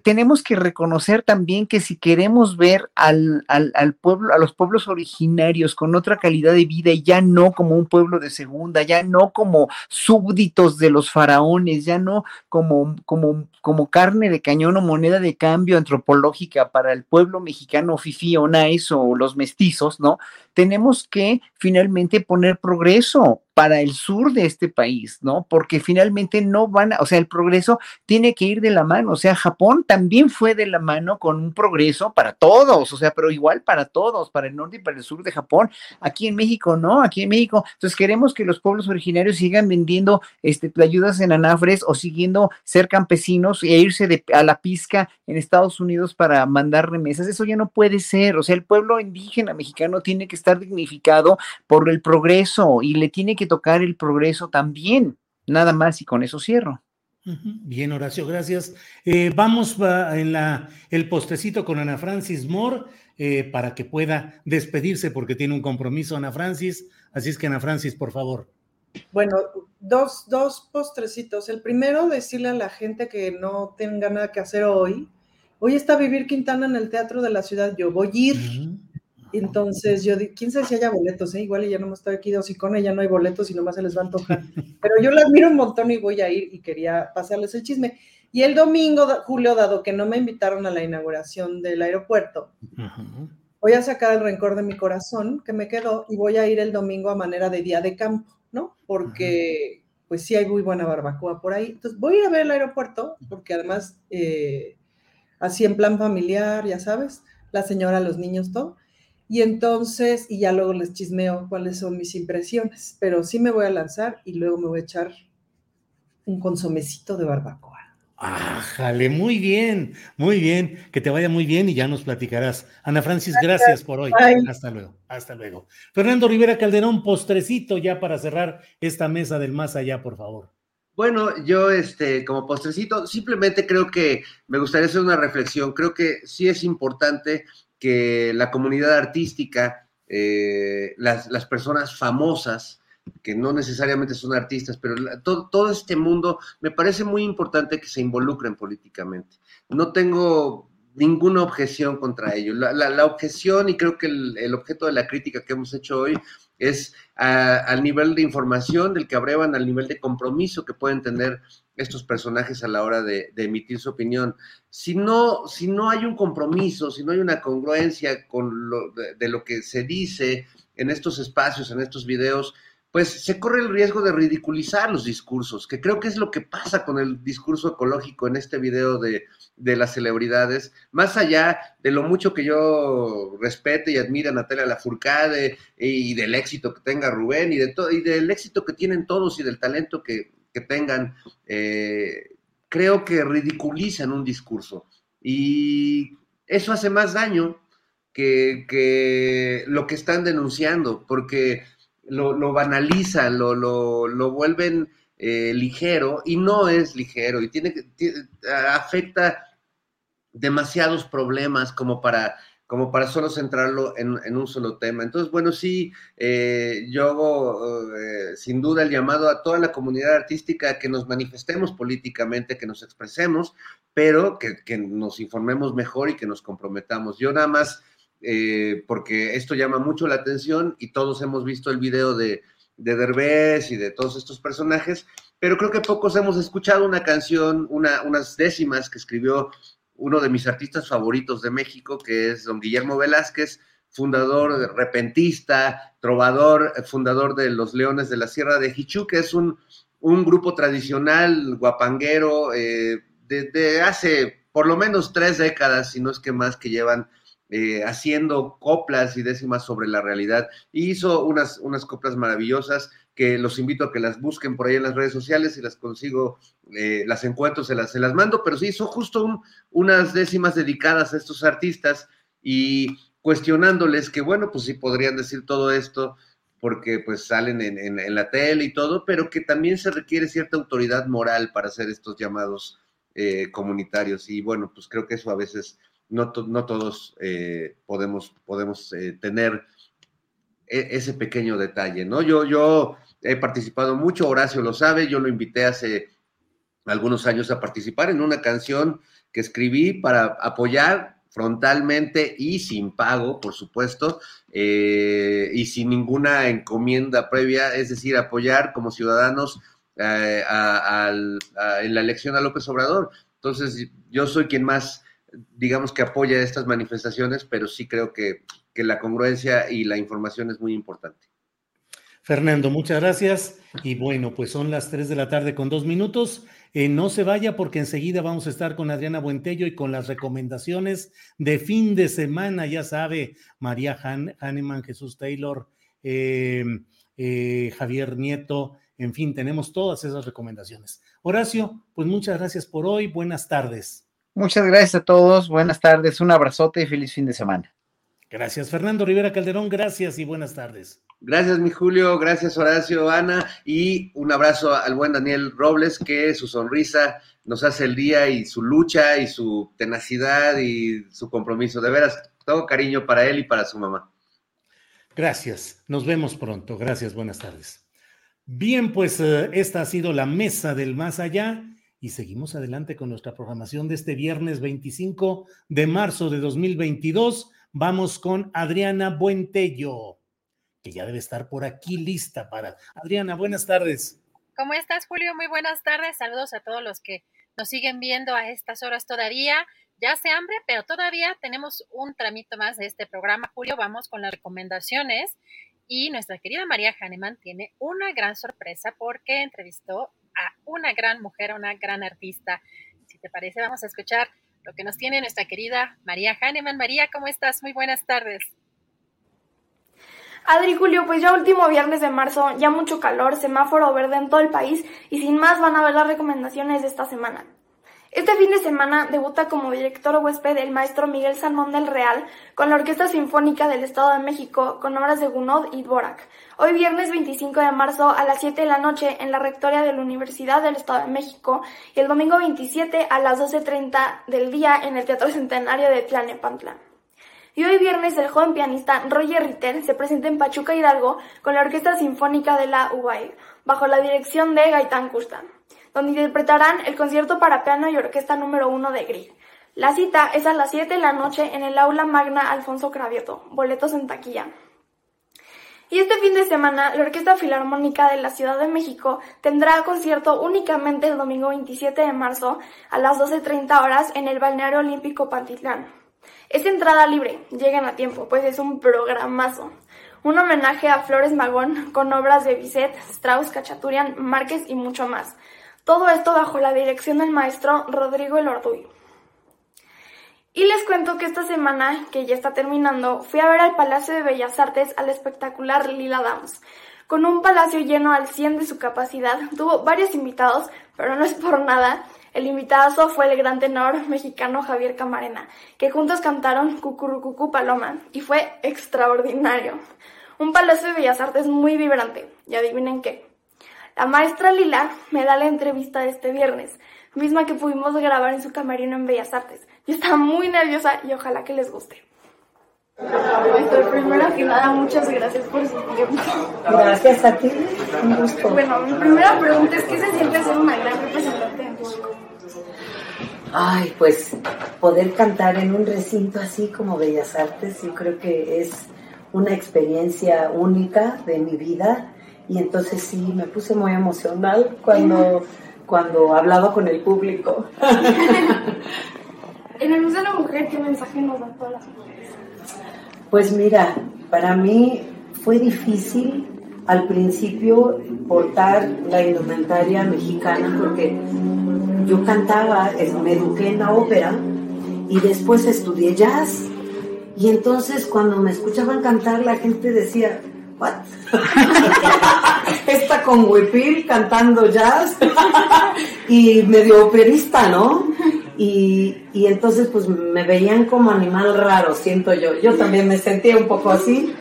tenemos que reconocer también que si queremos ver al, al, pueblo, a los pueblos originarios con otra calidad de vida y ya no como un pueblo de segunda, ya no como súbditos de los faraones, ya no como, como, como carne de cañón o moneda de cambio antropológica para el pueblo mexicano fifi o nice o los mestizos, ¿no? Tenemos que finalmente poner progreso para el sur de este país, ¿no? Porque finalmente no van a, o sea, el progreso tiene que ir de la mano, o sea, Japón también fue de la mano con un progreso para todos, o sea, pero igual para todos, para el norte y para el sur de Japón. Aquí en México, no, aquí en México. Entonces queremos que los pueblos originarios sigan vendiendo este, ayudas en anafres o siguiendo ser campesinos e irse de, a la pizca en Estados Unidos para mandar remesas. Eso ya no puede ser, o sea, el pueblo indígena mexicano tiene que estar dignificado por el progreso y le tiene que tocar el progreso también. Nada más y con eso cierro. Bien, Horacio, gracias. Eh, vamos en la, el postecito con Ana Francis Moore eh, para que pueda despedirse porque tiene un compromiso Ana Francis. Así es que Ana Francis, por favor. Bueno, dos, dos postrecitos. El primero, decirle a la gente que no tenga nada que hacer hoy. Hoy está Vivir Quintana en el Teatro de la Ciudad. Yo voy a ir. Entonces yo quién sabe si haya boletos, ¿eh? igual ya no me estoy aquí dos con ya no hay boletos y nomás se les va a antojar. (laughs) Pero yo la admiro un montón y voy a ir y quería pasarles el chisme. Y el domingo, Julio, dado que no me invitaron a la inauguración del aeropuerto, voy a sacar el rencor de mi corazón que me quedó y voy a ir el domingo a manera de día de campo, ¿no? Porque pues sí hay muy buena barbacoa por ahí. Entonces voy a ir a ver el aeropuerto porque además eh, así en plan familiar, ya sabes, la señora, los niños, todo y entonces, y ya luego les chismeo cuáles son mis impresiones, pero sí me voy a lanzar y luego me voy a echar un consomecito de barbacoa. Ájale, muy bien, muy bien, que te vaya muy bien y ya nos platicarás. Ana Francis, gracias, por hoy. Hasta luego, hasta luego. Fernando Rivera Calderón, postrecito ya para cerrar esta mesa del más allá, por favor. Bueno, yo este, como postrecito, simplemente creo que me gustaría hacer una reflexión. Creo que sí es importante que la comunidad artística, eh, las, personas famosas, que no necesariamente son artistas, pero todo, todo, este mundo me parece muy importante que se involucren políticamente. No tengo ninguna objeción contra ello. La, objeción y creo que el, objeto de la crítica que hemos hecho hoy es al nivel de información del que abrevan, al nivel de compromiso que pueden tener estos personajes a la hora de, emitir su opinión. Si no, si no hay un compromiso, si no hay una congruencia con lo, de, lo que se dice en estos espacios, en estos videos, pues se corre el riesgo de ridiculizar los discursos, que creo que es lo que pasa con el discurso ecológico en este video de, las celebridades, más allá de lo mucho que yo respete y admire a Natalia Lafourcade y del éxito que tenga Rubén y, de todo, y del éxito que tienen todos y del talento que, que tengan, eh, creo que ridiculizan un discurso. Y eso hace más daño que, lo que están denunciando, porque lo, banalizan, lo, lo, vuelven eh, ligero y no es ligero y tiene, tiene afecta demasiados problemas como para como para solo centrarlo en, un solo tema. Entonces, bueno, sí, eh, yo hago eh, sin duda el llamado a toda la comunidad artística que nos manifestemos políticamente, que nos expresemos, pero que, nos informemos mejor y que nos comprometamos. Yo nada más, porque esto llama mucho la atención y todos hemos visto el video de, de Derbez y de todos estos personajes, pero creo que pocos hemos escuchado una canción, una, unas décimas que escribió uno de mis artistas favoritos de México, que es don Guillermo Velázquez, fundador, repentista, trovador, fundador de los Leones de la Sierra de Hichu, que es un, un grupo tradicional guapanguero eh, desde hace por lo menos tres décadas, si no es que más, que llevan eh, haciendo coplas y décimas sobre la realidad. Y hizo unas, unas coplas maravillosas que los invito a que las busquen por ahí en las redes sociales y las consigo, eh, las encuentro, se las, se las mando, pero sí hizo justo unas décimas dedicadas a estos artistas y cuestionándoles que, bueno, pues sí podrían decir todo esto porque pues salen en, la tele y todo, pero que también se requiere cierta autoridad moral para hacer estos llamados eh, comunitarios. Y bueno, pues creo que eso a veces no, no todos eh, podemos, podemos eh, tener e, ese pequeño detalle, ¿no? Yo, yo he participado mucho, Horacio lo sabe, yo lo invité hace algunos años a participar en una canción que escribí para apoyar frontalmente y sin pago, por supuesto, eh, y sin ninguna encomienda previa, es decir, apoyar como ciudadanos eh, en la elección a López Obrador. Entonces, yo soy quien más, digamos que apoya estas manifestaciones, pero sí creo que, que la congruencia y la información es muy importante. Fernando, muchas gracias. Y bueno, pues son las 3 de la tarde con dos minutos. Eh, no se vaya porque enseguida vamos a estar con Adriana Buentello y con las recomendaciones de fin de semana. Ya sabe, María Han, Hahnemann, Jesús Taylor, eh, eh, Javier Nieto, en fin, tenemos todas esas recomendaciones. Horacio, pues muchas gracias por hoy. Buenas tardes. Muchas gracias a todos. Buenas tardes. Un abrazote y feliz fin de semana. Gracias, Fernando Rivera Calderón. Gracias y buenas tardes. Gracias, mi Julio. Gracias, Horacio, Ana. Y un abrazo al buen Daniel Robles, que su sonrisa nos hace el día y su lucha y su tenacidad y su compromiso. De veras, todo cariño para él y para su mamá. Gracias. Nos vemos pronto. Gracias. Buenas tardes. Bien, pues eh, esta ha sido la mesa del más allá y seguimos adelante con nuestra programación de este viernes 25 de marzo de 2022. Vamos con Adriana Buentello que ya debe estar por aquí lista para. Adriana, buenas tardes. ¿Cómo estás, Julio? Muy buenas tardes. Saludos a todos los que nos siguen viendo a estas horas todavía. Ya hace hambre, pero todavía tenemos un tramito más de este programa, Julio. Vamos con las recomendaciones. Y nuestra querida María Hahnemann tiene una gran sorpresa porque entrevistó a una gran mujer, a una gran artista. Si te parece, vamos a escuchar lo que nos tiene nuestra querida María Hahnemann. María, ¿cómo estás? Muy buenas tardes. Adri Julio, pues ya último viernes de marzo, ya mucho calor, semáforo verde en todo el país y sin más van a ver las recomendaciones de esta semana. Este fin de semana debuta como director huésped el maestro Miguel Salmón del Real con la Orquesta Sinfónica del Estado de México con obras de Gounod y Dvorak. Hoy viernes 25 de marzo a las 7 de la noche en la Rectoría de la Universidad del Estado de México y el domingo 27 a las 12.30 del día en el Teatro Centenario de Tlalnepantla. Y hoy viernes el joven pianista Roger Ritter se presenta en Pachuca Hidalgo con la Orquesta Sinfónica de la UBAI, bajo la dirección de Gaitán Custa, donde interpretarán el concierto para piano y orquesta número uno de Grieg. La cita es a las 7 de la noche en el aula magna Alfonso Cravioto, boletos en taquilla. Y este fin de semana, la Orquesta Filarmónica de la Ciudad de México tendrá concierto únicamente el domingo 27 de marzo a las 12.30 horas en el Balneario Olímpico Pantitlán. Es entrada libre, lleguen a tiempo, pues es un programazo. Un homenaje a Flores Magón con obras de Bizet, Strauss, Cachaturian, Márquez y mucho más. Todo esto bajo la dirección del maestro Rodrigo Elorduy. Y les cuento que esta semana, que ya está terminando, fui a ver al Palacio de Bellas Artes al espectacular Lila Downs. Con un palacio lleno al 100 de su capacidad, tuvo varios invitados, pero no es por nada, el invitado fue el gran tenor mexicano Javier Camarena, que juntos cantaron Cucurucucu Paloma y fue extraordinario. Un palacio de bellas artes muy vibrante. Y adivinen qué. La maestra Lila me da la entrevista de este viernes, misma que pudimos grabar en su camerino en Bellas Artes. Yo estaba muy nerviosa y ojalá que les guste. Maestra, primero que nada, muchas gracias por su tiempo. Gracias a ti, un gusto. Bueno, mi primera pregunta es, ¿qué se siente ser una gran representante México? Ay, pues poder cantar en un recinto así como Bellas Artes, yo creo que es una experiencia única de mi vida y entonces sí me puse muy emocional cuando, cuando hablaba con el público. (laughs) En el Museo de la Mujer, ¿qué mensaje nos dan todas las mujeres? Pues mira, para mí fue difícil al principio portar la indumentaria mexicana porque yo cantaba, me eduqué en la ópera y después estudié jazz. Y entonces cuando me escuchaban cantar la gente decía, ¿what? (laughs) Esta con huipil cantando jazz (laughs) y medio operista, ¿no? Y, y entonces pues me veían como animal raro, siento yo. Yo también me sentía un poco así,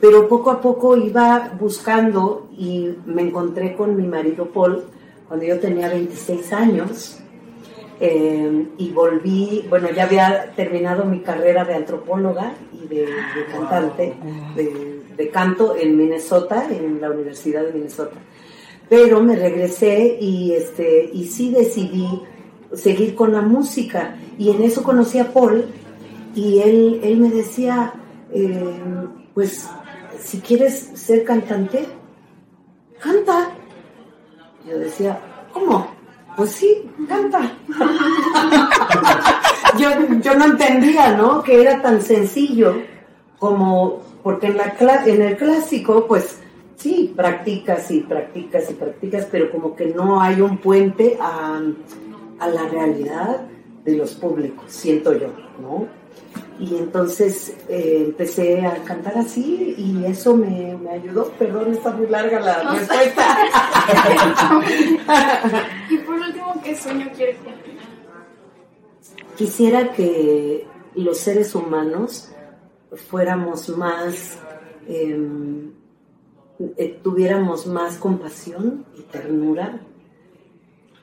pero poco a poco iba buscando y me encontré con mi marido Paul cuando yo tenía 26 años. eh, y volví, bueno, ya había terminado mi carrera de antropóloga y de, cantante, de canto en Minnesota, en la Universidad de Minnesota. Pero me regresé y, este, y sí decidí seguir con la música. Y en eso conocí a Paul y él, él me decía, eh, pues si quieres ser cantante, canta. Yo decía, ¿cómo? Pues sí, canta. (laughs) yo, yo no entendía, ¿no? Que era tan sencillo como, porque en, la, en el clásico, pues sí, practicas y practicas y practicas, pero como que no hay un puente a, a la realidad de los públicos, siento yo, ¿no? Y entonces eh, empecé a cantar así y eso me, me ayudó. Perdón, está muy larga la (laughs) No respuesta. y por último, ¿qué sueño quieres cumplir? Quisiera que los seres humanos fuéramos más, em, eh, tuviéramos más compasión y ternura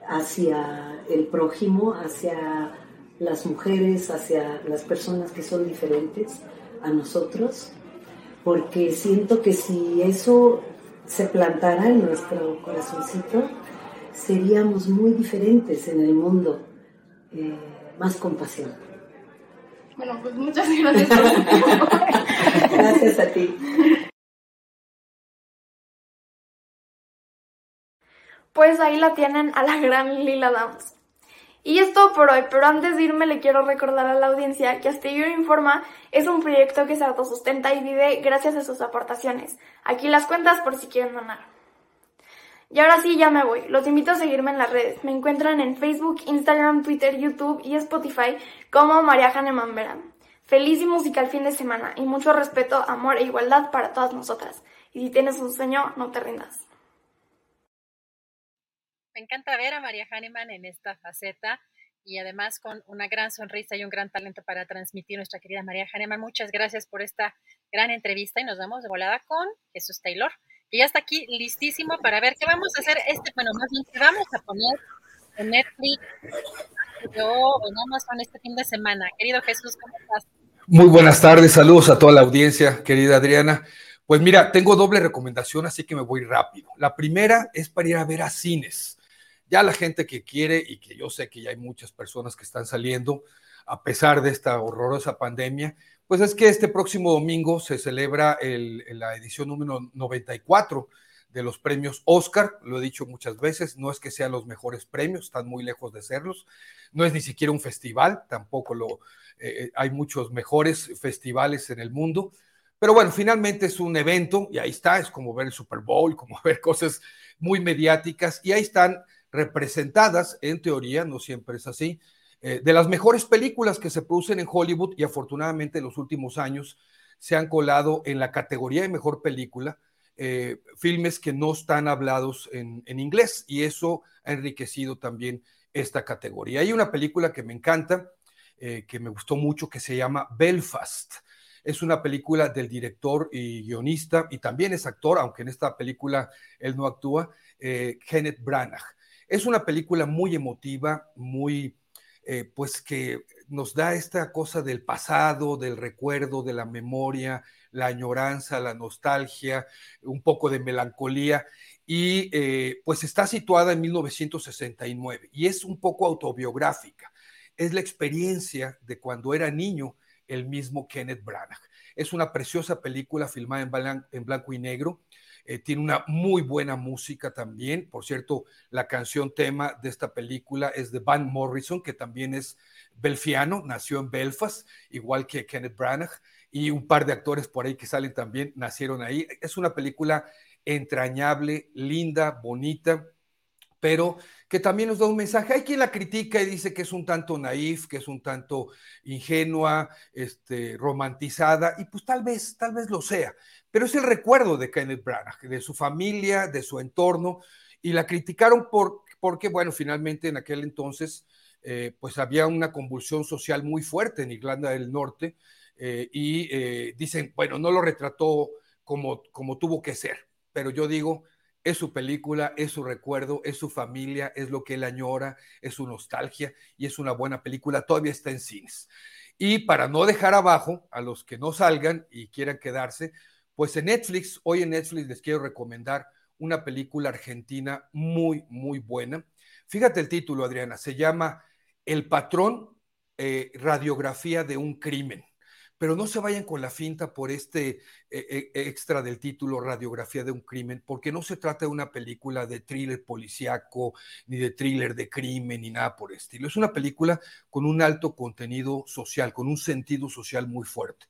hacia el prójimo, hacia las mujeres, hacia las personas que son diferentes a nosotros, porque siento que si eso se plantara en nuestro corazoncito, seríamos muy diferentes en el mundo. Eh, más compasión. Bueno, pues muchas gracias por su tiempo. (laughs) Gracias a ti. Pues ahí la tienen a la gran Lila Downs. Y es todo por hoy, pero antes de irme le quiero recordar a la audiencia que Astillero Informa es un proyecto que se autosustenta y vive gracias a sus aportaciones. Aquí las cuentas por si quieren donar. Y ahora sí, ya me voy. Los invito a seguirme en las redes. Me encuentran en Facebook, Instagram, Twitter, YouTube y Spotify como María Hahnemann Vera. Feliz y musical fin de semana y mucho respeto, amor e igualdad para todas nosotras. Y si tienes un sueño, no te rindas. Me encanta ver a María Hahnemann en esta faceta y además con una gran sonrisa y un gran talento para transmitir nuestra querida María Hahnemann. Muchas gracias por esta gran entrevista y nos vamos de volada con Jesús Taylor, que ya está aquí listísimo para ver qué vamos a hacer este, bueno, más bien qué vamos a poner en Netflix, yo en Amazon este fin de semana. Querido Jesús, ¿cómo estás? Muy buenas tardes, saludos a toda la audiencia, querida Adriana. Pues mira, tengo doble recomendación, así que me voy rápido. La primera es para ir a ver a cines. Ya la gente que quiere, y que yo sé que ya hay muchas personas que están saliendo, a pesar de esta horrorosa pandemia, pues es que este próximo domingo se celebra el- la edición número 94 de los premios Oscar, lo he dicho muchas veces, no es que sean los mejores premios, están muy lejos de serlos, no es ni siquiera un festival, tampoco lo, eh, hay muchos mejores festivales en el mundo, pero bueno, finalmente es un evento y ahí está, es como ver el Super Bowl, (laughs) como ver cosas muy mediáticas y ahí están representadas, en teoría, no siempre es así, eh, de las mejores películas que se producen en Hollywood y afortunadamente en los últimos años se han colado en la categoría de mejor película eh, filmes que no están hablados en, en inglés y eso ha enriquecido también esta categoría. Hay una película que me encanta, eh, que me gustó mucho, que se llama Belfast. Es una película del director y guionista, y también es actor, aunque en esta película él no actúa, eh, Kenneth Branagh. Es una película muy emotiva, muy, eh, pues que nos da esta cosa del pasado, del recuerdo, de la memoria, la añoranza, la nostalgia, un poco de melancolía, y eh, pues está situada en 1969 y es un poco autobiográfica. Es la experiencia de cuando era niño el mismo Kenneth Branagh. Es una preciosa película filmada en, blan en blanco y negro eh, tiene una muy buena música también. Por cierto, la canción tema de esta película es de Van Morrison, que también es belfiano, nació en Belfast, igual que Kenneth Branagh, y un par de actores por ahí que salen también nacieron ahí. Es una película entrañable, linda, bonita, pero que también nos da un mensaje. Hay quien la critica y dice que es un tanto naif, que es un tanto ingenua, este, romantizada, y pues tal vez, tal vez lo sea, pero es el recuerdo de Kenneth Branagh, de su familia, de su entorno, y la criticaron por, porque, bueno, finalmente en aquel entonces, eh, pues había una convulsión social muy fuerte en Irlanda del Norte, eh, y eh, dicen, bueno, no lo retrató como, como tuvo que ser, pero yo digo, es su película, es su recuerdo, es su familia, es lo que él añora, es su nostalgia y es una buena película, todavía está en cines. Y para no dejar abajo a los que no salgan y quieran quedarse, pues en Netflix, hoy en Netflix les quiero recomendar una película argentina muy, muy buena. Fíjate el título, Adriana, se llama El patrón, eh, radiografía de un crimen pero no se vayan con la finta por este eh, eh, extra del título Radiografía de un crimen, porque no se trata de una película de thriller policíaco, ni de thriller de crimen, ni nada por el estilo. Es una película con un alto contenido social, con un sentido social muy fuerte.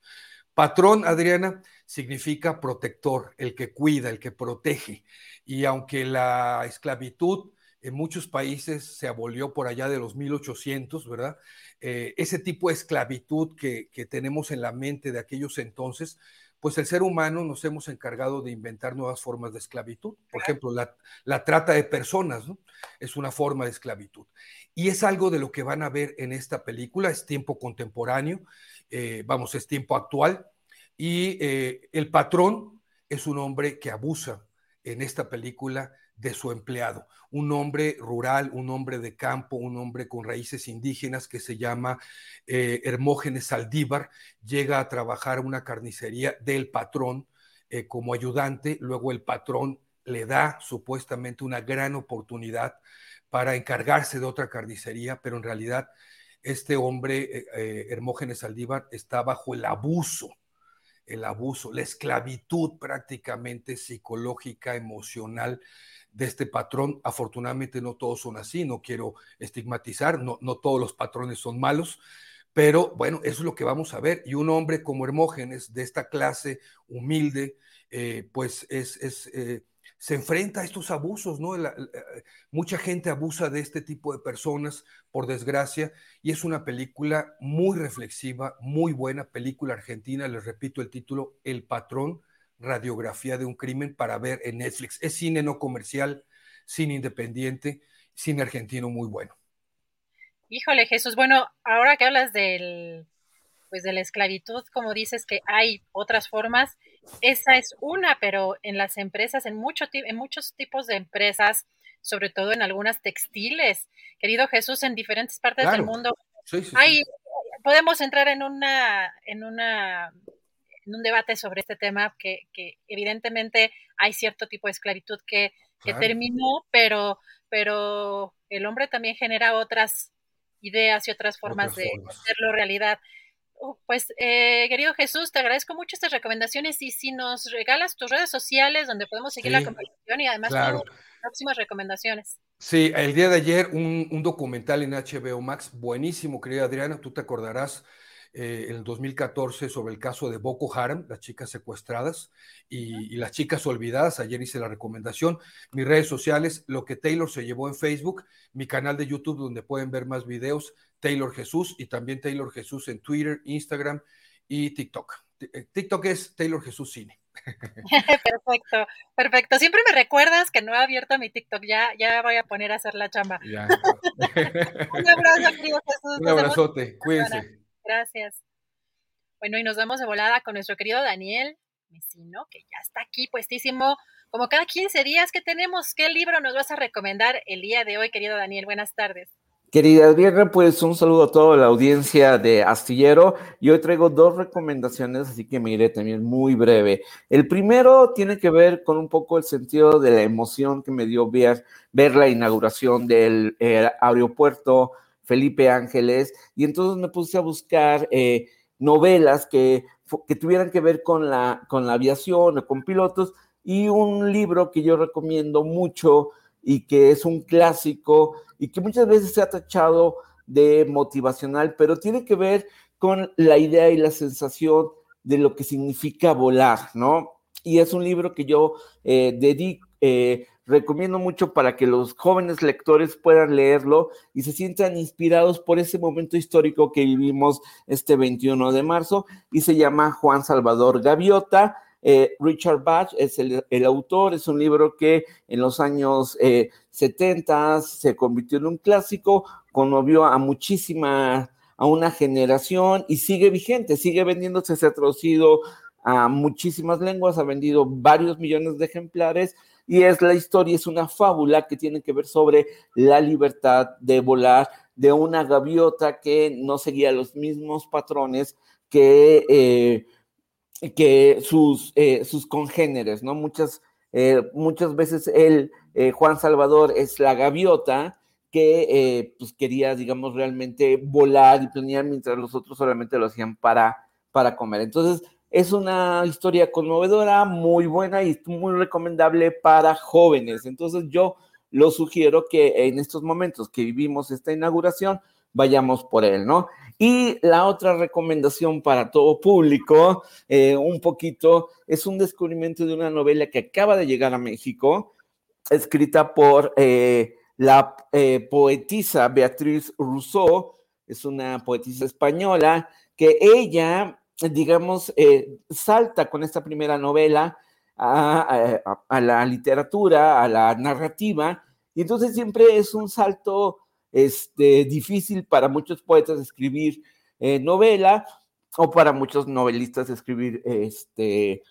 Patrón, Adriana, significa protector, el que cuida, el que protege. Y aunque la esclavitud en muchos países se abolió por allá de los 1800, ¿verdad? Eh, ese tipo de esclavitud que, tenemos en la mente de aquellos entonces, pues el ser humano nos hemos encargado de inventar nuevas formas de esclavitud. Por ejemplo, la, trata de personas, ¿no? Es una forma de esclavitud. Y es algo de lo que van a ver en esta película, es tiempo contemporáneo, eh, vamos, es tiempo actual, y eh, el patrón es un hombre que abusa en esta película de su empleado, un hombre rural, un hombre de campo, un hombre con raíces indígenas que se llama eh, Hermógenes Saldívar, llega a trabajar una carnicería del patrón como ayudante, luego el patrón le da supuestamente una gran oportunidad para encargarse de otra carnicería, pero en realidad este hombre, eh, Hermógenes Saldívar, está bajo el abuso el abuso, la esclavitud prácticamente psicológica, emocional de este patrón. Afortunadamente no todos son así, no quiero estigmatizar, no, no todos los patrones son malos, pero bueno, eso es lo que vamos a ver. Y un hombre como Hermógenes, de esta clase humilde, eh, pues es, es eh, se enfrenta a estos abusos, ¿no? mucha gente abusa de este tipo de personas, por desgracia, y es una película muy reflexiva, muy buena, película argentina, les repito el título, El patrón radiografía de un crimen para ver en Netflix. Es cine no comercial, cine independiente, cine argentino muy bueno. Híjole, Jesús, bueno, ahora que hablas del, pues de la esclavitud, como dices que hay otras formas, esa es una, pero en las empresas, en, mucho, en muchos tipos de empresas, sobre todo en algunas textiles, querido Jesús, en diferentes partes del mundo, hay, podemos entrar en una, en una en un debate sobre este tema, que, evidentemente hay cierto tipo de esclavitud que, terminó, pero, pero el hombre también genera otras ideas y otras formas de hacerlo realidad. Oh, pues, eh, querido Jesús, te agradezco mucho estas recomendaciones y si nos regalas tus redes sociales donde podemos seguir la conversación y además próximas recomendaciones. Sí, el día de ayer un, un, documental en HBO Max, buenísimo, querida Adriana, tú te acordarás eh, en el 2014 sobre el caso de Boko Haram, las chicas secuestradas y, las chicas olvidadas. Ayer hice la recomendación. Mis redes sociales, lo que Taylor se llevó en Facebook, mi canal de YouTube donde pueden ver más videos, Taylor Jesús y también Taylor Jesús en Twitter, Instagram y TikTok. Eh, TikTok es Taylor Jesús Cine. (laughs) perfecto, perfecto. Siempre me recuerdas que no he abierto mi TikTok, ya, ya voy a poner a hacer la chamba. (laughs) Un abrazo, querido Jesús. Un abrazote, cuídense. Gracias. Bueno, y nos vamos de volada con nuestro querido Daniel Mesino, que ya está aquí puestísimo. Como cada 15 días que tenemos, ¿qué libro nos vas a recomendar el día de hoy, querido Daniel? Buenas tardes. Querida Adriana, pues un saludo a toda la audiencia de Astillero. Y hoy traigo dos recomendaciones, así que me iré también muy breve. El primero tiene que ver con un poco el sentido de la emoción que me dio ver, ver la inauguración del eh, aeropuerto Felipe Ángeles, y entonces me puse a buscar eh, novelas que, que, tuvieran que ver con la, con la aviación o con pilotos, y un libro que yo recomiendo mucho y que es un clásico y que muchas veces se ha tachado de motivacional, pero tiene que ver con la idea y la sensación de lo que significa volar, ¿no? Y es un libro que yo eh, dedico, eh, recomiendo mucho para que los jóvenes lectores puedan leerlo y se sientan inspirados por ese momento histórico que vivimos este 21 de marzo y se llama Juan Salvador Gaviota. Eh, Richard Bach es el, autor, es un libro que en los años 70 se convirtió en un clásico, conmovió a muchísima, a una generación y sigue vigente, sigue vendiéndose, se ha traducido a muchísimas lenguas, ha vendido varios millones de ejemplares y es la historia, es una fábula que tiene que ver sobre la libertad de volar de una gaviota que no seguía los mismos patrones que, eh, que sus, eh, sus congéneres, ¿no? Muchas, eh, muchas veces él, Juan Salvador, es la gaviota que pues quería, digamos, realmente volar y planear mientras los otros solamente lo hacían para, para comer. Entonces, es una historia conmovedora, muy buena y muy recomendable para jóvenes. Entonces yo lo sugiero que en estos momentos que vivimos esta inauguración, vayamos por él, ¿no? Y la otra recomendación para todo público, eh, un poquito, es un descubrimiento de una novela que acaba de llegar a México, escrita por eh, la eh, poetisa Beatriz Rousseau, es una poetisa española, que ella digamos, eh, salta con esta primera novela a, la literatura, a la narrativa, y entonces siempre es un salto este, difícil para muchos poetas escribir eh, novela o para muchos novelistas escribir este,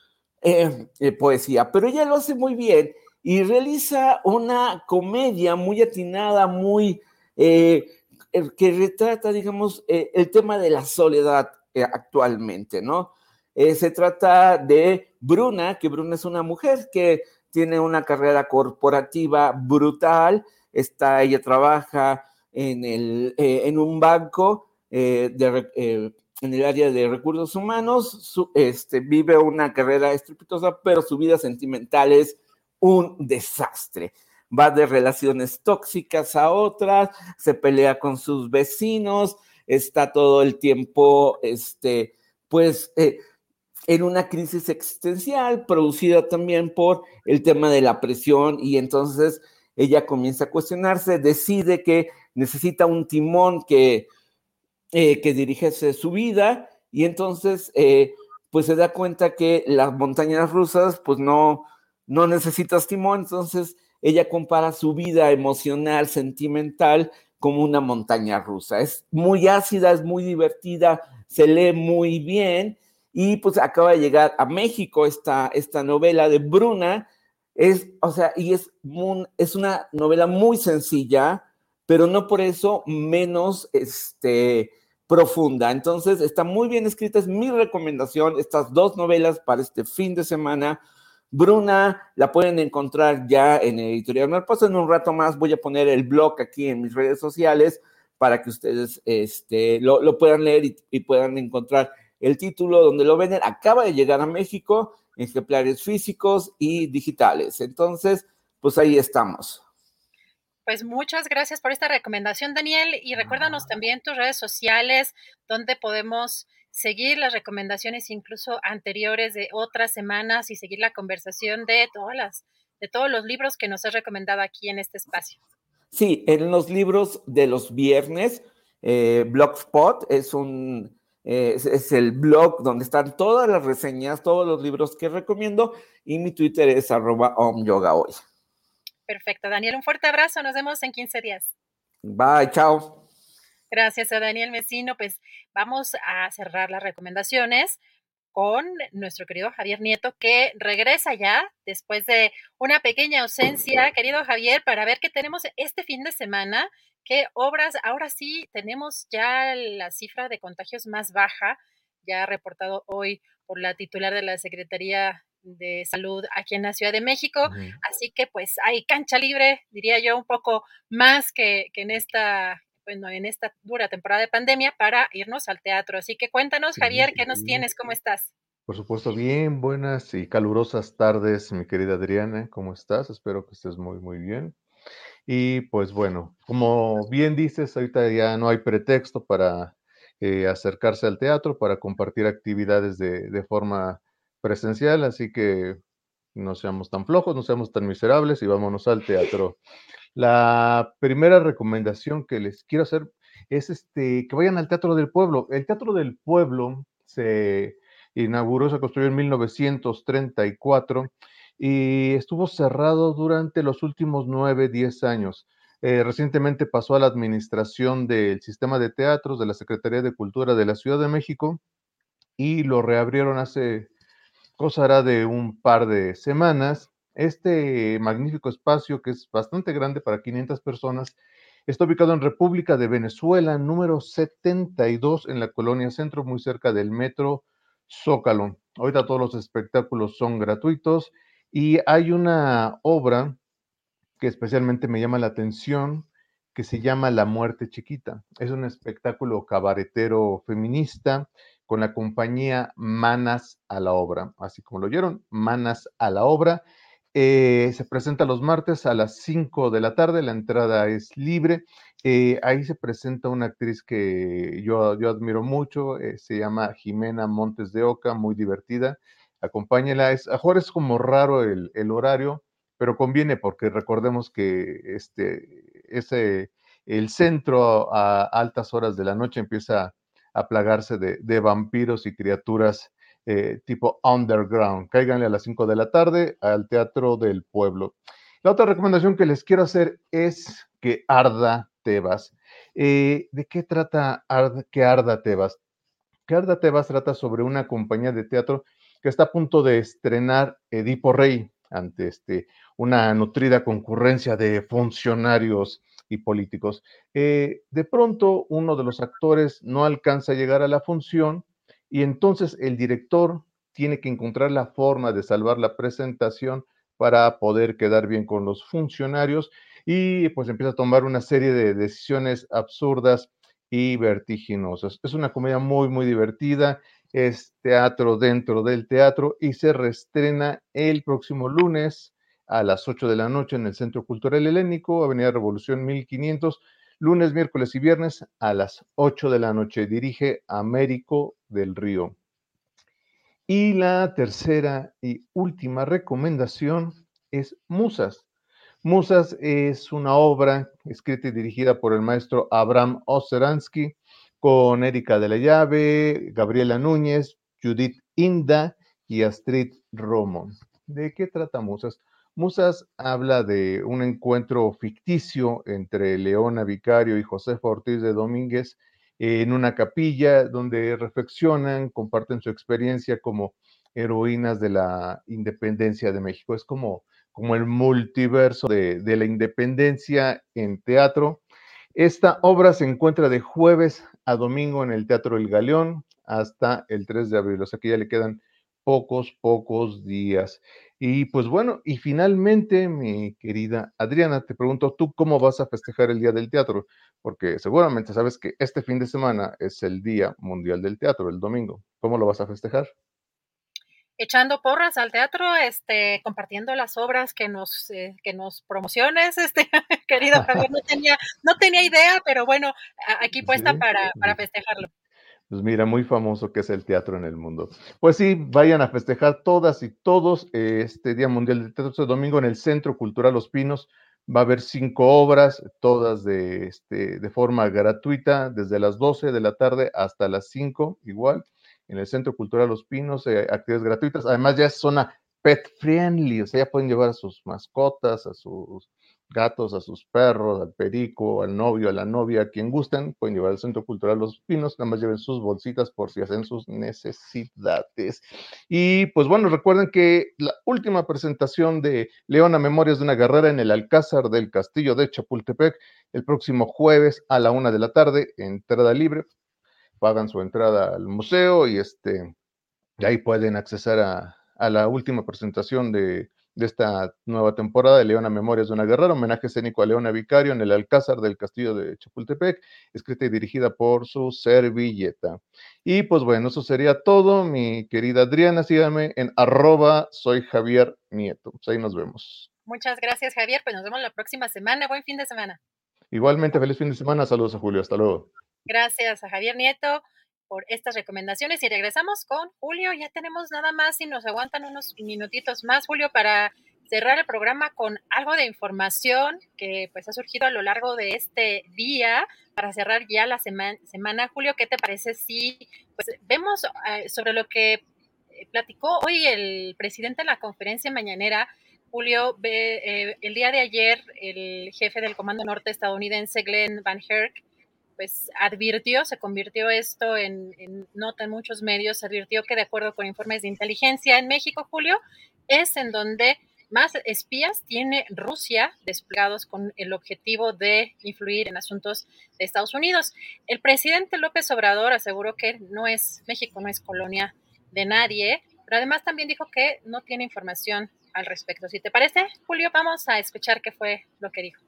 eh, poesía, pero ella lo hace muy bien y realiza una comedia muy atinada, muy... que retrata, digamos, el tema de la soledad eh, actualmente, ¿no? Eh, se trata de Bruna, que Bruna es una mujer que tiene una carrera corporativa brutal, está, ella trabaja en, el, eh, en un banco de, en el área de recursos humanos, este, vive una carrera estrepitosa, pero su vida sentimental es un desastre. Va de relaciones tóxicas a otras, se pelea con sus vecinos, está todo el tiempo, este, pues, eh, en una crisis existencial producida también por el tema de la presión y entonces ella comienza a cuestionarse, decide que necesita un timón que, eh, que su vida y entonces eh, pues se da cuenta que las montañas rusas pues no, no necesitas timón, entonces ella compara su vida emocional, sentimental como una montaña rusa. Es muy ácida, es muy divertida, se lee muy bien y pues acaba de llegar a México esta, esta novela de Bruna. Es, o sea, y es, es una novela muy sencilla, pero no por eso menos este, profunda. Entonces, está muy bien escrita, es mi recomendación, estas dos novelas para este fin de semana. Bruna la pueden encontrar ya en Editorial Marpaso. En un rato más voy a poner el blog aquí en mis redes sociales para que ustedes este, lo, puedan leer y, puedan encontrar el título donde lo venden. Acaba de llegar a México ejemplares físicos y digitales. Entonces, pues ahí estamos. Pues muchas gracias por esta recomendación, Daniel. Y recuérdanos también tus redes sociales, donde podemos seguir las recomendaciones incluso anteriores de otras semanas y seguir la conversación de todas las, de todos los libros que nos has recomendado aquí en este espacio. Sí, en los libros de los viernes, eh, Blogspot es un es, el blog donde están todas las reseñas, todos los libros que recomiendo y mi Twitter es arroba hoy. Perfecto, Daniel, un fuerte abrazo, nos vemos en 15 días. Bye, chao. Gracias a Daniel Mesino. Pues vamos a cerrar las recomendaciones con nuestro querido Javier Nieto, que regresa ya después de una pequeña ausencia. Querido Javier, para ver qué tenemos este fin de semana, qué obras, ahora sí tenemos ya la cifra de contagios más baja, ya reportado hoy por la titular de la Secretaría de Salud aquí en la Ciudad de México. Así que pues hay cancha libre, diría yo, un poco más que, que en esta bueno, en esta dura temporada de pandemia para irnos al teatro. Así que cuéntanos, Javier, ¿qué nos tienes? ¿Cómo estás? Por supuesto, bien, buenas y calurosas tardes, mi querida Adriana, ¿cómo estás? Espero que estés muy, muy bien. Y pues bueno, como bien dices, ahorita ya no hay pretexto para eh, acercarse al teatro, para compartir actividades de, de forma presencial, así que no seamos tan flojos, no seamos tan miserables y vámonos al teatro. La primera recomendación que les quiero hacer es este, que vayan al Teatro del Pueblo. El Teatro del Pueblo se inauguró, se construyó en 1934 y estuvo cerrado durante los últimos nueve, diez años. Eh, recientemente pasó a la administración del sistema de teatros de la Secretaría de Cultura de la Ciudad de México y lo reabrieron hace cosa hará de un par de semanas. Este magnífico espacio, que es bastante grande para 500 personas, está ubicado en República de Venezuela, número 72, en la colonia Centro, muy cerca del metro Zócalo. Ahorita todos los espectáculos son gratuitos y hay una obra que especialmente me llama la atención, que se llama La Muerte Chiquita. Es un espectáculo cabaretero feminista con la compañía Manas a la Obra. Así como lo oyeron, Manas a la Obra. Eh, se presenta los martes a las 5 de la tarde, la entrada es libre. Eh, ahí se presenta una actriz que yo, yo admiro mucho, eh, se llama Jimena Montes de Oca, muy divertida. Acompáñela, es, a es como raro el, el, horario, pero conviene porque recordemos que este, ese, el centro a altas horas de la noche empieza a plagarse de, vampiros y criaturas eh, tipo underground. Cáiganle a las 5 de la tarde al Teatro del Pueblo. La otra recomendación que les quiero hacer es que arda Tebas. Eh, ¿De qué trata arda Tebas? Que arda Tebas trata sobre una compañía de teatro que está a punto de estrenar Edipo Rey ante este, una nutrida concurrencia de funcionarios políticos. Eh, de pronto, uno de los actores no alcanza a llegar a la función y entonces el director tiene que encontrar la forma de salvar la presentación para poder quedar bien con los funcionarios y pues empieza a tomar una serie de decisiones absurdas y vertiginosas. Es una comedia muy, muy divertida, es teatro dentro del teatro y se reestrena el próximo lunes a las 8 de la noche en el Centro Cultural Helénico, Avenida Revolución 1500, lunes, miércoles y viernes a las 8 de la noche. Dirige Américo del Río. Y la tercera y última recomendación es Musas. Musas es una obra escrita y dirigida por el maestro Abraham Oseransky con Erika de la Llave, Gabriela Núñez, Judith Inda y Astrid Romo. ¿De qué trata Musas? Musas habla de un encuentro ficticio entre Leona Vicario y José Ortiz de Domínguez en una capilla donde reflexionan, comparten su experiencia como heroínas de la independencia de México. Es como, como el multiverso de, de la independencia en teatro. Esta obra se encuentra de jueves a domingo en el Teatro El Galeón hasta el 3 de abril, o sea que ya le quedan pocos, pocos días. Y pues bueno, y finalmente, mi querida Adriana, te pregunto, ¿tú cómo vas a festejar el Día del Teatro? Porque seguramente sabes que este fin de semana es el Día Mundial del Teatro, el domingo. ¿Cómo lo vas a festejar? echando porras al teatro, este, compartiendo las obras que nos, eh, que nos promociones, este, (laughs) querido Javier, no tenía, no tenía idea, pero bueno, aquí puesta para, para festejarlo. Pues mira, muy famoso que es el teatro en el mundo. Pues sí, vayan a festejar todas y todos este Día Mundial del Teatro este domingo en el Centro Cultural Los Pinos. Va a haber cinco obras, todas de, este, de forma gratuita, desde las 12 de la tarde hasta las 5, igual, en el Centro Cultural Los Pinos, eh, actividades gratuitas. Además, ya es zona pet friendly, o sea, ya pueden llevar a sus mascotas, a sus gatos, a sus perros, al perico, al novio, a la novia, a quien gusten, pueden llevar al Centro Cultural Los Pinos, nada más lleven sus bolsitas por si hacen sus necesidades. Y pues bueno, recuerden que la última presentación de Leona Memorias de una Guerrera en el Alcázar del Castillo de Chapultepec, el próximo jueves a la una de la tarde, entrada libre, pagan su entrada al museo y este, ahí pueden accesar a, a la última presentación de de esta nueva temporada de Leona Memorias de una Guerrera, homenaje escénico a Leona Vicario en el Alcázar del Castillo de Chapultepec, escrita y dirigida por su servilleta. Y pues bueno, eso sería todo, mi querida Adriana, síganme en arroba soy Javier Nieto. Pues ahí nos vemos. Muchas gracias, Javier. Pues nos vemos la próxima semana. Buen fin de semana. Igualmente, feliz fin de semana. Saludos a Julio. Hasta luego. Gracias a Javier Nieto por estas recomendaciones y regresamos con Julio. Ya tenemos nada más y nos aguantan unos minutitos más, Julio, para cerrar el programa con algo de información que pues ha surgido a lo largo de este día para cerrar ya la semana. semana. Julio, ¿qué te parece si pues vemos eh, sobre lo que eh, platicó hoy el presidente en la conferencia mañanera? Julio, eh, el día de ayer el jefe del Comando Norte estadounidense, Glenn Van Herk, pues advirtió, se convirtió esto en, nota en muchos medios, advirtió que de acuerdo con informes de inteligencia en México, Julio, es en donde más espías tiene Rusia desplegados con el objetivo de influir en asuntos de Estados Unidos. El presidente López Obrador aseguró que no es México, no es colonia de nadie, pero además también dijo que no tiene información al respecto. Si te parece, Julio, vamos a escuchar qué fue lo que dijo.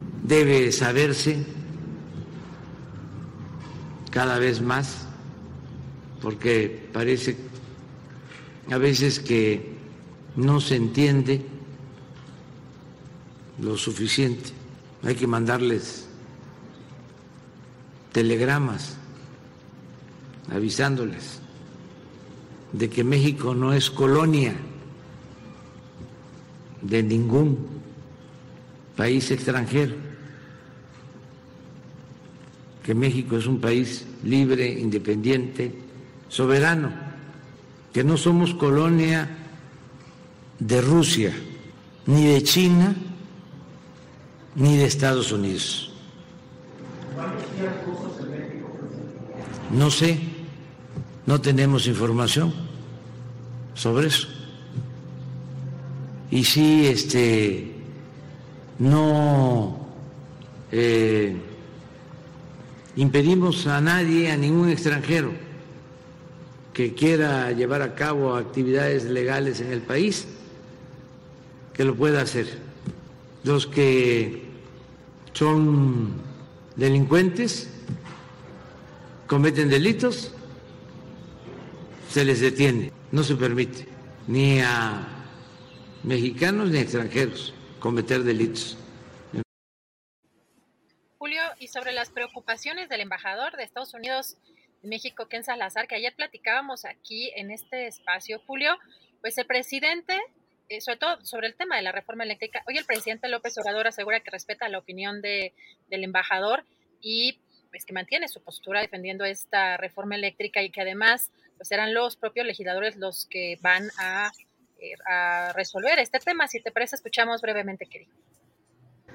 Debe saberse cada vez más, porque parece a veces que no se entiende lo suficiente. Hay que mandarles telegramas avisándoles de que México no es colonia de ningún país extranjero que México es un país libre, independiente, soberano, que no somos colonia de Rusia, ni de China, ni de Estados Unidos. No sé, no tenemos información sobre eso. Y si este no eh, impedimos a nadie, a ningún extranjero que quiera llevar a cabo actividades legales en el país, que lo pueda hacer. Los que son delincuentes, cometen delitos, se les detiene, no se permite ni a mexicanos ni a extranjeros cometer delitos sobre las preocupaciones del embajador de Estados Unidos en México, Ken Salazar, que ayer platicábamos aquí en este espacio, Julio, pues el presidente, eh, sobre todo sobre el tema de la reforma eléctrica, hoy el presidente López Obrador asegura que respeta la opinión de, del embajador y pues que mantiene su postura defendiendo esta reforma eléctrica y que además pues serán los propios legisladores los que van a, eh, resolver este tema. Si te parece, escuchamos brevemente qué.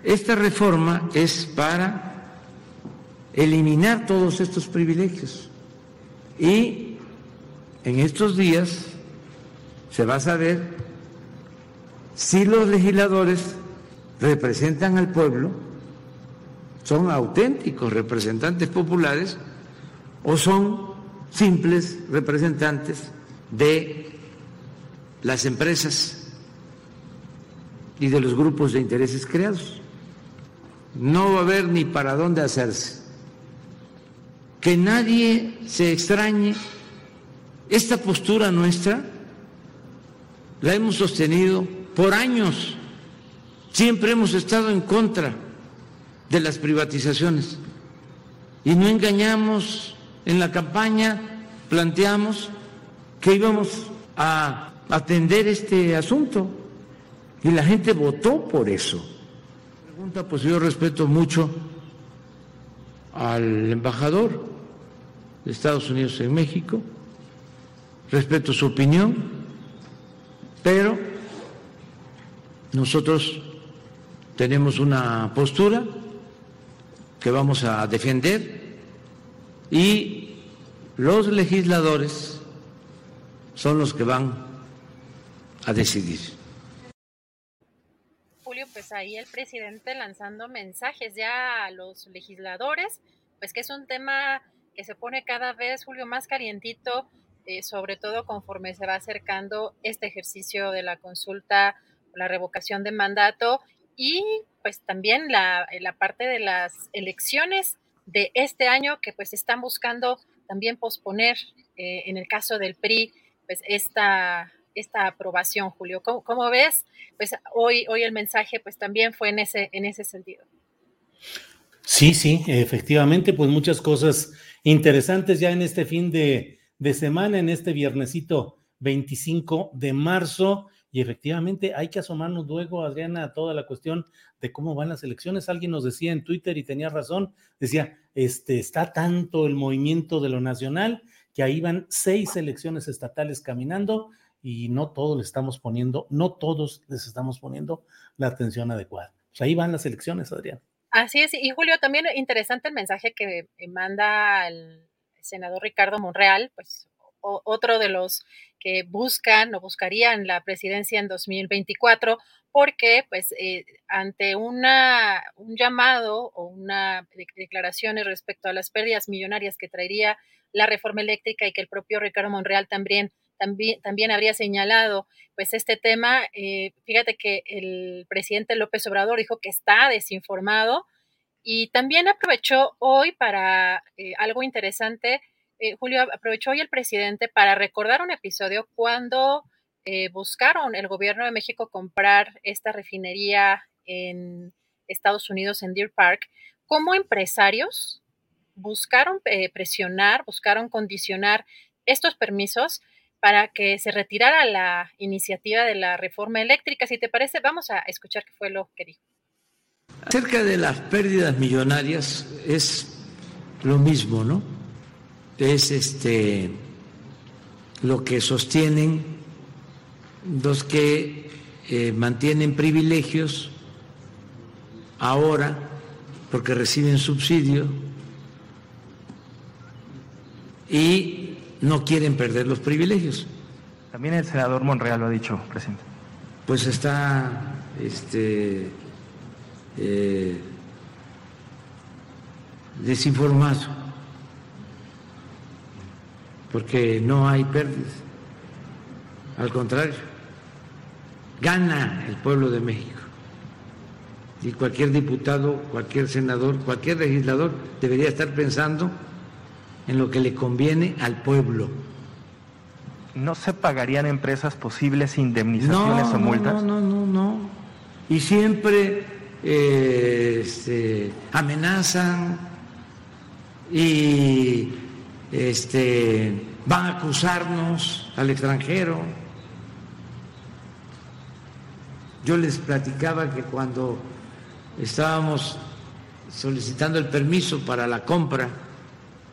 Esta reforma es para eliminar todos estos privilegios y en estos días se va a saber si los legisladores representan al pueblo, son auténticos representantes populares o son simples representantes de las empresas y de los grupos de intereses creados no va a haber ni para dónde hacerse. Que nadie se extrañe. Esta postura nuestra la hemos sostenido por años. Siempre hemos estado en contra de las privatizaciones. Y no engañamos en la campaña, planteamos que íbamos a atender este asunto. Y la gente votó por eso pues yo respeto mucho al embajador de Estados Unidos en México, respeto su opinión, pero nosotros tenemos una postura que vamos a defender y los legisladores son los que van a decidir pues ahí el presidente lanzando mensajes ya a los legisladores, pues que es un tema que se pone cada vez, Julio, más calientito eh, sobre todo conforme se va acercando este ejercicio de la consulta, la revocación de mandato y pues también la, la parte de las elecciones de este año que pues están buscando también posponer eh, en el caso del PRI pues esta, esta aprobación, Julio. ¿Cómo, ves? Pues hoy, hoy el mensaje pues también fue en ese, en ese sentido. Sí, sí, efectivamente, pues muchas cosas interesantes ya en este fin de, semana, en este viernesito 25 de marzo. Y efectivamente hay que asomarnos luego, Adriana, a toda la cuestión de cómo van las elecciones. Alguien nos decía en Twitter y tenía razón, decía, este, está tanto el movimiento de lo nacional que ahí van seis elecciones estatales caminando y no todos le estamos poniendo, no todos les estamos poniendo la atención adecuada. Pues ahí van las elecciones, Adriana. Así es, y Julio, también interesante el mensaje que manda el senador Ricardo Monreal, pues otro de los que buscan o buscarían la presidencia en 2024, porque pues eh, ante una, un llamado o una declaraciones respecto a las pérdidas millonarias que traería la reforma eléctrica y que el propio Ricardo Monreal también, también, también habría señalado, pues este tema, eh, fíjate que el presidente López Obrador dijo que está desinformado y también aprovechó hoy para eh, algo interesante, eh, Julio, aprovechó hoy el presidente para recordar un episodio cuando buscaron el gobierno de México comprar esta refinería en Estados Unidos, en Deer Park, como empresarios buscaron presionar, buscaron condicionar estos permisos para que se retirara la iniciativa de la reforma eléctrica. Si te parece, vamos a escuchar qué fue lo que dijo. Acerca de las pérdidas millonarias es lo mismo, ¿no? es este lo que sostienen los que eh, mantienen privilegios ahora porque reciben subsidio y no quieren perder los privilegios. También el senador Monreal lo ha dicho, presidente. Pues está este, eh, desinformado porque no hay pérdidas. Al contrario, gana el pueblo de México. Y cualquier diputado, cualquier senador, cualquier legislador debería estar pensando en lo que le conviene al pueblo. ¿No se pagarían empresas posibles indemnizaciones o multas? No, no, no, no. Y siempre eh, este, amenazan y este, van a acusarnos al extranjero. Yo les platicaba que cuando estábamos solicitando el permiso para la compra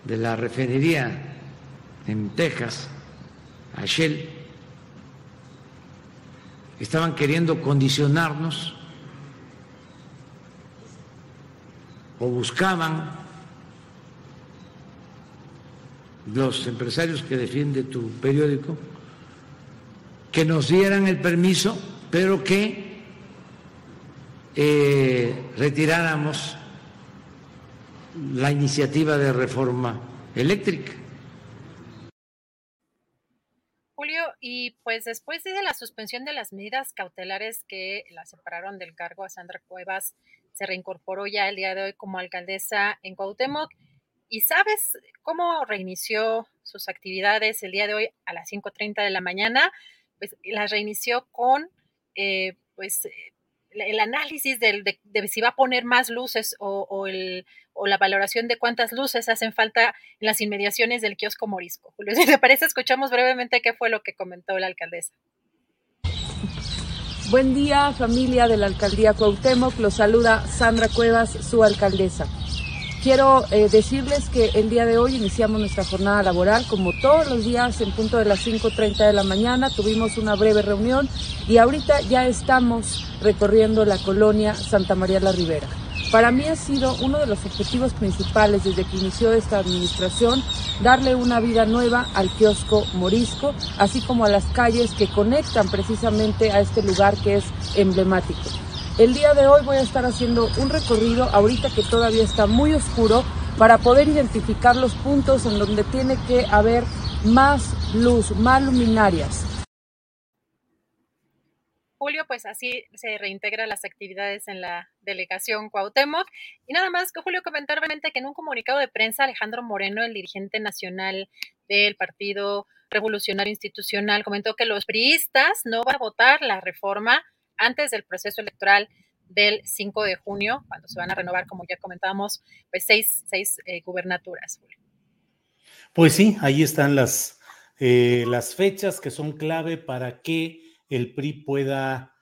de la refinería en Texas, a estaban queriendo condicionarnos o buscaban los empresarios que defiende tu periódico, que nos dieran el permiso, pero que eh, retiráramos la iniciativa de reforma eléctrica. Julio, y pues después de la suspensión de las medidas cautelares que la separaron del cargo a Sandra Cuevas, se reincorporó ya el día de hoy como alcaldesa en Cuauhtémoc. ¿Y sabes cómo reinició sus actividades el día de hoy a las 5.30 de la mañana? Pues las reinició con eh, pues el análisis de, si va a poner más luces o, el, o, la valoración de cuántas luces hacen falta en las inmediaciones del kiosco Morisco. Julio, (laughs) si te parece, escuchamos brevemente qué fue lo que comentó la alcaldesa. Buen día, familia de la alcaldía Cuauhtémoc. Los saluda Sandra Cuevas, su alcaldesa. Quiero eh, decirles que el día de hoy iniciamos nuestra jornada laboral como todos los días en punto de las 5.30 de la mañana. Tuvimos una breve reunión y ahorita ya estamos recorriendo la colonia Santa María la Ribera. Para mí ha sido uno de los objetivos principales desde que inició esta administración darle una vida nueva al kiosco morisco, así como a las calles que conectan precisamente a este lugar que es emblemático. El día de hoy voy a estar haciendo un recorrido, ahorita que todavía está muy oscuro, para poder identificar los puntos en donde tiene que haber más luz, más luminarias. Julio, pues así se reintegran las actividades en la delegación Cuauhtémoc. Y nada más que Julio comentar brevemente que en un comunicado de prensa, Alejandro Moreno, el dirigente nacional del Partido Revolucionario Institucional, comentó que los priistas no van a votar la reforma antes del proceso electoral del 5 de junio, cuando se van a renovar, como ya comentábamos, pues seis, seis eh, gubernaturas. Pues sí, ahí están las, eh, las fechas que son clave para que el PRI pueda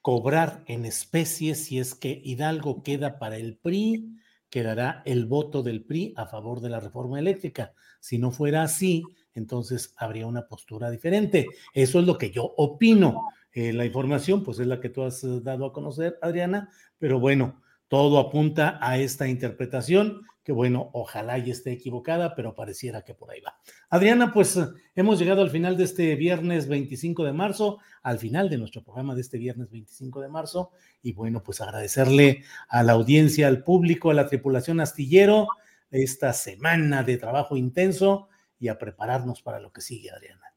cobrar en especie si es que Hidalgo queda para el PRI, quedará el voto del PRI a favor de la reforma eléctrica. Si no fuera así, entonces habría una postura diferente. Eso es lo que yo opino. Eh, la información, pues es la que tú has eh, dado a conocer, Adriana, pero bueno, todo apunta a esta interpretación, que bueno, ojalá y esté equivocada, pero pareciera que por ahí va. Adriana, pues eh, hemos llegado al final de este viernes 25 de marzo, al final de nuestro programa de este viernes 25 de marzo, y bueno, pues agradecerle a la audiencia, al público, a la tripulación astillero, esta semana de trabajo intenso y a prepararnos para lo que sigue, Adriana.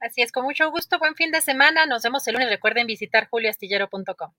Así es, con mucho gusto, buen fin de semana. Nos vemos el lunes. Recuerden visitar julioastillero.com.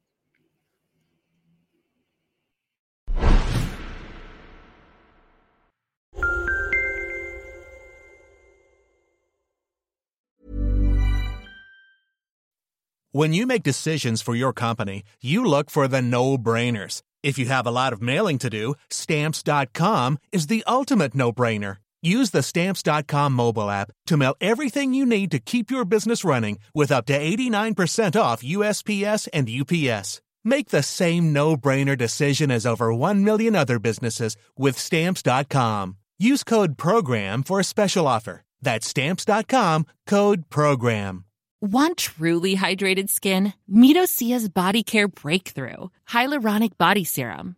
When you make decisions for your company, you look for the no-brainers. If you have a lot of mailing to do, stamps.com is the ultimate no-brainer. Use the Stamps.com mobile app to mail everything you need to keep your business running with up to 89% off USPS and UPS. Make the same no brainer decision as over 1 million other businesses with Stamps.com. Use code PROGRAM for a special offer. That's Stamps.com code PROGRAM. Want truly hydrated skin? Meet Body Care Breakthrough Hyaluronic Body Serum.